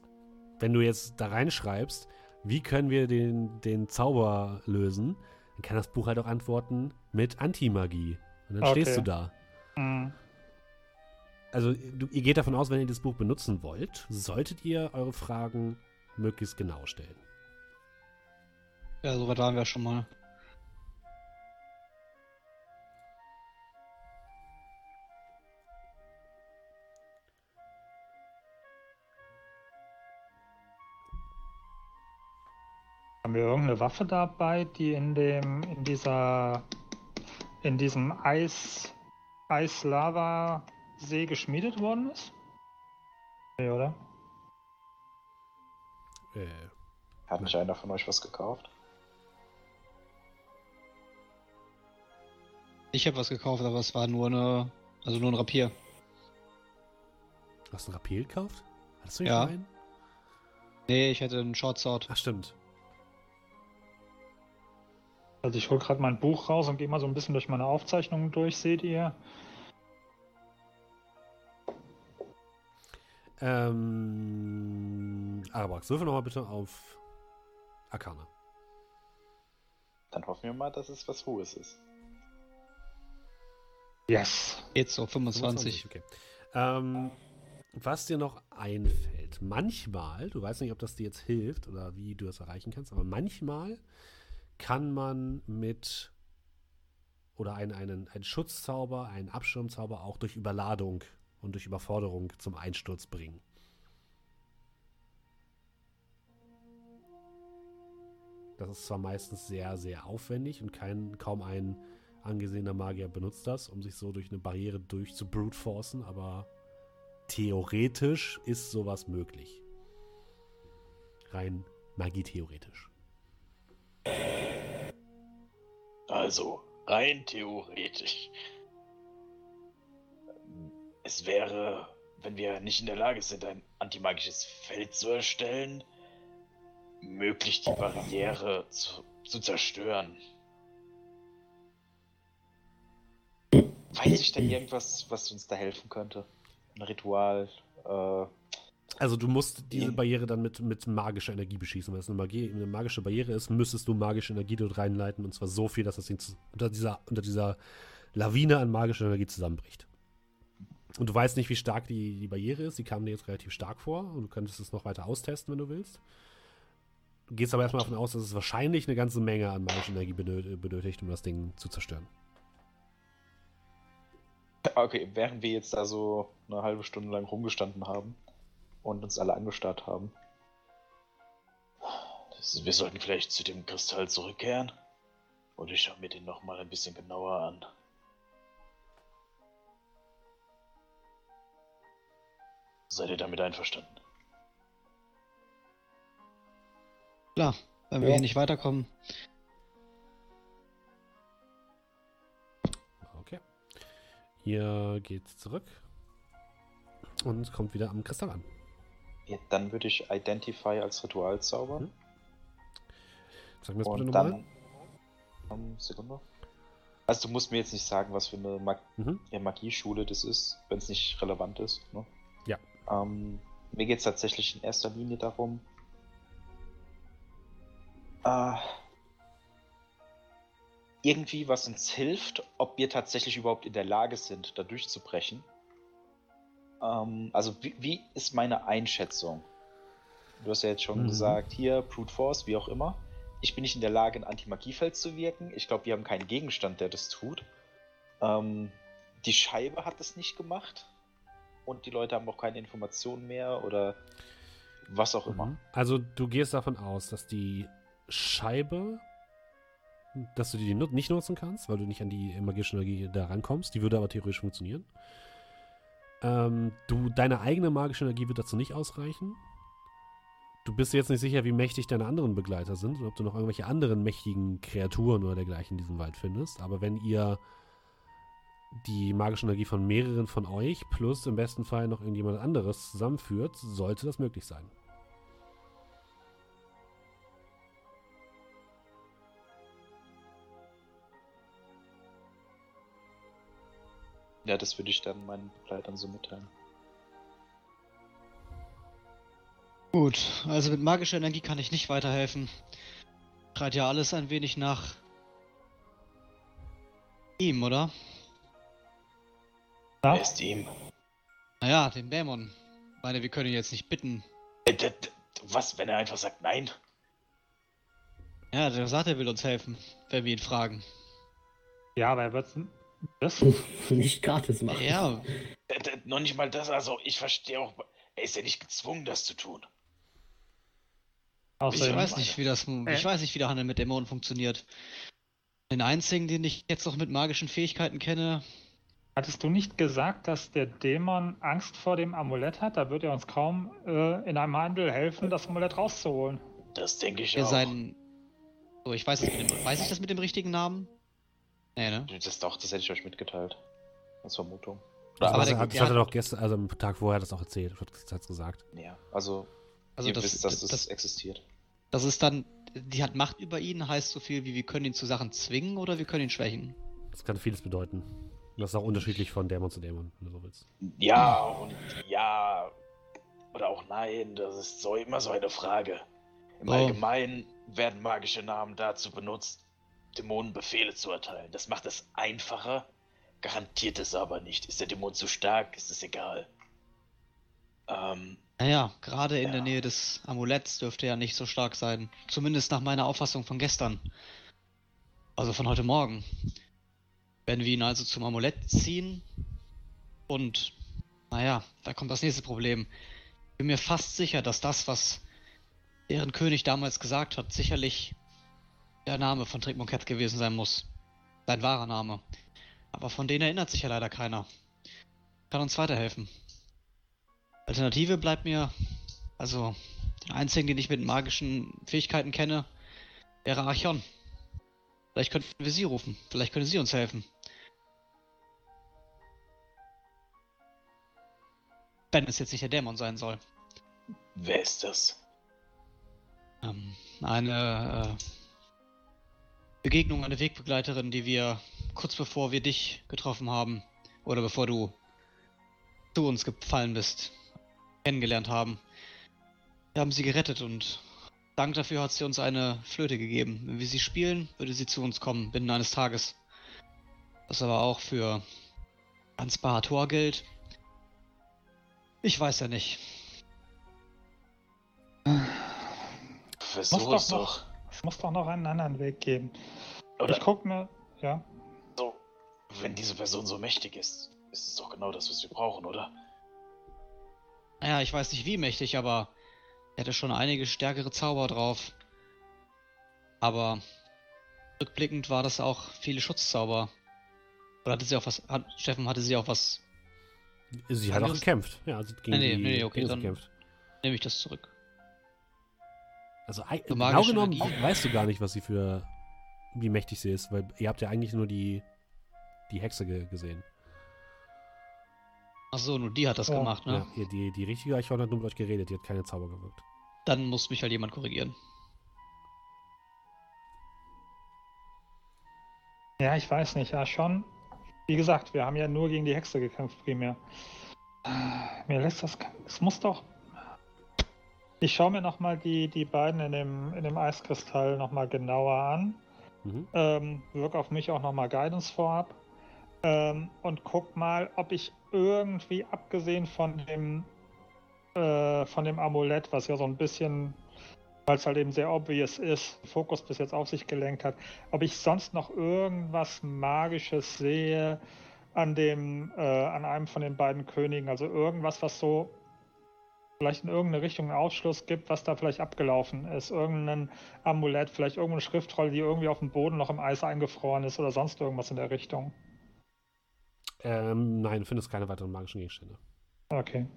wenn du jetzt da reinschreibst, wie können wir den, den Zauber lösen, dann kann das Buch halt auch antworten mit Antimagie. Und dann Okay. stehst du da. Hm, Also, du, ihr geht davon aus, wenn ihr das Buch benutzen wollt, solltet ihr eure Fragen möglichst genau stellen. Ja, soweit waren wir schon mal. haben wir irgendeine Waffe dabei, die in dem, in dieser, in diesem Eis, Eis-Lava-See geschmiedet worden ist? Nee, oder? Äh, Hat nicht einer von euch was gekauft? Ich habe was gekauft, aber es war nur eine, also nur ein Rapier. Hast du einen Rapier gekauft? Hattest du nicht Ja. schon einen? Nee, ich hätte einen Short Sword. Ach, stimmt. Also ich hole gerade mein Buch raus und gehe mal so ein bisschen durch meine Aufzeichnungen durch, seht ihr? Ähm, Arabax, würfel nochmal bitte auf Arcana. Dann hoffen wir mal, dass es was Hohes ist. Yes. Jetzt so 25. Okay. Ähm, was dir noch einfällt, manchmal, du weißt nicht, ob das dir jetzt hilft oder wie du das erreichen kannst, aber manchmal kann man mit oder einen, einen, einen Schutzzauber, einen Abschirmzauber auch durch Überladung und durch Überforderung zum Einsturz bringen. Das ist zwar meistens sehr, sehr aufwendig und kein, kaum ein angesehener Magier benutzt das, um sich so durch eine Barriere durch zu brute forcen, aber theoretisch ist sowas möglich. Rein Magie-theoretisch. Also, rein theoretisch. Es wäre, wenn wir nicht in der Lage sind, ein antimagisches Feld zu erstellen, möglich, die Barriere zu, zu zerstören. Weiß ich denn irgendwas, was uns da helfen könnte? Ein Ritual? Äh, Also du musst diese. Barriere dann mit, mit magischer Energie beschießen. Wenn es eine, Magie, eine magische Barriere ist, müsstest du magische Energie dort reinleiten und zwar so viel, dass das Ding unter dieser, unter dieser Lawine an magischer Energie zusammenbricht. Und du weißt nicht, wie stark die, die Barriere ist. Die kam dir jetzt relativ stark vor und du könntest es noch weiter austesten, wenn du willst. Gehst aber erstmal davon aus, dass es wahrscheinlich eine ganze Menge an magischer Energie benö- benötigt, um das Ding zu zerstören. okay, während wir jetzt da so eine halbe Stunde lang rumgestanden haben und uns alle angestarrt haben. Wir sollten vielleicht zu dem Kristall zurückkehren. Und ich schaue mir den nochmal ein bisschen genauer an. Seid ihr damit einverstanden? Klar, wenn wir Ja. hier nicht weiterkommen. Okay. Ihr geht zurück und kommt wieder am Kristall an. Ja, dann würde ich Identify als Ritual zaubern. Mhm. Sag mir das bitte Und nochmal. dann. Um, Sekunde. Also, du musst mir jetzt nicht sagen, was für eine Mag Mhm. ja, Magieschule das ist, wenn es nicht relevant ist. Ne? Ja. Ähm, mir geht es tatsächlich in erster Linie darum, äh, irgendwie was uns hilft, ob wir tatsächlich überhaupt in der Lage sind, da durchzubrechen. Ähm, also, wie, wie ist meine Einschätzung? Du hast ja jetzt schon Mhm. gesagt, hier, Brute Force, wie auch immer. Ich bin nicht in der Lage, ein Anti-Magie-Feld zu wirken. Ich glaube, wir haben keinen Gegenstand, der das tut. Ähm, die Scheibe hat es nicht gemacht. Und die Leute haben auch keine Informationen mehr oder was auch immer. Mhm. Also du gehst davon aus, dass die Scheibe, dass du die nicht nutzen kannst, weil du nicht an die magische Energie da rankommst. Die würde aber theoretisch funktionieren. Ähm, du, deine eigene magische Energie wird dazu nicht ausreichen. Du bist jetzt nicht sicher, wie mächtig deine anderen Begleiter sind und ob du noch irgendwelche anderen mächtigen Kreaturen oder dergleichen in diesem Wald findest. Aber wenn ihr die magische Energie von mehreren von euch plus im besten Fall noch irgendjemand anderes zusammenführt, sollte das möglich sein. Ja, das würde ich dann meinen Begleitern so mitteilen. Gut, also mit magischer Energie kann ich nicht weiterhelfen. Schreit ja alles ein wenig nach ihm, oder? Wer ist ihm? Naja, den Dämon. Ich meine, wir können ihn jetzt nicht bitten. Äh, Was, wenn er einfach sagt nein? Ja, der sagt, er will uns helfen, wenn wir ihn fragen. Ja, aber er wird das. Nicht gratis machen. Ja, d- Noch nicht mal das, also ich verstehe auch. Er ist ja nicht gezwungen, das zu tun. ich weiß nicht, wie das, ich weiß nicht, wie der Handel mit Dämonen funktioniert. Den einzigen, den ich jetzt noch mit magischen Fähigkeiten kenne, hattest du nicht gesagt, dass der Dämon Angst vor dem Amulett hat? Da wird er uns kaum äh, in einem Handel helfen, das Amulett rauszuholen. Das denke ich der auch. seinen. So, ich weiß, mit dem, weiß ich das mit dem richtigen Namen? Nee, ne? Das doch, das hätte ich euch mitgeteilt. Als Vermutung. Das, Aber hat, der- das hat er hat- doch gestern, also am Tag vorher das auch erzählt, hat es gesagt. Ja, also, Also ihr das, wisst, dass das, das, existiert. das ist dann. Die hat Macht über ihn, heißt so viel wie wir können ihn zu Sachen zwingen oder wir können ihn schwächen. Das kann vieles bedeuten. Das ist auch unterschiedlich von Dämon zu Dämon, wenn du so willst. Ja und ja. Oder auch nein, das ist so immer so eine Frage. Im Oh. Allgemeinen werden magische Namen dazu benutzt, Dämonen Befehle zu erteilen. Das macht es einfacher, garantiert es aber nicht. Ist der Dämon zu stark, ist es egal. Ähm, Naja, gerade in Ja. der Nähe des Amuletts dürfte er nicht so stark sein. Zumindest nach meiner Auffassung von gestern. Also von heute Morgen. Werden wir ihn also zum Amulett ziehen. Und, naja, da kommt das nächste Problem. Ich bin mir fast sicher, dass das, was deren König damals gesagt hat, sicherlich der Name von Trickmonket gewesen sein muss. Sein wahrer Name. Aber von denen erinnert sich ja leider keiner. Kann uns weiterhelfen. Alternative bleibt mir, also den einzigen, den ich mit magischen Fähigkeiten kenne, wäre Archon. Vielleicht könnten wir sie rufen. Vielleicht könnte sie uns helfen. Wenn es jetzt nicht der Dämon sein soll. wer ist das? Ähm, eine äh, Begegnung, eine Wegbegleiterin, die wir kurz bevor wir dich getroffen haben, oder bevor du zu uns gefallen bist, kennengelernt haben. Wir haben sie gerettet und Dank dafür hat sie uns eine Flöte gegeben. Wenn wir sie spielen, würde sie zu uns kommen, binnen eines Tages. Das aber auch für ganz Bahator gilt. Ich weiß ja nicht. Versuch doch es noch- doch. Muss doch noch einen anderen Weg geben. Oder Ich guck mir, ja. so, wenn diese Person so mächtig ist, ist es doch genau das, was wir brauchen, oder? Naja, ich weiß nicht wie mächtig, aber er hatte schon einige stärkere Zauber drauf. Aber rückblickend war das auch viele Schutzzauber. Oder hatte sie auch was. Hat, Steffen, hatte sie auch was. Sie hat auch gekämpft. Ja, sie hat gegen Nee, nee, die nee, okay, dann- gekämpft. Nehme ich das zurück. Also genau genommen Magie. weißt du gar nicht, was sie für wie mächtig sie ist, weil ihr habt ja eigentlich nur die die Hexe ge gesehen. Achso, nur die hat das Ja. gemacht, ne? Ja, die, die richtige Eichhorn hat nur mit euch geredet, die hat keine Zauber gewirkt. Dann muss mich halt jemand korrigieren. Ja, ich weiß nicht, ja schon. Wie gesagt, wir haben ja nur gegen die Hexe gekämpft primär. Mir lässt das. Es muss doch. Ich schaue mir nochmal die, die beiden in dem, in dem Eiskristall nochmal genauer an. Mhm. Ähm, wirk auf mich auch nochmal Guidance vorab. Ähm, und guck mal, ob ich irgendwie, abgesehen von dem, äh, von dem Amulett, was ja so ein bisschen, weil es halt eben sehr obvious ist, Fokus bis jetzt auf sich gelenkt hat, ob ich sonst noch irgendwas Magisches sehe an dem, äh, an einem von den beiden Königen. Also irgendwas, was so vielleicht in irgendeine Richtung einen Ausschluss gibt, was da vielleicht abgelaufen ist. Irgendein Amulett, vielleicht irgendeine Schriftrolle, die irgendwie auf dem Boden noch im Eis eingefroren ist oder sonst irgendwas in der Richtung. Ähm, nein, du findest keine weiteren magischen Gegenstände. Okay.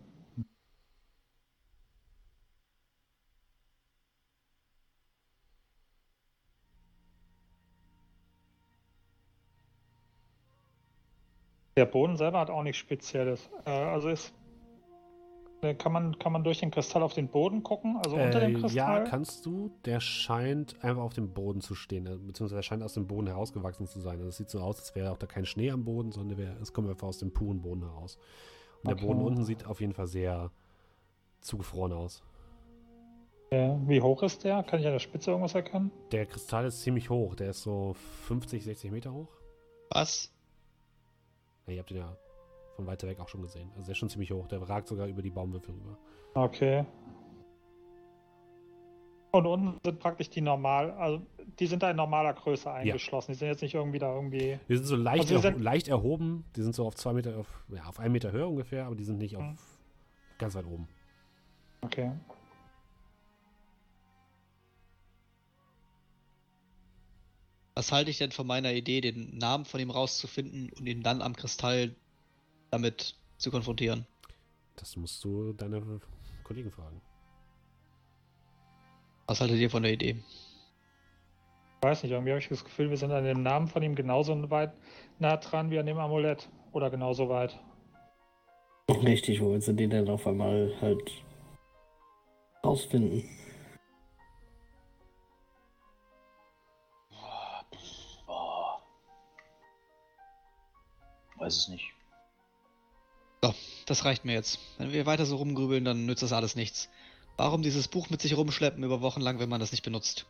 Der Boden selber hat auch nichts Spezielles. Äh, also ist. Äh, Kann man, kann man durch den Kristall auf den Boden gucken? Also unter dem Äh, Kristall? ja, kannst du. Der scheint einfach auf dem Boden zu stehen, äh, beziehungsweise er scheint aus dem Boden herausgewachsen zu sein. Also es sieht so aus, als wäre auch da kein Schnee am Boden, sondern wär, es kommt einfach aus dem puren Boden heraus. Und Okay. der Boden unten sieht auf jeden Fall sehr zugefroren aus. Äh, wie hoch ist der? Kann ich an der Spitze irgendwas erkennen? Der Kristall ist ziemlich hoch, der ist so 50, 60 Meter hoch. Was? Ja, ihr habt ihn ja von weiter weg auch schon gesehen. Also der ist schon ziemlich hoch, der ragt sogar über die Baumwipfel rüber. Okay. Und unten sind praktisch die normal, also die sind da in normaler Größe eingeschlossen. Die sind jetzt nicht irgendwie da irgendwie. Die sind so leicht, Also erho sind- leicht erhoben, die sind so auf zwei Meter, auf, ja, auf einen Meter Höhe ungefähr, aber die sind nicht auf Mhm. ganz weit oben. Okay. Was halte ich denn von meiner Idee, den Namen von ihm rauszufinden und ihn dann am Kristall damit zu konfrontieren? Das musst du deine Kollegen fragen. Was haltet ihr von der Idee? Ich weiß nicht, irgendwie habe ich das Gefühl, wir sind an dem Namen von ihm genauso weit nah dran wie an dem Amulett. Oder genauso weit. Richtig, wo willst du den denn auf einmal halt rausfinden? Boah. Weiß es nicht. Das reicht mir jetzt. Wenn wir weiter so rumgrübeln, dann nützt das alles nichts. Warum dieses Buch mit sich rumschleppen über Wochen lang, wenn man das nicht benutzt?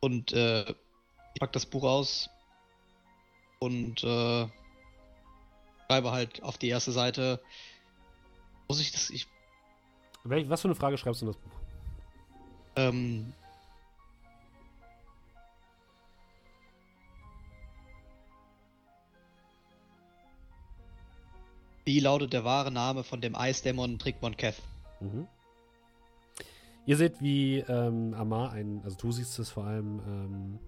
Und äh, ich pack das Buch aus und äh, schreibe halt auf die erste Seite. Muss ich das? Ich, was für eine Frage schreibst du in das Buch? ähm, wie lautet der wahre Name von dem Eisdämon Trickmon Keth? Mhm. Ihr seht, wie ähm, Amar ein, also du siehst es vor allem, ähm,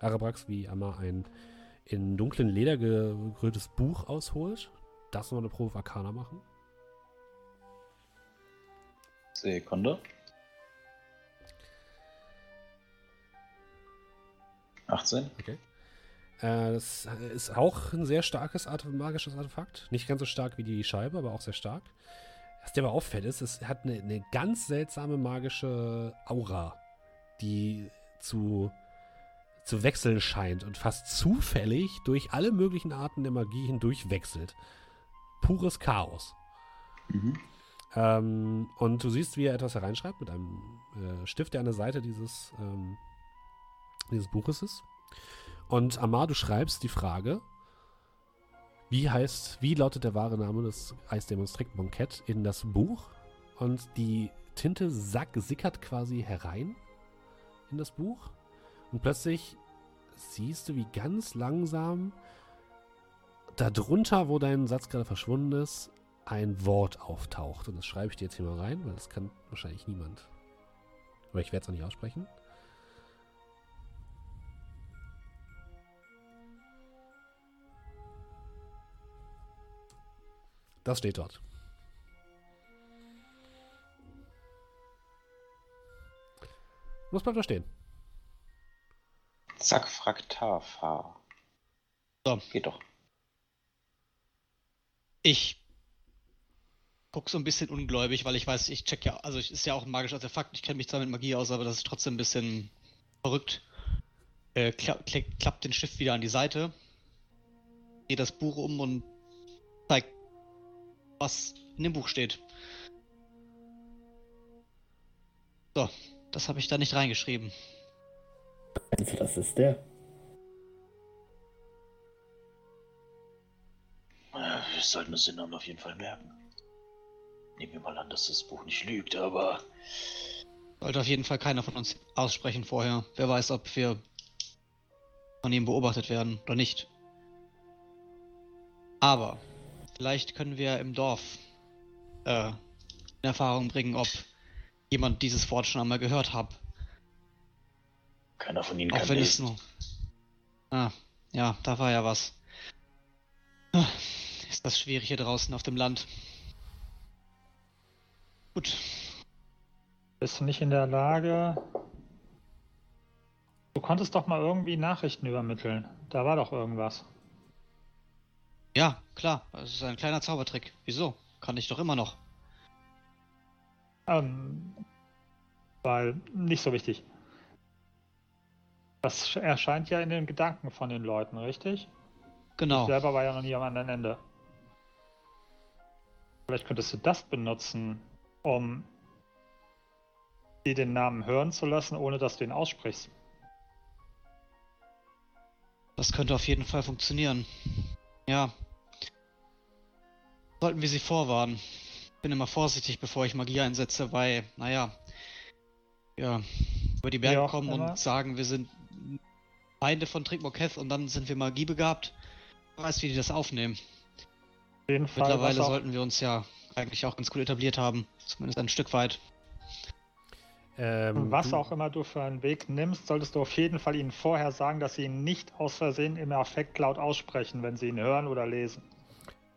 Arabrax, wie Amar ein in dunklen Leder gekröntes Buch ausholt. Darfst du mal eine Probe auf Arcana machen? Sekunde. 18. Okay. Äh, das ist auch ein sehr starkes Arte magisches Artefakt. Nicht ganz so stark wie die Scheibe, aber auch sehr stark. Was dir aber auffällt, ist, es hat eine, eine ganz seltsame magische Aura, die zu, zu wechseln scheint und fast zufällig durch alle möglichen Arten der Magie hindurch wechselt. Pures Chaos. Mhm. Ähm, und du siehst, wie er etwas hereinschreibt mit einem äh, Stift, der an der Seite dieses, ähm, dieses Buches ist. Und Amar, du schreibst die Frage, wie heißt, wie lautet der wahre Name des Eisdämons Trickmonkett in das Buch? Und die Tinte sack, sickert quasi herein in das Buch. Und plötzlich siehst du, wie ganz langsam darunter, wo dein Satz gerade verschwunden ist, ein Wort auftaucht. Und das schreibe ich dir jetzt hier mal rein, weil das kann wahrscheinlich niemand. Aber ich werde es auch nicht aussprechen. Das steht dort. Was bleibt da stehen? Zack, Fraktarfa. So. Geht doch. Ich guck so ein bisschen ungläubig, weil ich weiß, ich check ja, also es ist ja auch ein magisches Artefakt, ich kenne mich zwar mit Magie aus, aber das ist trotzdem ein bisschen verrückt. Äh, klapp, klapp, klappt den Stift wieder an die Seite, geht das Buch um und zeigt, was in dem Buch steht. So, das habe ich da nicht reingeschrieben. Also das ist der. Äh, Wir sollten uns den Namen auf jeden Fall merken. Nehmen wir mal an, dass das Buch nicht lügt, aber Sollte auf jeden Fall keiner von uns aussprechen vorher. Wer weiß, ob wir von ihm beobachtet werden oder nicht. Aber vielleicht können wir im Dorf äh, in Erfahrung bringen, ob jemand dieses Wort schon einmal gehört hat. keiner von ihnen Auch kann wenn es nur. Ah, ja, da war ja was. Ah, Ist das schwierig hier draußen auf dem Land. Gut, Bist du nicht in der Lage. Du konntest doch mal irgendwie Nachrichten übermitteln. Da war doch irgendwas. Ja, klar, das ist ein kleiner Zaubertrick. Wieso? Kann ich doch immer noch. Ähm, weil nicht so wichtig. Das sch- erscheint ja in den Gedanken von den Leuten, richtig? Genau. Ich selber war ja noch nie am anderen Ende. Vielleicht könntest du das benutzen, um dir den Namen hören zu lassen, ohne dass du ihn aussprichst. Das könnte auf jeden Fall funktionieren. Ja. Sollten wir sie vorwarnen. Ich bin immer vorsichtig, bevor ich Magie einsetze, weil, naja, ja, über die Berge Ja, kommen aber- und sagen, wir sind Feinde von Trickmoketh und dann sind wir magiebegabt. Wer weiß, wie die das aufnehmen. Auf jeden Fall. Mittlerweile auch, sollten wir uns ja eigentlich auch ganz gut etabliert haben. Zumindest ein Stück weit. Ähm, was auch immer du für einen Weg nimmst, solltest du auf jeden Fall ihnen vorher sagen, dass sie ihn nicht aus Versehen im Affekt laut aussprechen, wenn sie ihn hören oder lesen.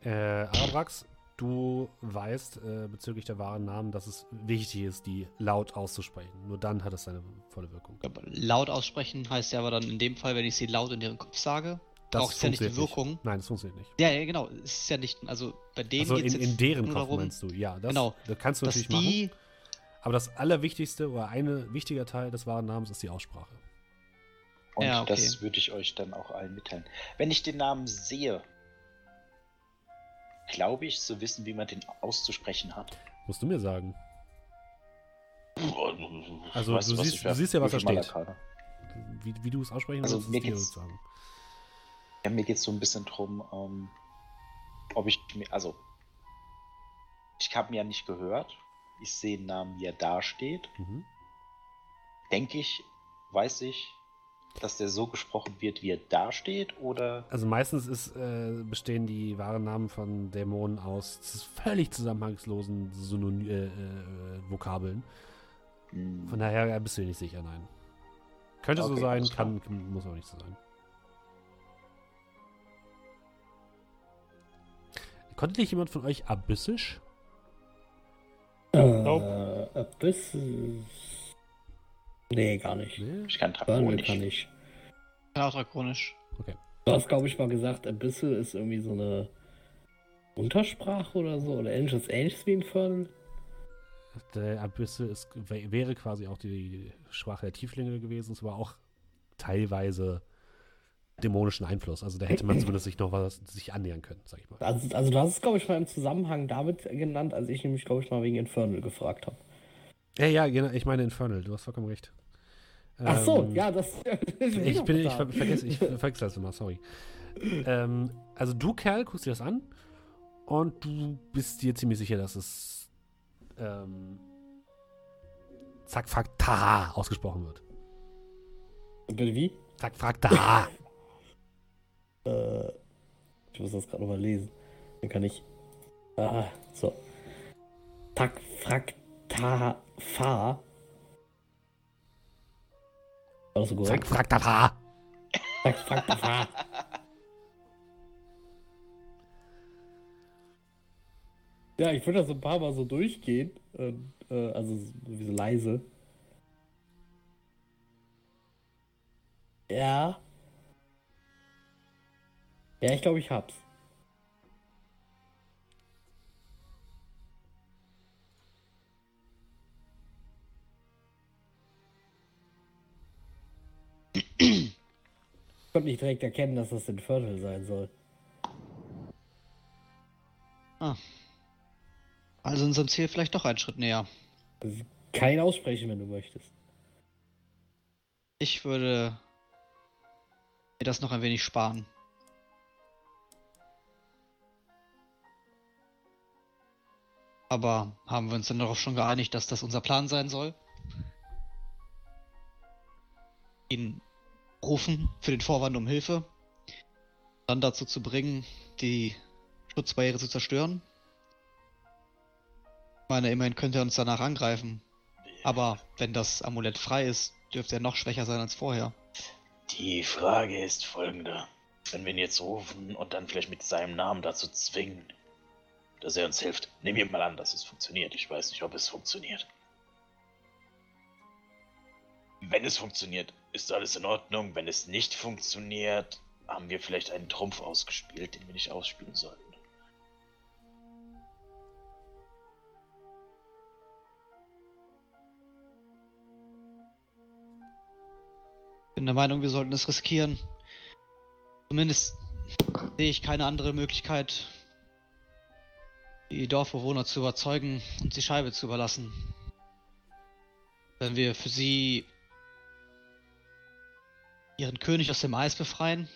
Äh, Arabrax, du weißt äh, bezüglich der wahren Namen, dass es wichtig ist, die laut auszusprechen. Nur dann hat es seine volle Wirkung. Aber laut aussprechen heißt ja aber dann in dem Fall, wenn ich sie laut in ihren Kopf sage, braucht es ja nicht die Wirkung. Nein, das funktioniert nicht. Ja, ja, genau. Es ist ja nicht, also bei denen Also in, jetzt in deren Kopf darum, meinst du, ja. Das, Genau, das kannst du dass natürlich machen. Aber das Allerwichtigste oder ein wichtiger Teil des wahren Namens ist die Aussprache. Und Ja, okay. das würde ich euch dann auch allen mitteilen. Wenn ich den Namen sehe, glaube ich zu wissen, wie man den auszusprechen hat. Musst du mir sagen. Also, Weißt du was siehst- du siehst ja, was da steht. Wie, wie du es aussprechen Also, willst, mir geht's- sagen. Ja, mir geht es so ein bisschen drum, ähm, ob ich mir, also, ich habe ihn ja nicht gehört. Ich sehe den Namen, wie er dasteht. Mhm. Denke ich, weiß ich, dass der so gesprochen wird, wie er dasteht, oder Also meistens ist, äh, bestehen die wahren Namen von Dämonen aus völlig zusammenhangslosen Synon äh, äh, Vokabeln. hm, Von daher bist du dir nicht sicher, nein. Könnte so Okay, sein, alles klar. kann, muss aber nicht so sein. Konnte dich jemand von euch abyssisch? Äh, Abyss. Nee, gar nicht. Nee? ich kann Drakonisch. kann ich. ja, auch drakonisch. Du hast, glaube ich, mal gesagt, Abyssal ist irgendwie so eine Untersprache oder so. Oder ähnliches, ähnliches wie Infernal. Der ist, wär- wäre quasi auch die Sprache der Tieflinge gewesen, ist aber auch teilweise dämonischen Einfluss. Also da hätte man zumindest sich noch was sich annähern können, sag ich mal. Also, also du hast es, glaube ich, mal im Zusammenhang damit genannt, als ich nämlich, glaube ich, mal wegen Infernal gefragt habe. Ja, ja, genau, ich meine Infernal, du hast vollkommen recht. Ach so, Ähm, ja, das. Ich bin, ich ver vergesse, ich ver- vergesse das immer, sorry. ähm, also du, Kerl, guckst dir das an und du bist dir ziemlich sicher, dass es ähm, Zack, Fuck, Ta ausgesprochen wird. Bitte wie? Zack, Fuck, Ta. Äh, ich muss das gerade nochmal lesen. Dann kann ich. Ah, so. Tak, frak, ta, fa. War das so Ta, Ta. Tak, frak, ta, fa. Ja, ich würde das ein paar Mal so durchgehen. Und, äh, also so wie so leise. Ja. Ja, ich glaube, ich hab's. Ich konnte nicht direkt erkennen, dass das Infernal sein soll. Also unserem Ziel vielleicht doch einen Schritt näher. Kein aussprechen, wenn du möchtest. Ich würde mir das noch ein wenig sparen. Aber haben wir uns dann darauf schon geeinigt, dass das unser Plan sein soll? Ihn rufen für den Vorwand um Hilfe, dann dazu zu bringen, die Schutzbarriere zu zerstören? Ich meine, immerhin könnte er uns danach angreifen. Aber wenn das Amulett frei ist, dürfte er noch schwächer sein als vorher. Die Frage ist folgende. Wenn wir ihn jetzt rufen und dann vielleicht mit seinem Namen dazu zwingen, dass er uns hilft. Nehmen wir mal an, dass es funktioniert. Ich weiß nicht, ob es funktioniert. Wenn es funktioniert, ist alles in Ordnung. Wenn es nicht funktioniert, haben wir vielleicht einen Trumpf ausgespielt, den wir nicht ausspielen sollten. bin der Meinung, wir sollten es riskieren. Zumindest sehe ich keine andere Möglichkeit, die Dorfbewohner zu überzeugen und die Scheibe zu überlassen. Wenn wir für sie ihren König aus dem Eis befreien,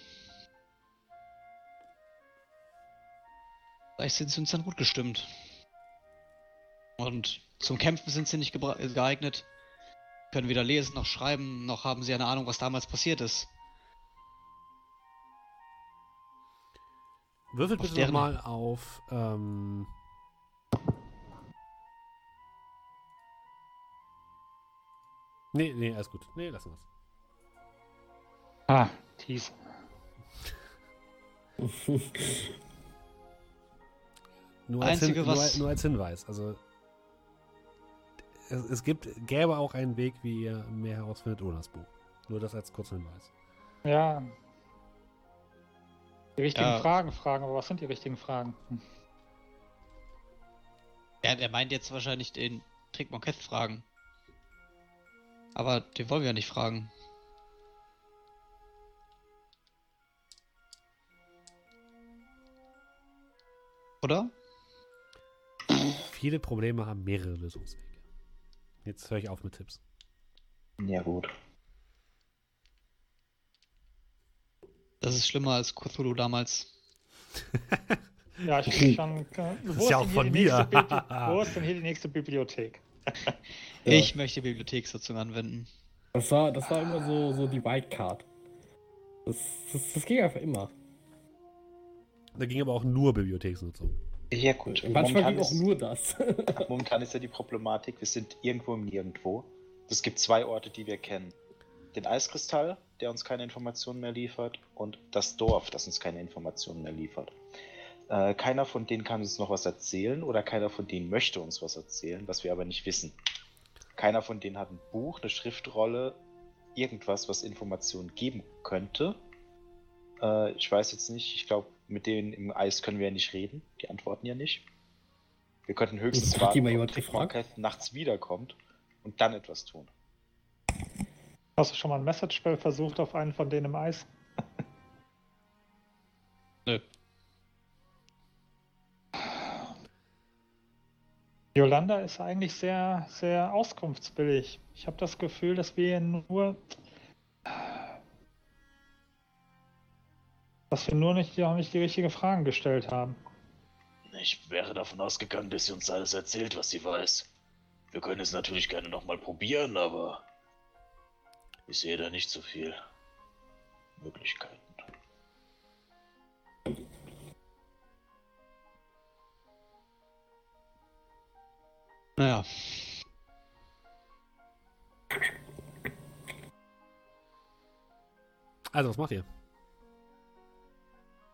vielleicht sind sie uns dann gut gestimmt. Und zum Kämpfen sind sie nicht geeignet können weder lesen noch schreiben, noch haben sie eine Ahnung, was damals passiert ist. Würfelt bitte nochmal auf. Ähm, nee, nee, alles gut. Nee, lassen wir's. Ah, tief. nur, als Einzige, Hin, nur, was- nur als Hinweis. Also es, es gibt, gäbe auch einen Weg, wie ihr mehr herausfindet ohne das Buch. Nur das als kurzer Hinweis. Ja. Die richtigen Ja. Fragen fragen, aber was sind die richtigen Fragen? Hm. Er, er meint jetzt wahrscheinlich den Trick Monketh fragen. Aber den wollen wir ja nicht fragen. Oder? Viele Probleme haben mehrere Lösungswege. Jetzt höre ich auf mit Tipps. Ja, gut. Das ist schlimmer als Cthulhu damals. Ja, ich bin schon. äh, Wo ist ja auch hier von die nächste mir. Bibli- Wo ist denn hier die nächste Bibliothek? Ja. Ich möchte Bibliothekssitzung anwenden. Das war, das war immer so, so die Wildcard. Das, das, das ging einfach immer. Da ging aber auch nur Bibliotheksnutzung. Ja, gut. Manchmal Momentan ging auch ist- nur das. Momentan ist ja die Problematik, wir sind irgendwo im Nirgendwo. Es gibt zwei Orte, die wir kennen. Den Eiskristall, der uns keine Informationen mehr liefert, und das Dorf, das uns keine Informationen mehr liefert. Äh, keiner von denen kann uns noch was erzählen oder keiner von denen möchte uns was erzählen, was wir aber nicht wissen. Keiner von denen hat ein Buch, eine Schriftrolle, irgendwas, was Informationen geben könnte. Äh, ich weiß jetzt nicht, ich glaube, mit denen im Eis können wir ja nicht reden. Die antworten ja nicht. Wir könnten höchstens Hat warten, ob jemand Trick gefragt? Monkey nachts wiederkommt und dann etwas tun. Hast du schon mal ein Message-Spell versucht auf einen von denen im Eis? Yolanda ist eigentlich sehr, sehr auskunftsbillig. Ich habe das Gefühl, dass wir nur. dass wir nur nicht, auch nicht die richtigen Fragen gestellt haben. Ich wäre davon ausgegangen, dass sie uns alles erzählt, was sie weiß. Wir können es natürlich gerne nochmal probieren, aber ich sehe da nicht so viel Möglichkeiten. Naja, Also, was macht ihr?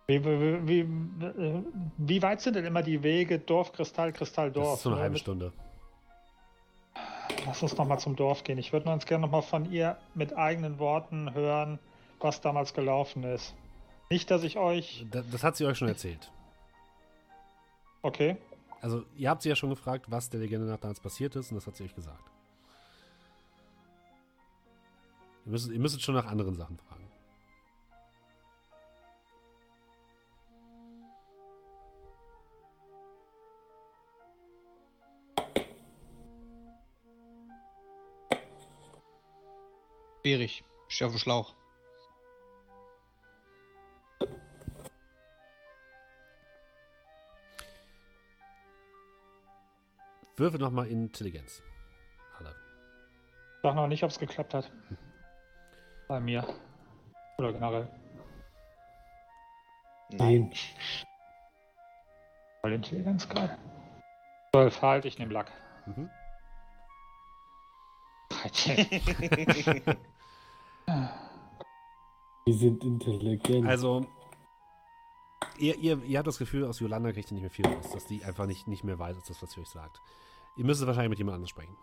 Wie, wie, wie, wie weit sind denn immer die Wege Dorf, Kristall, Kristall, Dorf? Das ist so eine ne? halbe Mit- Stunde. Lass uns nochmal zum Dorf gehen. Ich würde uns gerne nochmal von ihr mit eigenen Worten hören, was damals gelaufen ist. Nicht, dass ich euch. Das, das hat sie euch schon erzählt. Okay. Also, ihr habt sie ja schon gefragt, was der Legende nach damals passiert ist, und das hat sie euch gesagt. Ihr müsst, ihr müsstet schon nach anderen Sachen fragen. schwierig. Ich stehe auf dem Schlauch. Würfe nochmal Intelligenz. Alle. Sag noch nicht, ob es geklappt hat. Bei mir. Oder generell. Nein. Voll Intelligenz gerade. 12 halt, ich nehme Lack. Mhm. 13. Die sind intelligent. Also, ihr, ihr, ihr habt das Gefühl, aus Yolanda kriegt ihr nicht mehr viel raus, dass die einfach nicht, nicht mehr weiß, als das, was sie euch sagt. Ihr müsst wahrscheinlich mit jemand anderem sprechen.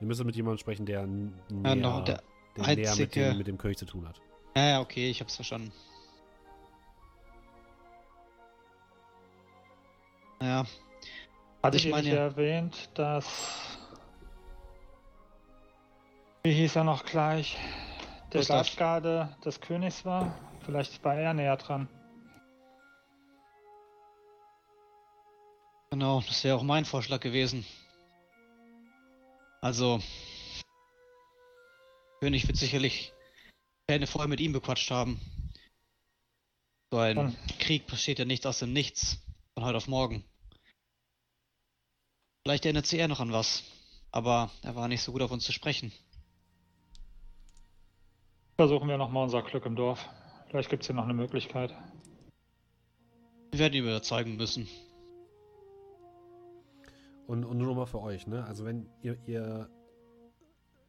Ihr müsst mit jemandem sprechen, der näher, Ja, noch der der näher mit, einzige- dem, mit dem König zu tun hat. Ja, ja, okay, ich hab's verstanden. Naja, Hatte Ich ich meine ja- erwähnt, dass. Wie hieß er noch gleich? Der Gustav. Leibgarde des Königs war? Vielleicht war er näher dran. genau, das wäre auch mein Vorschlag gewesen. Also, König wird sicherlich Pläne vorher mit ihm bequatscht haben. So ein Dann- Krieg passiert ja nicht aus dem Nichts, von heute auf morgen. Vielleicht erinnert sie er noch an was, aber er war nicht so gut auf uns zu sprechen. Versuchen wir nochmal unser Glück im Dorf. Vielleicht gibt es hier noch eine Möglichkeit. Wir werden ihn überzeugen müssen. Und, und nur mal für euch, ne? Also wenn ihr, ihr,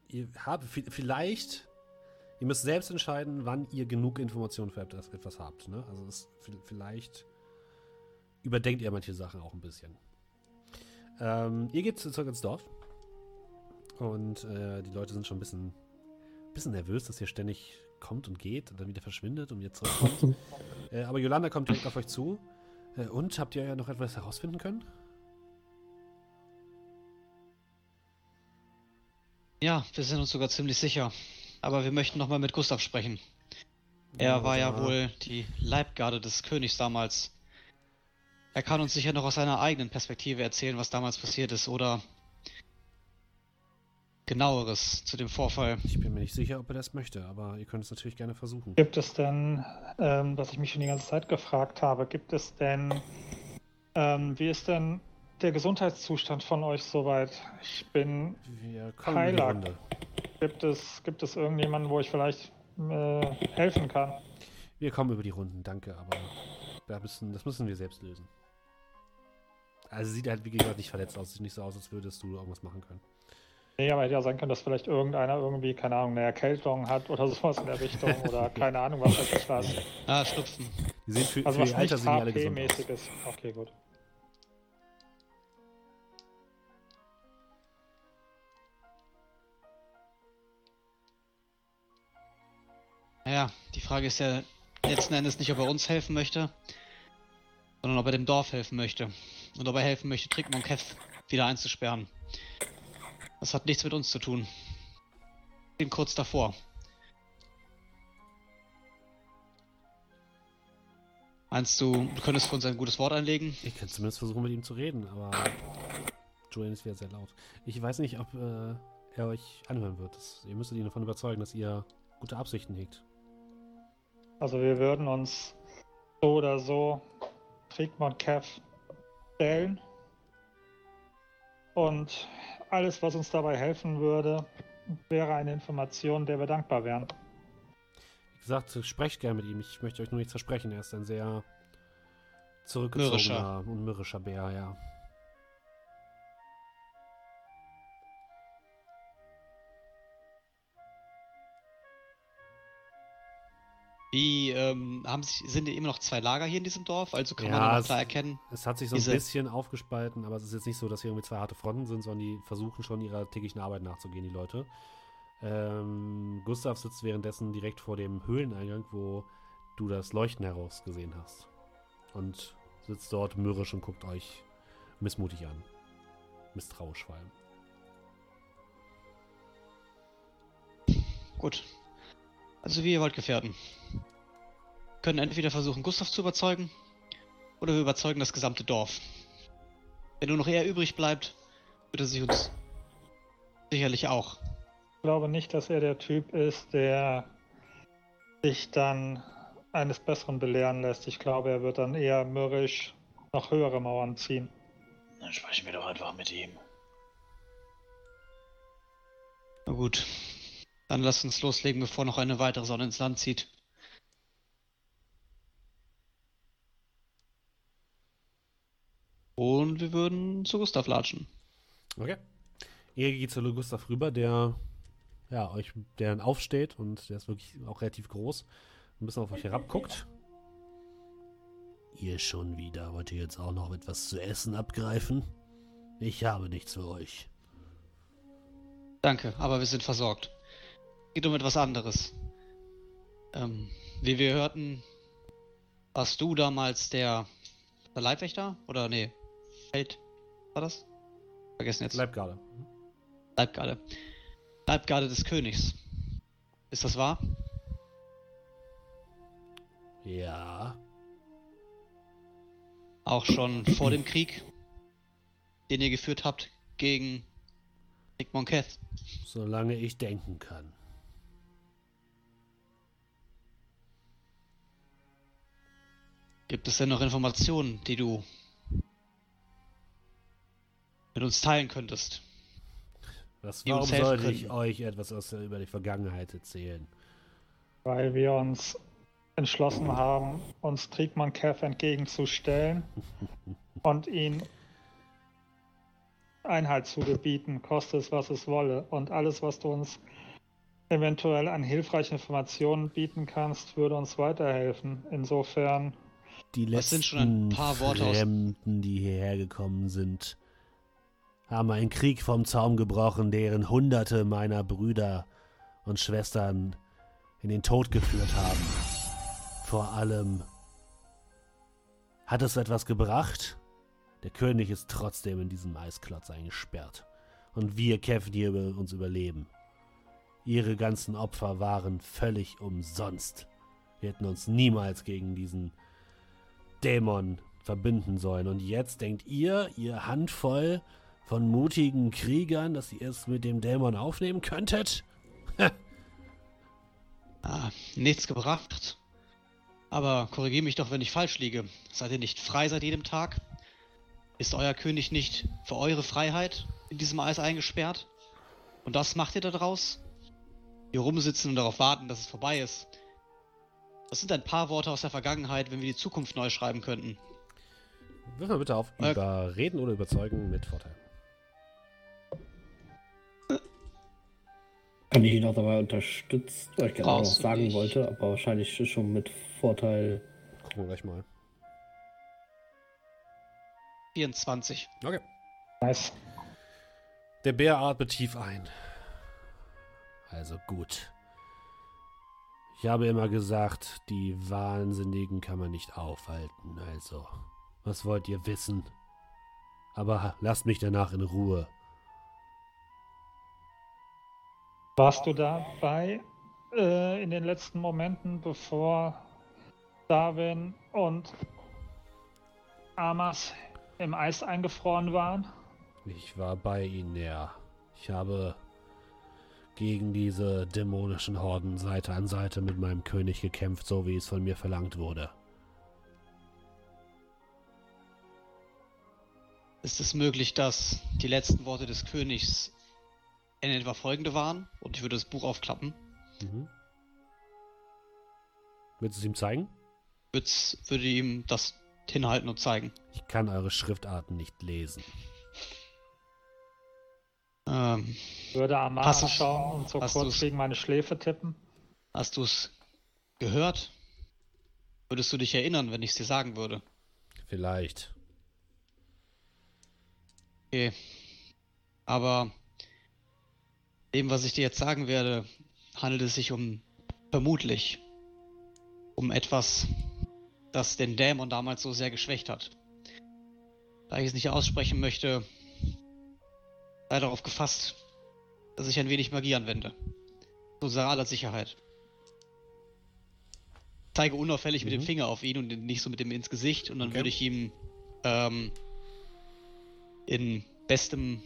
ihr habt, vi- vielleicht Ihr müsst selbst entscheiden, wann ihr genug Informationen für etwas, etwas habt. Ne? Also es, vielleicht überdenkt ihr manche Sachen auch ein bisschen. Ähm, ihr geht zurück ins Dorf. Und äh, die Leute sind schon ein bisschen, bisschen nervös, dass ihr ständig kommt und geht und dann wieder verschwindet und wieder zurückkommt. äh, aber Yolanda kommt direkt auf euch zu. Äh, und habt ihr ja noch etwas herausfinden können? Ja, wir sind uns sogar ziemlich sicher. Aber wir möchten nochmal mit Gustav sprechen. Er war ja wohl die Leibgarde des Königs damals. Er kann uns sicher noch aus seiner eigenen Perspektive erzählen, was damals passiert ist, oder genaueres zu dem Vorfall. Ich bin mir nicht sicher, ob er das möchte, aber ihr könnt es natürlich gerne versuchen. Gibt es denn, ähm, was ich mich schon die ganze Zeit gefragt habe, gibt es denn, ähm, wie ist denn der Gesundheitszustand von euch soweit? Ich bin Wir kommen in die Heilag. Runde. Gibt es, gibt es irgendjemanden, wo ich vielleicht äh, helfen kann? Wir kommen über die Runden, danke, aber da müssen, das müssen wir selbst lösen. Also sieht halt, wie gesagt, nicht verletzt aus. Sieht nicht so aus, als würdest du irgendwas machen können. Nee, aber hätte ja sein können, dass vielleicht irgendeiner irgendwie, keine Ahnung, eine Erkältung hat oder sowas in der Richtung oder keine Ahnung, was weiß ich was. Ah, Schnupfen. Die sehen für, Also für was Alter nicht. HP-mäßig ist. Okay, gut. Naja, die Frage ist ja letzten Endes nicht, ob er uns helfen möchte, sondern ob er dem Dorf helfen möchte. Und ob er helfen möchte, Trickmon Kev wieder einzusperren. Das hat nichts mit uns zu tun. Bin kurz davor. Meinst du, du könntest für uns ein gutes Wort einlegen? Ich kann zumindest versuchen, mit ihm zu reden, aber Julian ist wieder sehr laut. Ich weiß nicht, ob äh, er euch anhören wird. Das, ihr müsstet ihn davon überzeugen, dass ihr gute Absichten hegt. Also wir würden uns so oder so Friedmont Kev stellen. Und alles, was uns dabei helfen würde, wäre eine Information, der wir dankbar wären. Wie gesagt, sprecht gerne mit ihm. Ich möchte euch nur nichts versprechen. Er ist ein sehr zurückgezogener und mürrischer Bär, ja. Wie, ähm, haben sich, sind immer noch zwei Lager hier in diesem Dorf? Also kann man Ja, immer es- klar erkennen. Es hat sich so ein bisschen aufgespalten, aber es ist jetzt nicht so, dass hier irgendwie zwei harte Fronten sind, sondern die versuchen schon ihrer täglichen Arbeit nachzugehen, die Leute. Ähm, Gustav sitzt währenddessen direkt vor dem Höhleneingang, wo du das Leuchten heraus gesehen hast. Und sitzt dort mürrisch und guckt euch missmutig an. Misstrauisch vor allem. Gut. Also wie ihr wollt, Gefährten. Wir können entweder versuchen, Gustav zu überzeugen, oder wir überzeugen das gesamte Dorf. Wenn nur noch er übrig bleibt, wird er sich uns sicherlich auch. Ich glaube nicht, dass er der Typ ist, der sich dann eines Besseren belehren lässt. Ich glaube, er wird dann eher mürrisch noch höhere Mauern ziehen. Dann sprechen wir doch einfach mit ihm. Na gut. Dann lasst uns loslegen, bevor noch eine weitere Sonne ins Land zieht. Und wir würden zu Gustav latschen. Okay. Ihr geht zu Gustav rüber, der ja, euch, der dann aufsteht und der ist wirklich auch relativ groß. Ein bisschen auf euch herabguckt. Ihr schon wieder. Wollt ihr jetzt auch noch etwas zu essen abgreifen? Ich habe nichts für euch. Danke, aber wir sind versorgt. Geht um etwas anderes. Ähm, wie wir hörten, warst du damals der, der Leibwächter? Oder nee, Feld war das? Vergessen jetzt. Leibgarde. Leibgarde. Leibgarde des Königs. Ist das wahr? Ja, Auch schon vor dem Krieg, den ihr geführt habt gegen Nick Monketh. solange ich denken kann. Gibt es denn noch Informationen, die du mit uns teilen könntest? Was, warum uns helfen sollte ich können. euch etwas aus der, über die Vergangenheit erzählen? Weil wir uns entschlossen haben, uns Triegmann Kev entgegenzustellen und ihn Einhalt zu gebieten, koste es, was es wolle. Und alles, was du uns eventuell an hilfreiche Informationen bieten kannst, würde uns weiterhelfen. Insofern, Die Das letzten sind schon ein paar Worte aus- Fremden, die hierher gekommen sind, haben einen Krieg vom Zaum gebrochen, deren Hunderte meiner Brüder und Schwestern in den Tod geführt haben. Vor allem hat es etwas gebracht. Der König ist trotzdem in diesem Eisklotz eingesperrt. Und wir kämpfen hier über uns überleben. Ihre ganzen Opfer waren völlig umsonst. Wir hätten uns niemals gegen diesen Dämon verbinden sollen. Und jetzt denkt ihr, ihr Handvoll von mutigen Kriegern, dass ihr es mit dem Dämon aufnehmen könntet? Ah, nichts gebracht. Aber korrigiere mich doch, wenn ich falsch liege. Seid ihr nicht frei seit jedem Tag? Ist euer König nicht für eure Freiheit in diesem Eis eingesperrt? Und das macht ihr da draus? Hier rumsitzen und darauf warten, dass es vorbei ist. Das sind ein paar Worte aus der Vergangenheit, wenn wir die Zukunft neu schreiben könnten. Wirf mal bitte auf Äh. Überreden oder Überzeugen mit Vorteil. Kann ich ihn auch dabei unterstützen, weil ich gerade was du sagen nicht. wollte, aber wahrscheinlich schon mit Vorteil. Gucken wir gleich mal. 24. Okay. nice. Der Bär atmet tief ein. Also gut. Ich habe immer gesagt, die Wahnsinnigen kann man nicht aufhalten. Also, was wollt ihr wissen? Aber lasst mich danach in Ruhe. Warst du dabei äh, in den letzten Momenten, bevor Darwin und Amas im Eis eingefroren waren? Ich war bei ihnen, ja. Ich habe gegen diese dämonischen Horden Seite an Seite mit meinem König gekämpft, so wie es von mir verlangt wurde. Ist es möglich, dass die letzten Worte des Königs in etwa folgende waren? Und ich würde das Buch aufklappen. Mhm. Willst du es ihm zeigen? Würd's, würde ihm das hinhalten und zeigen. Ich kann eure Schriftarten nicht lesen. Ähm, Würde Hast du's- schauen und so kurz gegen meine Schläfe tippen? hast du es gehört? Würdest du dich erinnern, wenn ich es dir sagen würde? Vielleicht. Okay. Aber dem, was ich dir jetzt sagen werde, handelt es sich um vermutlich um etwas, das den Dämon damals so sehr geschwächt hat. Da ich es nicht aussprechen möchte, sei darauf gefasst, dass ich ein wenig Magie anwende. Zu unserer aller Sicherheit. Zeige unauffällig mit dem Mhm. Finger auf ihn und nicht so mit dem ins Gesicht und dann Okay. würde ich ihm ähm, in bestem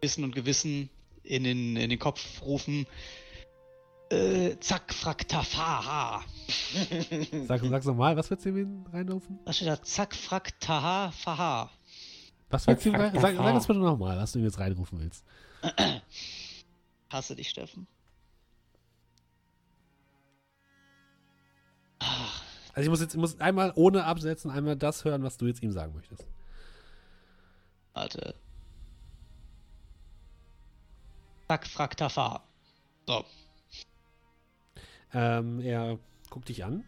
Wissen und Gewissen in den, in den Kopf rufen. Äh, zack, frack, tafaha. Sag, sag's nochmal, was willst du ihm reinrufen? Was steht da? Zack, frack, taha, faha. Was willst du sag, fuck. sag uns bitte nochmal, was du ihm jetzt reinrufen willst. Hasse dich, Steffen. Also ich muss jetzt ich muss einmal ohne absetzen, einmal das hören, was du jetzt ihm sagen möchtest. Warte. Zack, frack, tafaha. So. Ähm, er guckt dich an.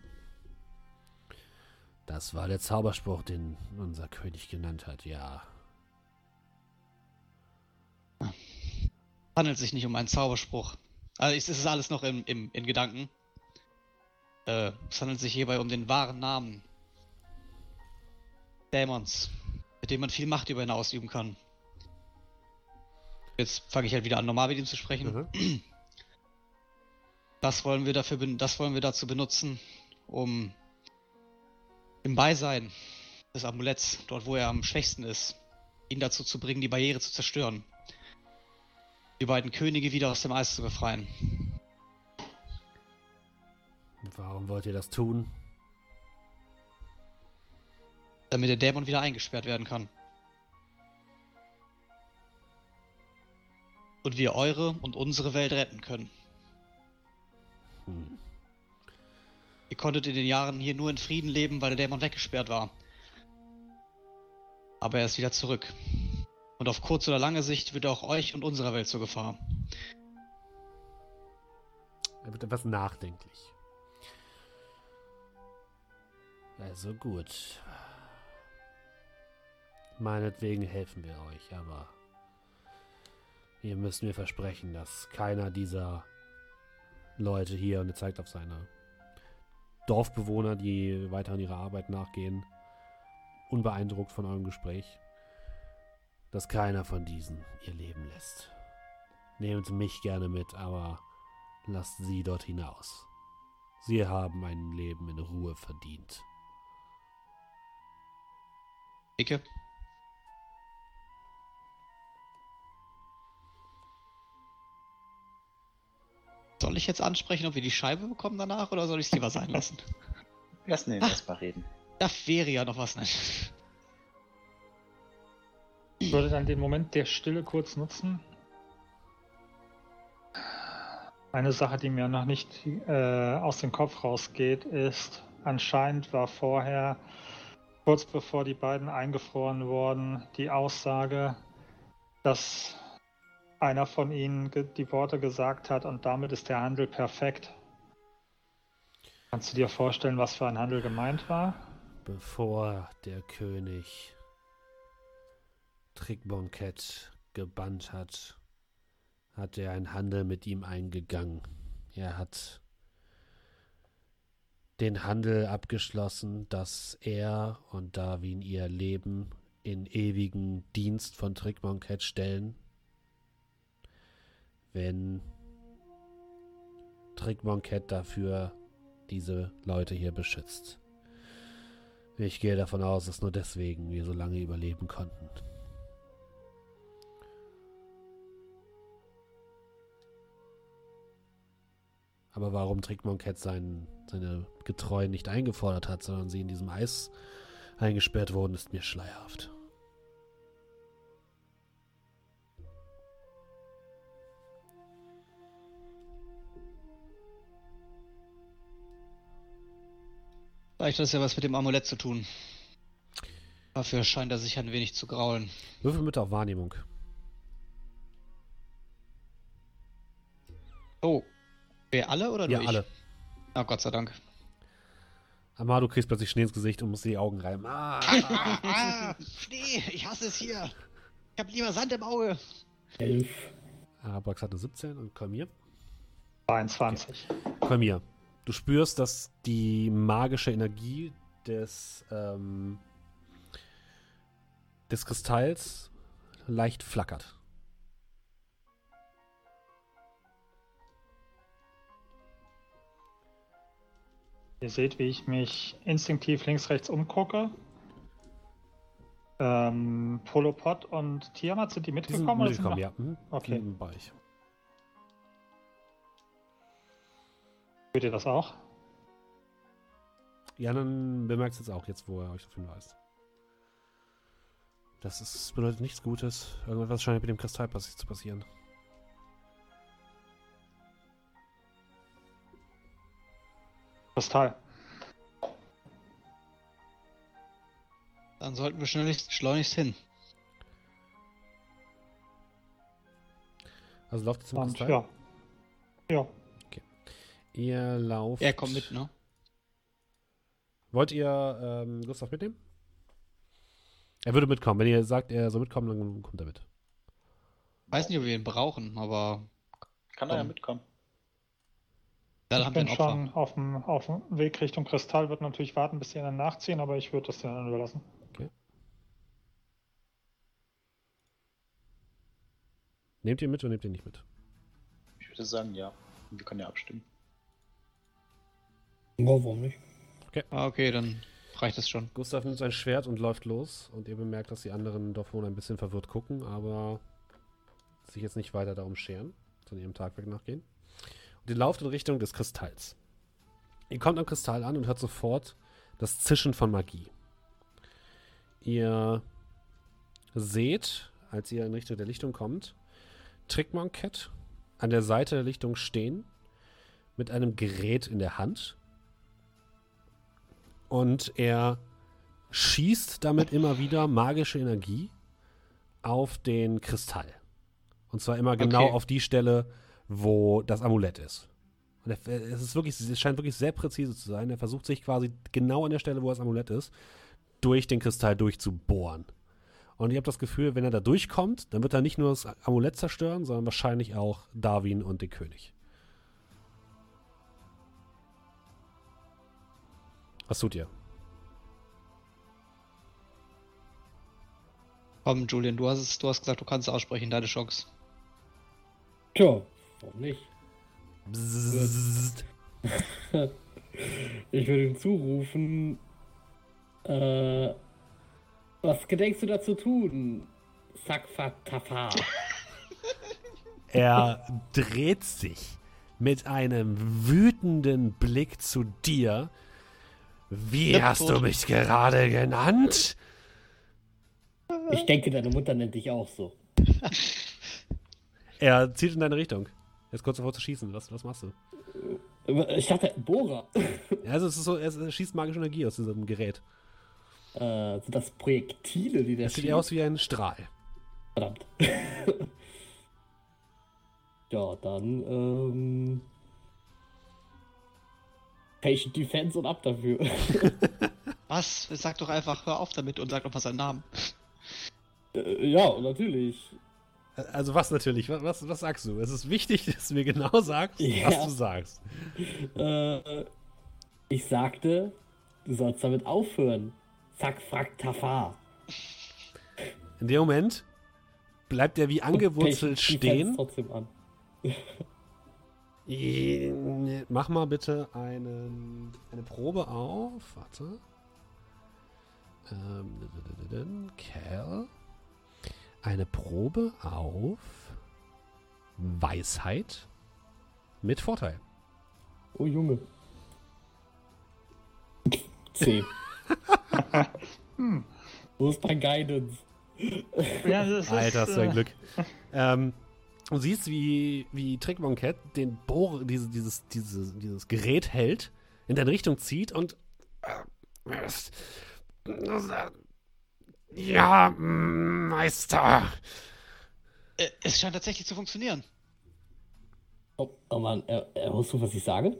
Das war der Zauberspruch, den unser König genannt hat, ja. Handelt sich nicht um einen Zauberspruch. Also es ist alles noch im, im, in Gedanken. Äh, es handelt sich hierbei um den wahren Namen Dämons, mit dem man viel Macht über ihn ausüben kann. Jetzt fange ich halt wieder an, normal mit ihm zu sprechen. Mhm. Das wollen wir dafür, das wollen wir dazu benutzen, um im Beisein des Amuletts, dort wo er am schwächsten ist, ihn dazu zu bringen, die Barriere zu zerstören. Die beiden Könige wieder aus dem Eis zu befreien. Warum wollt ihr das tun? Damit der Dämon wieder eingesperrt werden kann. Und wir eure und unsere Welt retten können. Hm. Ihr konntet in den Jahren hier nur in Frieden leben, weil der Dämon weggesperrt war. Aber er ist wieder zurück. Und auf kurz oder lange Sicht wird auch euch und unserer Welt zur Gefahr. Er wird etwas nachdenklich. Also gut. Meinetwegen helfen wir euch, aber ihr müsst mir versprechen, dass keiner dieser Leute hier, und er zeigt auf seine Dorfbewohner, die weiter an ihrer Arbeit nachgehen, unbeeindruckt von eurem Gespräch, dass keiner von diesen ihr Leben lässt. Nehmt mich gerne mit, aber lasst sie dort hinaus. Sie haben ein Leben in Ruhe verdient. Icke. Soll ich jetzt ansprechen, ob wir die Scheibe bekommen danach oder soll ich es lieber sein lassen? Lassen ihn erstmal reden. Das wäre ja noch was, ne? Ich würde dann den Moment der Stille kurz nutzen. Eine Sache, die mir noch nicht äh, aus dem Kopf rausgeht, ist, anscheinend war vorher, kurz bevor die beiden eingefroren wurden, die Aussage, dass einer von ihnen die Worte gesagt hat und damit ist der Handel perfekt. Kannst du dir vorstellen, was für ein Handel gemeint war? Bevor der König Trickbonkett gebannt hat, hat er einen Handel mit ihm eingegangen. Er hat den Handel abgeschlossen, dass er und Darwin ihr Leben in ewigen Dienst von Trickbonkett stellen, wenn Trickbonkett dafür diese Leute hier beschützt. Ich gehe davon aus, dass nur deswegen wir so lange überleben konnten. Aber warum Trickmonkett sein, seine Getreuen nicht eingefordert hat, sondern sie in diesem Eis eingesperrt wurden, ist mir schleierhaft. Vielleicht hat es ja was mit dem Amulett zu tun. Dafür scheint er sich ein wenig zu graulen. Würfel mit auf Wahrnehmung. Oh. Wir alle oder nur Ja, ich? alle. Ah, Gott sei Dank. Amado kriegst plötzlich Schnee ins Gesicht und musst die Augen reiben. Ah, ah, Schnee, ich hasse es hier. Ich hab lieber Sand im Auge. Elf. Arabax hatte 17 und Kolmir. 22. Kolmir, du spürst, dass die magische Energie des, ähm, des Kristalls leicht flackert. Ihr seht, wie ich mich instinktiv links-rechts umgucke. Ähm, Polopod und Tiamat, sind die Die sind mitgekommen? oder sind mitgekommen, ja. Mhm. Okay. Im Bereich. Spürt ihr das auch? Ja, dann bemerkst du es auch jetzt, wo er euch darauf hinweist. Das ist, bedeutet nichts Gutes. Irgendwas scheint mit dem Kristall zu passieren. Kristall. Dann sollten wir schnellst, schleunigst hin. Also lauft ihr zum Und Kristall. ja. Ja. Ihr lauft. Er kommt mit, ne? Wollt ihr ähm, Gustav mitnehmen? Er würde mitkommen. Wenn ihr sagt, er soll mitkommen, dann kommt er mit. Weiß nicht, ob wir ihn brauchen, aber Kann er ja Komm. mitkommen. Da ich bin schon auf dem, auf dem Weg Richtung Kristall, wird natürlich warten, bis die anderen nachziehen, aber ich würde das denen überlassen. Nehmt ihr mit oder nehmt ihr nicht mit? Ich würde sagen, ja. Wir können ja abstimmen. Ja, warum nicht? Ah, okay, dann reicht es schon. Gustav nimmt sein Schwert und läuft los. Und ihr bemerkt, dass die anderen Dorfbewohner ein bisschen verwirrt gucken, aber sich jetzt nicht weiter darum scheren, sondern ihrem Tagwerk nachgehen. Ihr lauft in Richtung des Kristalls. Ihr kommt am Kristall an und hört sofort das Zischen von Magie. Ihr seht, als ihr in Richtung der Lichtung kommt, Trickmonkett an der Seite der Lichtung stehen, mit einem Gerät in der Hand. Und er schießt damit immer wieder magische Energie auf den Kristall. Und zwar immer genau Okay. auf die Stelle, wo das Amulett ist. Und er, es, ist wirklich, es scheint wirklich sehr präzise zu sein. Er versucht sich quasi genau an der Stelle, wo das Amulett ist, durch den Kristall durchzubohren. Und ich habe das Gefühl, wenn er da durchkommt, dann wird er nicht nur das Amulett zerstören, sondern wahrscheinlich auch Darwin und den König. Was tut ihr? Komm, Julian, du hast, es, du hast gesagt, du kannst es aussprechen, deine Chance. Tja, warum nicht? Bzzzt. Ich würde ihm zurufen, äh, was gedenkst du dazu tun? Sakfatafa. Er dreht sich mit einem wütenden Blick zu dir. Wie Ja, hast du mich gerade genannt? Ich denke, deine Mutter nennt dich auch so. Er zielt in deine Richtung. Ist kurz davor zu schießen. Was, was machst du? Ich dachte, Bohrer. Ja, also es ist so, er, er schießt magische Energie aus diesem Gerät. Äh, sind das Projektile, die der Es sieht schießt? aus wie ein Strahl. Verdammt. ja, dann, ähm. Patient Defense und ab dafür. Was? Sag doch einfach, hör auf damit und sag doch mal seinen Namen. Äh, ja, natürlich. Also was natürlich? Was, was, was sagst du? Es ist wichtig, dass du mir genau sagst, Ja. was du sagst. Äh, ich sagte, du sollst damit aufhören. Zack, frack, tafa. In dem Moment bleibt er wie angewurzelt Patient Defense stehen. trotzdem an. Äh, Mach mal bitte einen, eine Probe auf. Warte. Ähm, Cal. Eine Probe auf Weisheit mit Vorteil. Oh Junge. C. Wo ist dein Guidance? Ja, das ist, Alter, hast du ein äh, Glück. ähm, du siehst, wie, wie Trickmonket den Bohr, diese, dieses, diese, dieses Gerät hält, in deine Richtung zieht und. äh, Ja, Meister. Äh, es scheint tatsächlich zu funktionieren. Oh, oh Mann, äh, äh, hörst du, was ich sage?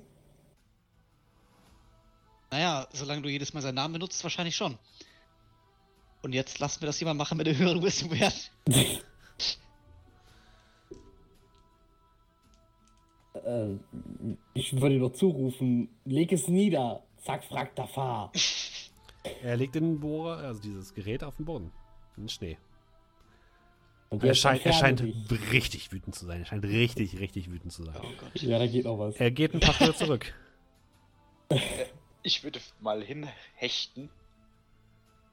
Naja, solange du jedes Mal seinen Namen benutzt, wahrscheinlich schon. Und jetzt lassen wir das jemand machen mit der höheren Wisdom-Wert. Äh, ich würde nur zurufen, leg es nieder. Zack, frack, tafa. Er legt den Bohrer, also dieses Gerät, auf den Boden. In den Schnee. Und Er scheint, er scheint richtig wütend zu sein. Er scheint richtig, richtig wütend zu sein. Oh Gott. Ja, da geht noch was. Er geht ein paar Schritte zurück. Ich würde mal hinhechten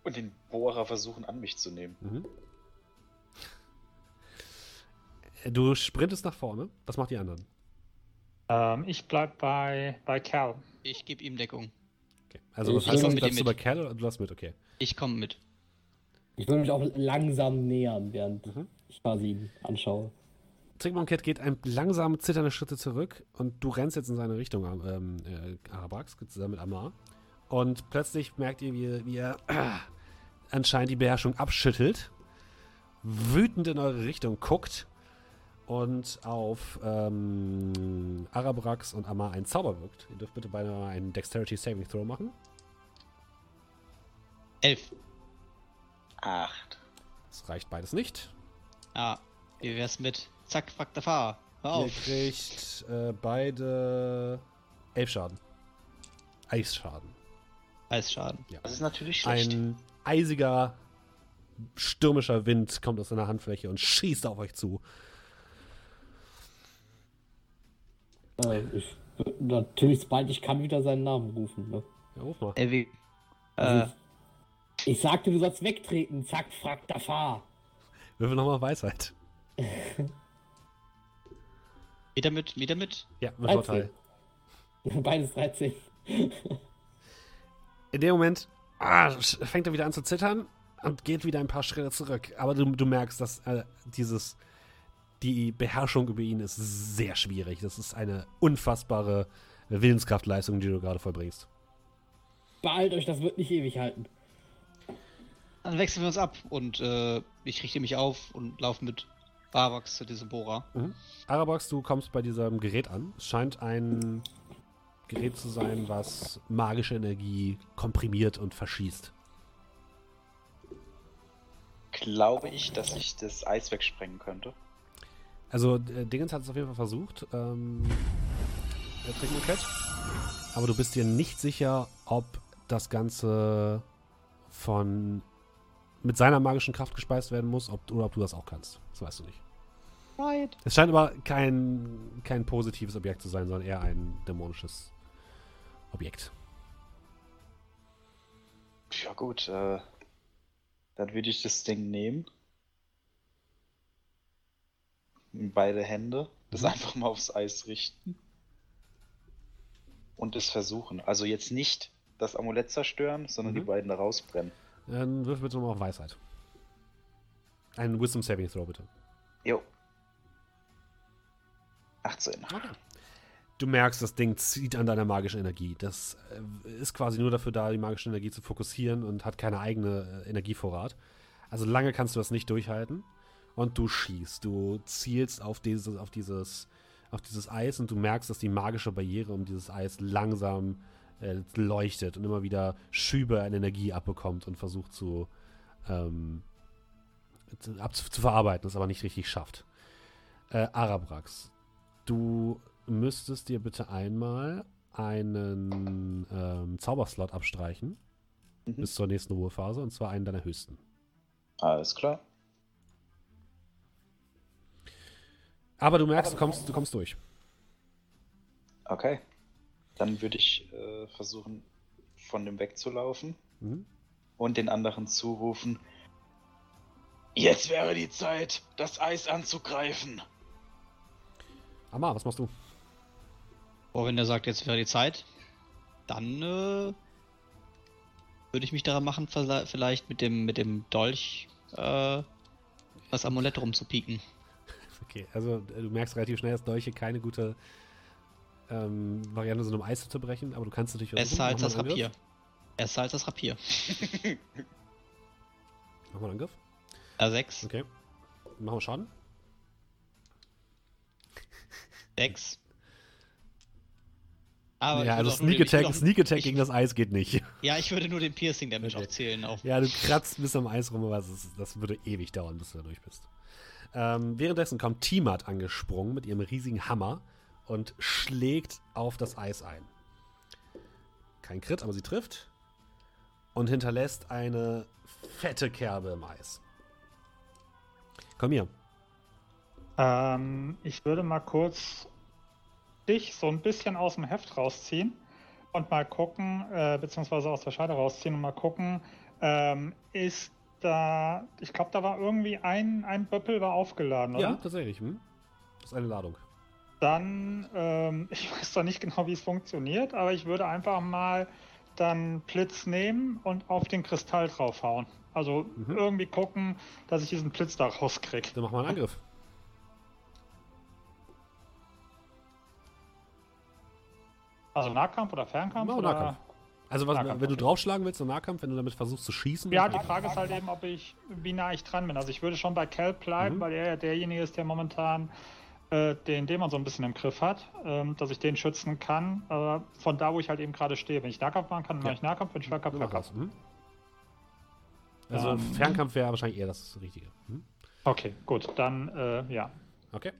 und den Bohrer versuchen an mich zu nehmen. Mhm. Du sprintest nach vorne. Was macht die anderen? Ähm, ich bleib bei, bei Cal. Ich gebe ihm Deckung. Okay. Also, Ich was heißt das? mit Bleibst bei. Kerl oder du lässt mit? Okay. Ich komme mit. Ich würde mich auch langsam nähern, während Mhm. ich quasi ihn anschaue. Trickmonket geht ein langsam zitternde Schritte zurück und du rennst jetzt in seine Richtung, ähm, äh, Arabax, zusammen mit Amar. Und plötzlich merkt ihr, wie, wie er äh, anscheinend die Beherrschung abschüttelt, wütend in eure Richtung guckt und auf ähm, Arabrax und Amar einen Zauber wirkt. Ihr dürft bitte beide mal einen Dexterity Saving Throw machen. Elf. Acht. Das reicht beides nicht. Ah, wie wär's mit Zack, frack der Fahrer. Hör Ihr auf. kriegt äh, beide elf Schaden. Eisschaden. Eisschaden. Das ist natürlich schlecht. Ein eisiger, stürmischer Wind kommt aus seiner Handfläche und schießt auf euch zu. Äh, ich, natürlich, sobald ich kann, wieder seinen Namen rufen. Ne? Ja, ruf mal. Wie, Also äh, ich, sagte, du sollst wegtreten. Zack, frack, tafa. Würfel nochmal Weisheit. wieder mit, wieder mit. Ja, mit 13. Vorteil. Beides 13. In dem Moment ah, fängt er wieder an zu zittern und geht wieder ein paar Schritte zurück. Aber du, du merkst, dass äh, dieses, die Beherrschung über ihn ist sehr schwierig. Das ist eine unfassbare Willenskraftleistung, die du gerade vollbringst. Beeilt euch, das wird nicht ewig halten. Dann wechseln wir uns ab und äh, ich richte mich auf und laufe mit. Barbox zu diesem Bohrer. Arabox, du kommst bei diesem Gerät an. Es scheint ein Gerät zu sein, was magische Energie komprimiert und verschießt. Glaube ich, dass ich das Eis wegsprengen könnte. Also, äh, Dingens hat es auf jeden Fall versucht, ähm, Trickmoket. Aber du bist dir nicht sicher, ob das Ganze von mit seiner magischen Kraft gespeist werden muss, ob, oder ob du das auch kannst. Das weißt du nicht. Right. Es scheint aber kein, kein positives Objekt zu sein, sondern eher ein dämonisches Objekt. Ja gut, äh, dann würde ich das Ding nehmen. In beide Hände. Das Mhm. einfach mal aufs Eis richten. Und es versuchen. Also jetzt nicht das Amulett zerstören, sondern Mhm. die beiden da rausbrennen. Dann wirf bitte nochmal auf Weisheit. Ein Wisdom Saving Throw, bitte. Jo. 18. Du merkst, das Ding zieht an deiner magischen Energie. Das äh, ist quasi nur dafür da, die magische Energie zu fokussieren und hat keine eigene äh, Energievorrat. Also lange kannst du das nicht durchhalten. Und du schießt. Du zielst auf dieses, auf dieses, auf dieses Eis und du merkst, dass die magische Barriere um dieses Eis langsam äh, leuchtet und immer wieder Schübe an Energie abbekommt und versucht zu, ähm, zu, ab, zu verarbeiten, es aber nicht richtig schafft. Äh, Arabrax, du müsstest dir bitte einmal einen ähm, Zauberslot abstreichen Mhm. bis zur nächsten Ruhephase und zwar einen deiner höchsten. Alles klar. Aber du merkst, du kommst, du kommst durch. Okay. Dann würde ich äh, versuchen, von dem wegzulaufen Mhm. und den anderen zurufen. Jetzt wäre die Zeit, das Eis anzugreifen. Amar, was machst du? Oh, wenn der sagt, jetzt wäre die Zeit, dann äh, würde ich mich daran machen, vielleicht mit dem, mit dem Dolch äh, das Amulett rumzupieken. Okay, also äh, du merkst relativ schnell, dass Dolche keine gute ähm, Variante sind, um Eis zu brechen, aber du kannst natürlich Besser als Mach das Rapier. Besser als das Rapier. Mach mal einen Angriff. R6, Okay. Machen wir Schaden. 6. Aber ja, also Sneak den- Attack, auch- Sneak Attack ich- gegen das Eis geht nicht. Ja, ich würde nur den Piercing Damage Okay. aufzählen. Auf. Ja, du kratzt bis am Eis rum, aber das, ist, das würde ewig dauern, bis du da durch bist. Ähm, währenddessen kommt Tiamat angesprungen mit ihrem riesigen Hammer und schlägt auf das Eis ein. Kein Crit, aber sie trifft und hinterlässt eine fette Kerbe im Eis. Komm hier. Ähm, ich würde mal kurz dich so ein bisschen aus dem Heft rausziehen und mal gucken, äh, beziehungsweise aus der Scheide rausziehen und mal gucken, ähm, ist da, ich glaube, da war irgendwie ein, ein Böppel war aufgeladen, oder? Ja, tatsächlich. Hm? Das ist eine Ladung. Dann, ähm, ich weiß zwar nicht genau, wie es funktioniert, aber ich würde einfach mal dann Blitz nehmen und auf den Kristall draufhauen. Also Mhm. irgendwie gucken, dass ich diesen Blitz da rauskriege. Dann mach mal einen Angriff. Also Nahkampf oder Fernkampf? Mach oder? Nahkampf. Also, was, Nahkampf, wenn du draufschlagen willst, im Nahkampf, wenn du damit versuchst zu schießen. Ja, die. Frage ist halt eben, ob ich, wie nah ich dran bin. Also ich würde schon bei Cal bleiben, Mhm. weil er ja derjenige ist, der momentan äh, den Dämon so ein bisschen im Griff hat, ähm, dass ich den schützen kann. Aber von da, wo ich halt eben gerade stehe. Wenn ich Nahkampf machen kann, dann Ja. mache ich Nahkampf, wenn ich mach Fernkampf. das. Hm? Also, Ähm. Fernkampf wäre wahrscheinlich eher das Richtige. Hm? Okay, gut, dann äh, ja. Okay.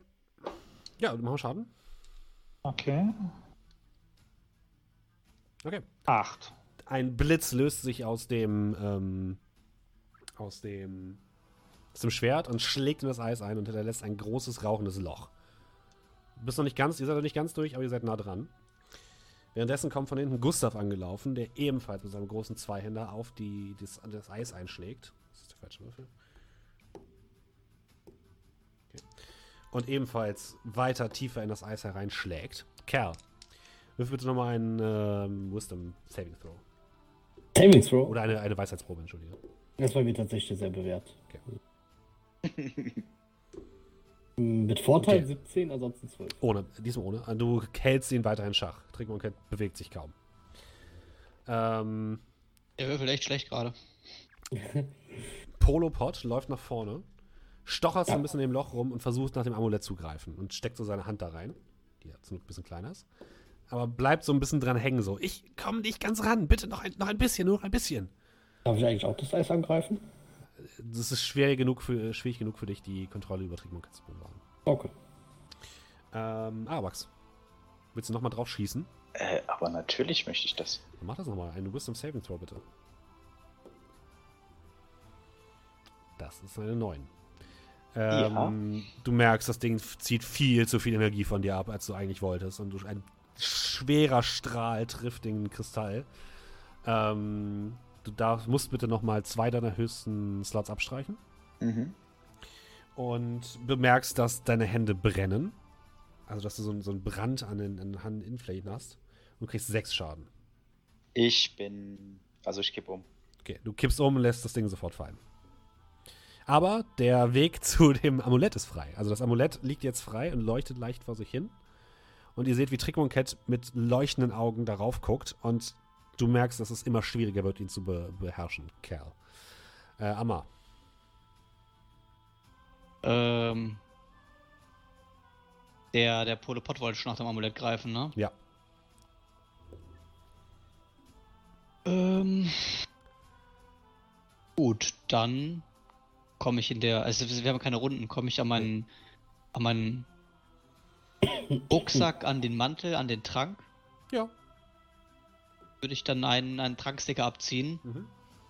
Ja, machen wir Schaden. Okay. Okay. Acht. Ein Blitz löst sich aus dem, ähm, aus dem, aus dem Schwert und schlägt in das Eis ein und hinterlässt ein großes rauchendes Loch. Bist noch nicht ganz, ihr seid noch nicht ganz durch, aber ihr seid nah dran. Währenddessen kommt von hinten Gustav angelaufen, der ebenfalls mit seinem großen Zweihänder auf die, das, das Eis einschlägt. Das ist der falsche Würfel. Okay. Und ebenfalls weiter tiefer in das Eis hereinschlägt. Kerl, wirf bitte nochmal einen ähm, Wisdom Saving Throw. Saving Throw. Oder eine, eine Weisheitsprobe, entschuldige. Das war mir tatsächlich sehr bewährt. Okay. Mit Vorteil Okay. 17, ansonsten 12. Ohne, diesmal ohne. Du hältst ihn weiter in Schach. Trickmonkett bewegt sich kaum. Ähm, Der würfelt echt schlecht gerade. Polopod läuft nach vorne, stocherst so ein bisschen im Loch rum und versuchst nach dem Amulett zu greifen und steckt so seine Hand da rein, die ja zum Glück ein bisschen kleiner ist. Aber bleibt so ein bisschen dran hängen, so. Ich komme nicht ganz ran, bitte noch ein, noch ein bisschen, nur noch ein bisschen. Darf ich eigentlich auch das Eis angreifen? Das ist schwer genug für, schwierig genug für dich, die Kontrolle über Trickmonk zu bewahren. Okay. Ähm, Arawax. Willst du nochmal drauf schießen? Äh, aber natürlich möchte ich das. Dann mach das nochmal. Eine Wisdom Saving Throw, bitte. Das ist eine 9. Ähm, Du merkst, das Ding zieht viel zu viel Energie von dir ab, als du eigentlich wolltest. Und du, ein schwerer Strahl trifft den Kristall. Ähm, du darfst, musst bitte nochmal zwei deiner höchsten Slots abstreichen. Mhm. Und bemerkst, dass deine Hände brennen. Also, dass du so, einen- so einen Brand an den, an den Handinnenflächen hast. Und du kriegst sechs Schaden. Ich bin. Also ich kipp um. Okay, du kippst um und lässt das Ding sofort fallen. Aber der Weg zu dem Amulett ist frei. Also das Amulett liegt jetzt frei und leuchtet leicht vor sich hin. Und ihr seht, wie Trickmonkett mit leuchtenden Augen darauf guckt. Und du merkst, dass es immer schwieriger wird, ihn zu be beherrschen, Kerl. Äh, Amma. Ähm. Der, der Polopod wollte schon nach dem Amulett greifen, ne? Ja. Ähm. Gut, dann komme ich in der. Also wir haben keine Runden, komme ich an meinen. an meinen Rucksack, an den Mantel, an den Trank. Ja. Würde ich dann einen, einen Tranksticker abziehen. Mhm.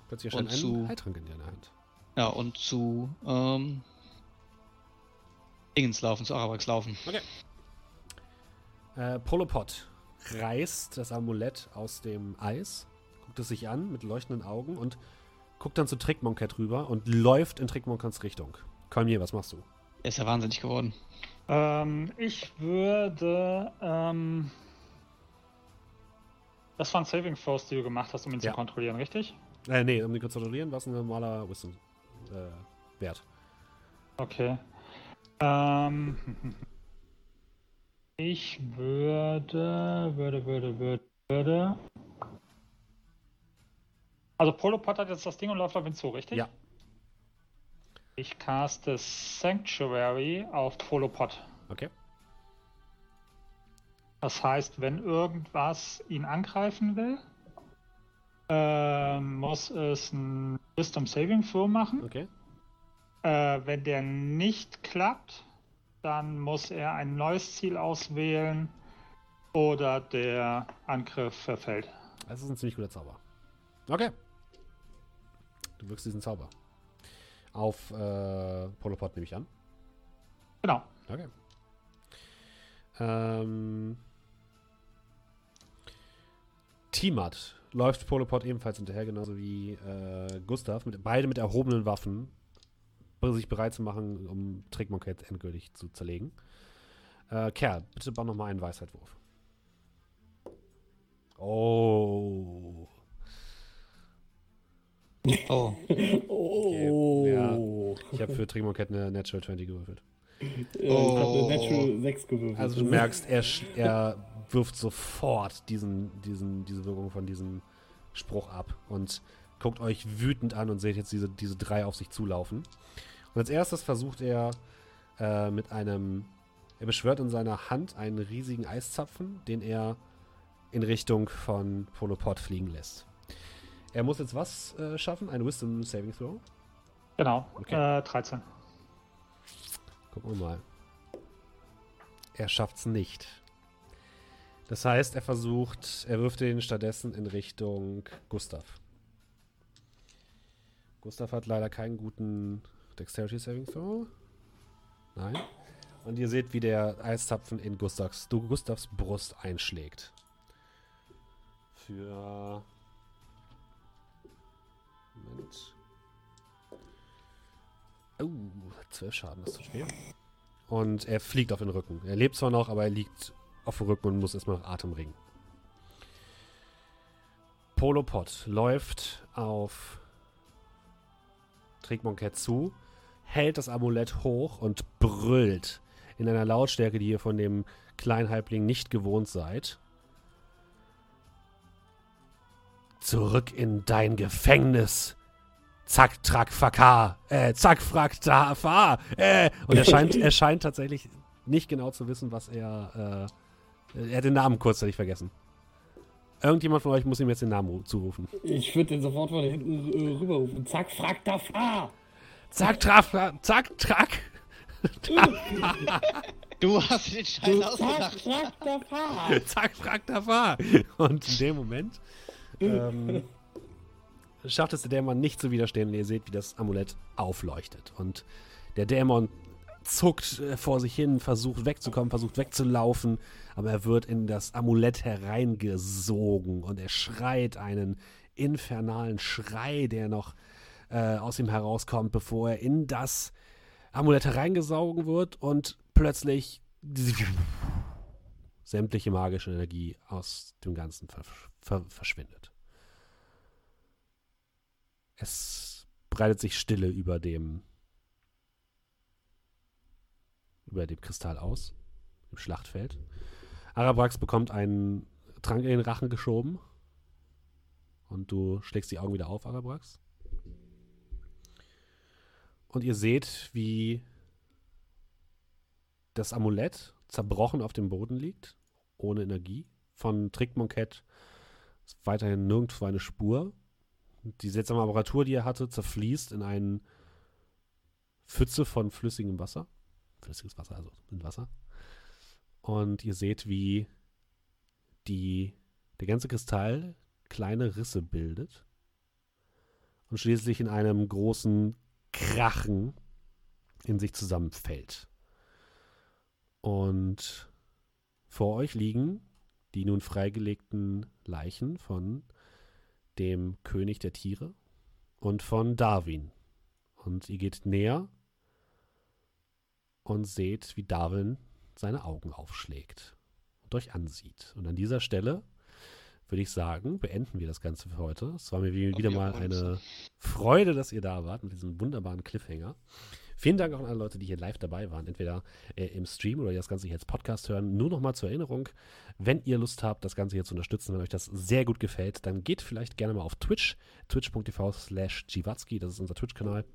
Plötzlich erscheint Und ein zu- Heiltrank in deiner Hand. Ja, und zu. Ähm, Dingens laufen, zu Arabax laufen. Äh, Polopod reißt das Amulett aus dem Eis, guckt es sich an mit leuchtenden Augen und guckt dann zu Trickmonket rüber und läuft in Trickmonkets Richtung. Kolmier, was machst du? Er ist ja wahnsinnig geworden. Ähm, ich würde. Ähm, das waren Saving Throws, die du gemacht hast, um ihn Ja. zu kontrollieren, richtig? Äh, nee, um kurz zu kontrollieren, was ein normaler Wisdom äh, Wert. Okay. Ähm, ich würde, würde, würde, würde, würde. Also Polopod hat jetzt das Ding und läuft auf ihn zu, richtig? Ja. Ich caste Sanctuary auf Polopod. Okay. Das heißt, wenn irgendwas ihn angreifen will, ähm, muss es ein Wisdom Saving Throw machen. Okay. Äh, wenn der nicht klappt, dann muss er ein neues Ziel auswählen oder der Angriff verfällt. Das ist ein ziemlich guter Zauber. Okay. Du wirkst diesen Zauber. Auf äh, Polopod nehme ich an. Genau. Okay. Ähm. Tiamat läuft Polopod ebenfalls hinterher, genauso wie äh, Gustav, mit, beide mit erhobenen Waffen, sich bereit zu machen, um Trickmonkett endgültig zu zerlegen. Äh, Kerl, bitte bau nochmal einen Weisheitwurf. Oh. Oh. Oh. Ich habe für Trickmonkett eine Natural 20 gewürfelt. Ich habe eine Natural 6 gewürfelt. Also du merkst, er, er wirft sofort diesen, diesen, diese Wirkung von diesem Spruch ab und guckt euch wütend an und seht jetzt diese, diese drei auf sich zulaufen. Und als erstes versucht er äh, mit einem, er beschwört in seiner Hand einen riesigen Eiszapfen, den er in Richtung von Polopod fliegen lässt. Er muss jetzt was äh, schaffen? Ein Wisdom Saving Throw? Genau. Okay. Äh, 13. Gucken wir mal. Er schafft's nicht. Das heißt, er versucht, er wirft den stattdessen in Richtung Gustav. Gustav hat leider keinen guten Dexterity Saving Throw. Nein. Und ihr seht, wie der Eiszapfen in Gustavs, Gustavs Brust einschlägt. Für. Moment. Oh, 12 Schaden, das tut weh. Und er fliegt auf den Rücken. Er lebt zwar noch, aber er liegt auf dem Rücken und muss erstmal nach Atem ringen. Polopod läuft auf Trickmonkett zu, hält das Amulett hoch und brüllt in einer Lautstärke, die ihr von dem kleinen Halbling nicht gewohnt seid. Zurück in dein Gefängnis, Zack, track, fakar, äh, zack, frack, da, fahr, äh. Und er scheint, er scheint tatsächlich nicht genau zu wissen, was er, äh, er hat den Namen kurzzeitig vergessen. Irgendjemand von euch muss ihm jetzt den Namen ru- zurufen. Ich würde den sofort von hinten äh, rüberrufen. Zack, frack, da fahr! Zack, traf, zack, track. Du hast den Scheiß Du, zack, ausgedacht. frack, da fahr! Zack, frack, da fahr. Und in dem Moment ähm, schafft es der Dämon nicht zu widerstehen und ihr seht, wie das Amulett aufleuchtet. Und der Dämon zuckt äh, vor sich hin, versucht wegzukommen, versucht wegzulaufen, aber er wird in das Amulett hereingesogen und er schreit einen infernalen Schrei, der noch äh, aus ihm herauskommt, bevor er in das Amulett hereingesaugen wird und plötzlich sämtliche magische Energie aus dem Ganzen ver ver verschwindet. Es breitet sich Stille über dem über dem Kristall aus, im Schlachtfeld. Arabrax bekommt einen Trank in den Rachen geschoben und du schlägst die Augen wieder auf, Arabrax. Und ihr seht, wie das Amulett zerbrochen auf dem Boden liegt, ohne Energie. Von Trickmonkett ist weiterhin nirgendwo eine Spur. Die seltsame Apparatur, die er hatte, zerfließt in eine Pfütze von flüssigem Wasser. Flüssiges Wasser, also in Wasser. Und ihr seht, wie die, der ganze Kristall kleine Risse bildet und schließlich in einem großen Krachen in sich zusammenfällt. Und vor euch liegen die nun freigelegten Leichen von dem König der Tiere und von Darwin. Und ihr geht näher und seht, wie Darwin seine Augen aufschlägt und euch ansieht. Und an dieser Stelle würde ich sagen, beenden wir das Ganze für heute. Es war mir wieder mal eine Freude, dass ihr da wart mit diesem wunderbaren Cliffhanger. Vielen Dank auch an alle Leute, die hier live dabei waren, entweder äh, im Stream oder das Ganze hier als Podcast hören. Nur noch mal zur Erinnerung, wenn ihr Lust habt, das Ganze hier zu unterstützen, wenn euch das sehr gut gefällt, dann geht vielleicht gerne mal auf Twitch, twitch.tv slash Giwatzki, das ist unser Twitch-Kanal.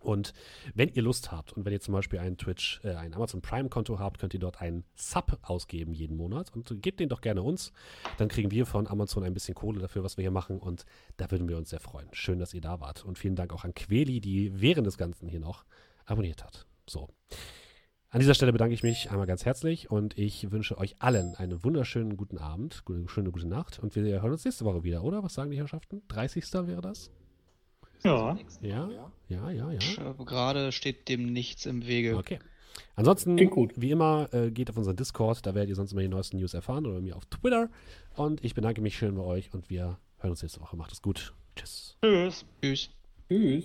Und wenn ihr Lust habt und wenn ihr zum Beispiel ein Twitch, äh, ein Amazon Prime-Konto habt, könnt ihr dort einen Sub ausgeben jeden Monat und gebt den doch gerne uns. Dann kriegen wir von Amazon ein bisschen Kohle dafür, was wir hier machen und da würden wir uns sehr freuen. Schön, dass ihr da wart und vielen Dank auch an Queli, die während des Ganzen hier noch abonniert hat. So. An dieser Stelle bedanke ich mich einmal ganz herzlich und ich wünsche euch allen einen wunderschönen guten Abend, gute, schöne gute Nacht und wir hören uns nächste Woche wieder, oder? Was sagen die Herrschaften? 30. wäre das? Ja. Ja, ja, ja, ja. Gerade steht dem nichts im Wege. Okay. Ansonsten, wie immer, äh, geht auf unseren Discord, da werdet ihr sonst immer die neuesten News erfahren oder bei mir auf Twitter. Und ich bedanke mich schön bei euch und wir hören uns nächste Woche. Macht es gut. Tschüss. Tschüss. Tschüss. Tschüss.